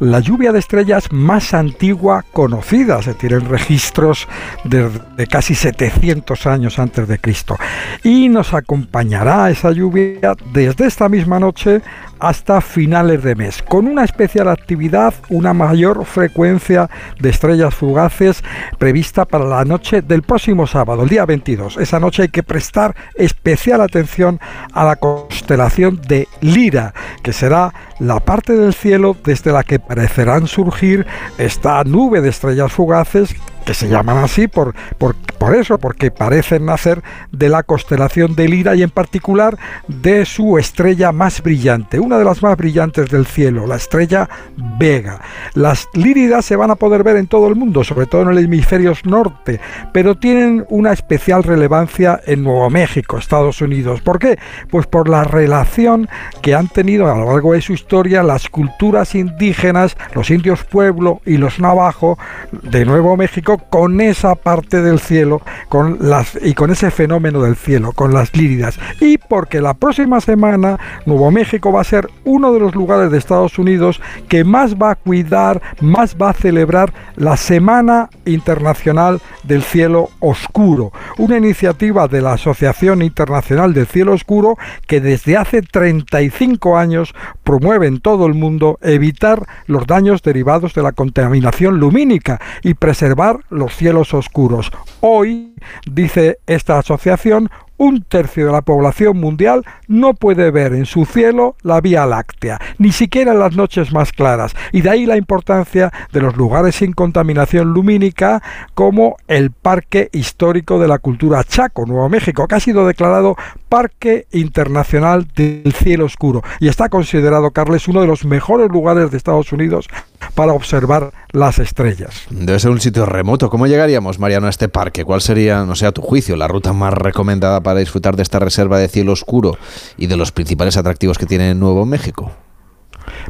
la lluvia de estrellas más antigua conocida. Se tienen registros de, casi 700 años antes de Cristo. Y nos acompañará esa lluvia desde esta misma noche hasta finales de mes, con una especial actividad, una mayor frecuencia de estrellas fugaces prevista para la noche del próximo sábado, el día 22. Esa noche hay que prestar especial atención a la constelación de Lira, que será la parte del cielo desde la que parecerán surgir esta nube de estrellas fugaces que se llaman así por, por, por, eso, porque parecen nacer de la constelación de Lira y en particular de su estrella más brillante, una de las más brillantes del cielo, la estrella Vega. Las líridas se van a poder ver en todo el mundo, sobre todo en el hemisferio norte, pero tienen una especial relevancia en Nuevo México, Estados Unidos. ¿Por qué? Pues por la relación que han tenido a lo largo de su historia las culturas indígenas, los indios pueblo y los navajo de Nuevo México con esa parte del cielo con las, y con ese fenómeno del cielo, con las líridas. Y porque la próxima semana Nuevo México va a ser uno de los lugares de Estados Unidos que más va a cuidar, más va a celebrar la Semana Internacional del Cielo Oscuro, una iniciativa de la Asociación Internacional del Cielo Oscuro que desde hace 35 años promueve en todo el mundo evitar los daños derivados de la contaminación lumínica y preservar los cielos oscuros. Hoy, dice esta asociación, un tercio de la población mundial no puede ver en su cielo la Vía Láctea, ni siquiera en las noches más claras, y de ahí la importancia de los lugares sin contaminación lumínica como el Parque Histórico de la Cultura Chaco, Nuevo México, que ha sido declarado Parque Internacional del Cielo Oscuro y está considerado, Carles, uno de los mejores lugares de Estados Unidos para observar las estrellas. Debe ser un sitio remoto. ¿Cómo llegaríamos, Mariano, a este parque? ¿Cuál sería, no sé, a tu juicio, la ruta más recomendada para disfrutar de esta reserva de cielo oscuro y de los principales atractivos que tiene Nuevo México?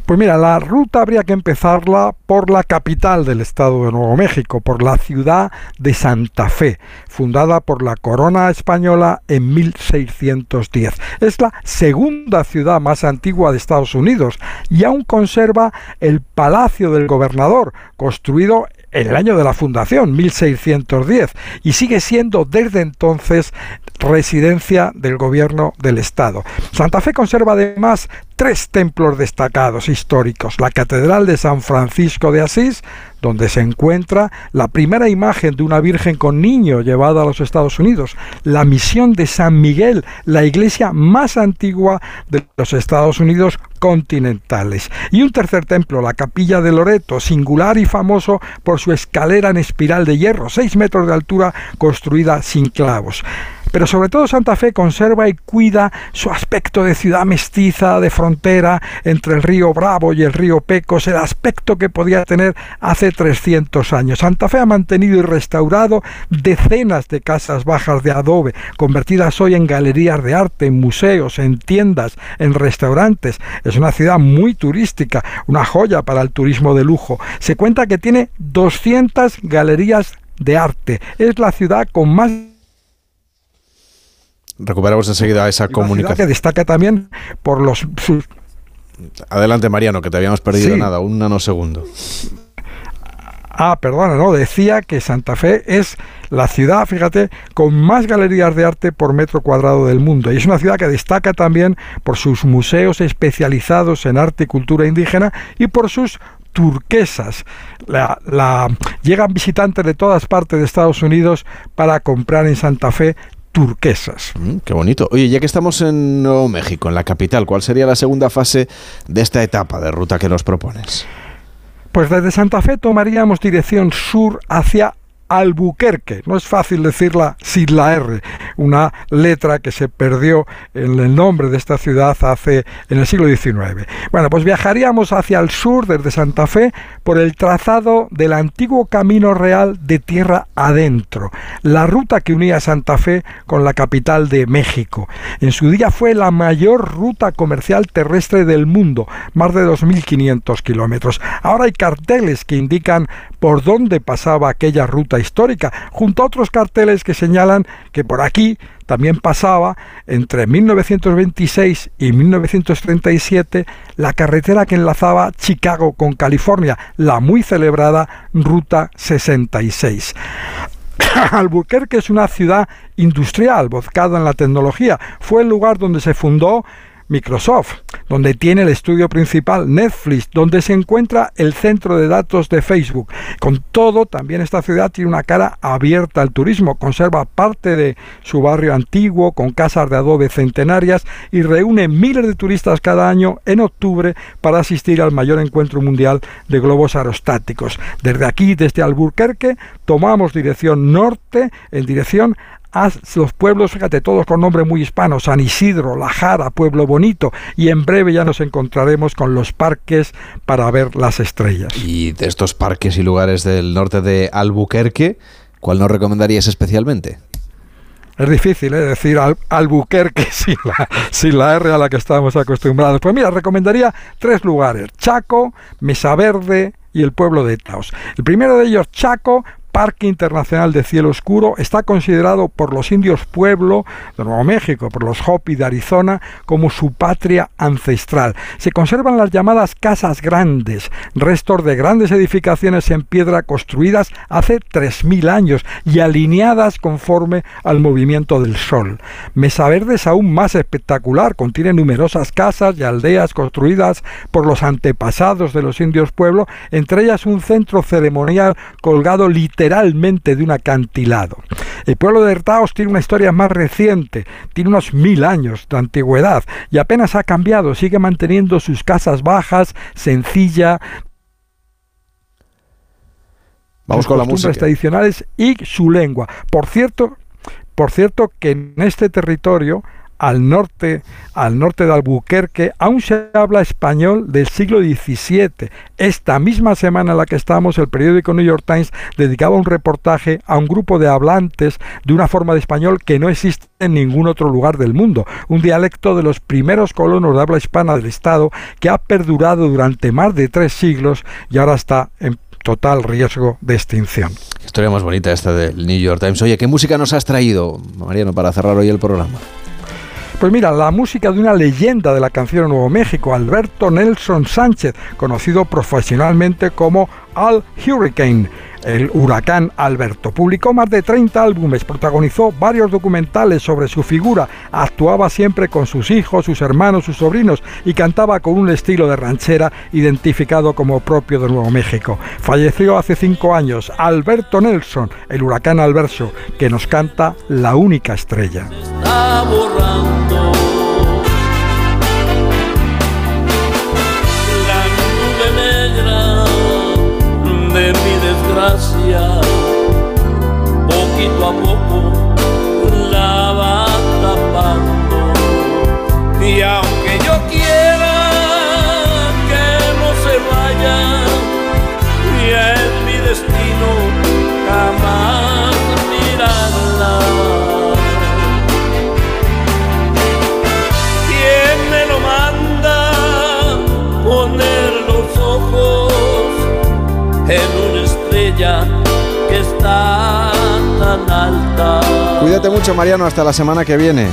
Pues mira, la ruta habría que empezarla por la capital del estado de Nuevo México, por la ciudad de Santa Fe, fundada por la corona española en 1610. Es la segunda ciudad más antigua de Estados Unidos y aún conserva el Palacio del Gobernador, construido en el año de la fundación, 1610, y sigue siendo desde entonces residencia del gobierno del estado. Santa Fe conserva además tres templos destacados históricos, la Catedral de San Francisco de Asís, donde se encuentra la primera imagen de una Virgen con niño llevada a los Estados Unidos, la misión de San Miguel, la iglesia más antigua de los Estados Unidos continentales. Y un tercer templo, la Capilla de Loreto, singular y famoso por su escalera en espiral de hierro, 6 metros de altura, construida sin clavos. Pero sobre todo Santa Fe conserva y cuida su aspecto de ciudad mestiza, de frontera entre el río Bravo y el río Pecos, el aspecto que podía tener hace 300 años. Santa Fe ha mantenido y restaurado decenas de casas bajas de adobe, convertidas hoy en galerías de arte, en museos, en tiendas, en restaurantes. Es una ciudad muy turística, una joya para el turismo de lujo. Se cuenta que tiene 200 galerías de arte. Es la ciudad con más Recuperamos enseguida esa y comunicación. que destaca también por los sus- Adelante, Mariano, que te habíamos perdido Sí. nada, un nanosegundo. Ah, perdona, no, decía que Santa Fe es la ciudad, fíjate, con más galerías de arte por metro cuadrado del mundo. Y es una ciudad que destaca también por sus museos especializados en arte y cultura indígena y por sus turquesas. La, la- llegan visitantes de todas partes de Estados Unidos para comprar en Santa Fe turquesas. Mm, qué bonito. Oye, ya que estamos en Nuevo México, en la capital, ¿cuál sería la segunda fase de esta etapa de ruta que nos propones? Pues desde Santa Fe tomaríamos dirección sur hacia Albuquerque. No es fácil decirla sin la R, una letra que se perdió en el nombre de esta ciudad hace en el siglo XIX. Bueno, pues viajaríamos hacia el sur desde Santa Fe por el trazado del antiguo camino real de tierra adentro, la ruta que unía Santa Fe con la capital de México. En su día fue la mayor ruta comercial terrestre del mundo, más de 2.500 kilómetros. Ahora hay carteles que indican por dónde pasaba aquella ruta histórica, junto a otros carteles que señalan que por aquí también pasaba entre 1926 y 1937 la carretera que enlazaba Chicago con California, la muy celebrada Ruta 66. Albuquerque es una ciudad industrial, volcada en la tecnología. Fue el lugar donde se fundó Microsoft, donde tiene el estudio principal Netflix, donde se encuentra el centro de datos de Facebook. Con todo, también esta ciudad tiene una cara abierta al turismo, conserva parte de su barrio antiguo con casas de adobe centenarias y reúne miles de turistas cada año en octubre para asistir al mayor encuentro mundial de globos aerostáticos. Desde aquí, desde Albuquerque, tomamos dirección norte en dirección a los pueblos, fíjate, todos con nombre muy hispano, San Isidro, La Jara, Pueblo Bonito, y en breve ya nos encontraremos con los parques para ver las estrellas. Y de estos parques y lugares del norte de Albuquerque, ¿cuál nos recomendarías especialmente? Es difícil ¿eh? decir al- Albuquerque sin la, sin la R a la que estamos acostumbrados. Pues mira, recomendaría tres lugares, Chaco, Mesa Verde y el pueblo de Taos. El primero de ellos, Chaco, Parque Internacional de Cielo Oscuro, está considerado por los indios pueblo de Nuevo México, por los Hopi de Arizona, como su patria ancestral. Se conservan las llamadas casas grandes, restos de grandes edificaciones en piedra construidas hace 3.000 años y alineadas conforme al movimiento del sol. Mesa Verde es aún más espectacular, contiene numerosas casas y aldeas construidas por los antepasados de los indios pueblo, entre ellas un centro ceremonial colgado literalmente de un acantilado. El pueblo de Taos tiene una historia más reciente, tiene unos mil años de antigüedad y apenas ha cambiado, sigue manteniendo sus casas bajas, sencilla, Vamos sus con la costumbres música. tradicionales y su lengua. Por cierto, por cierto que en este territorio al norte, al norte de Albuquerque, aún se habla español del siglo XVII. Esta misma semana en la que estamos, el periódico New York Times dedicaba un reportaje a un grupo de hablantes de una forma de español que no existe en ningún otro lugar del mundo, un dialecto de los primeros colonos de habla hispana del Estado que ha perdurado durante más de tres siglos y ahora está en total riesgo de extinción. Historia más bonita esta del New York Times. Oye, ¿qué música nos has traído, Mariano, para cerrar hoy el programa? Pues mira, la música de una leyenda de la canción en Nuevo México, Alberto Nelson Sánchez, conocido profesionalmente como Al Hurricane, el huracán Alberto. Publicó más de 30 álbumes, protagonizó varios documentales sobre su figura, actuaba siempre con sus hijos, sus hermanos, sus sobrinos y cantaba con un estilo de ranchera identificado como propio de Nuevo México. Falleció hace cinco años Alberto Nelson, el huracán Alberto, que nos canta La única estrella. está borrando mi desgracia poquito a Cuídate mucho, Mariano. Hasta la semana que viene.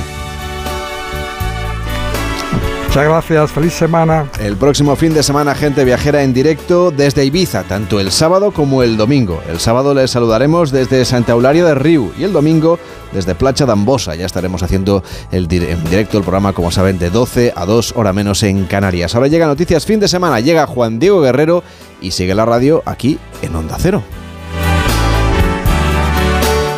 Muchas gracias, feliz semana. El próximo fin de semana, gente viajera en directo desde Ibiza, tanto el sábado como el domingo. El sábado les saludaremos desde Santa Eularia de Riu y el domingo desde Placha d'Ambosa. Ya estaremos haciendo el en directo el programa, como saben, de 12 a 2 hora menos en Canarias. Ahora llega Noticias Fin de Semana, llega Juan Diego Guerrero y sigue la radio aquí en Onda Cero.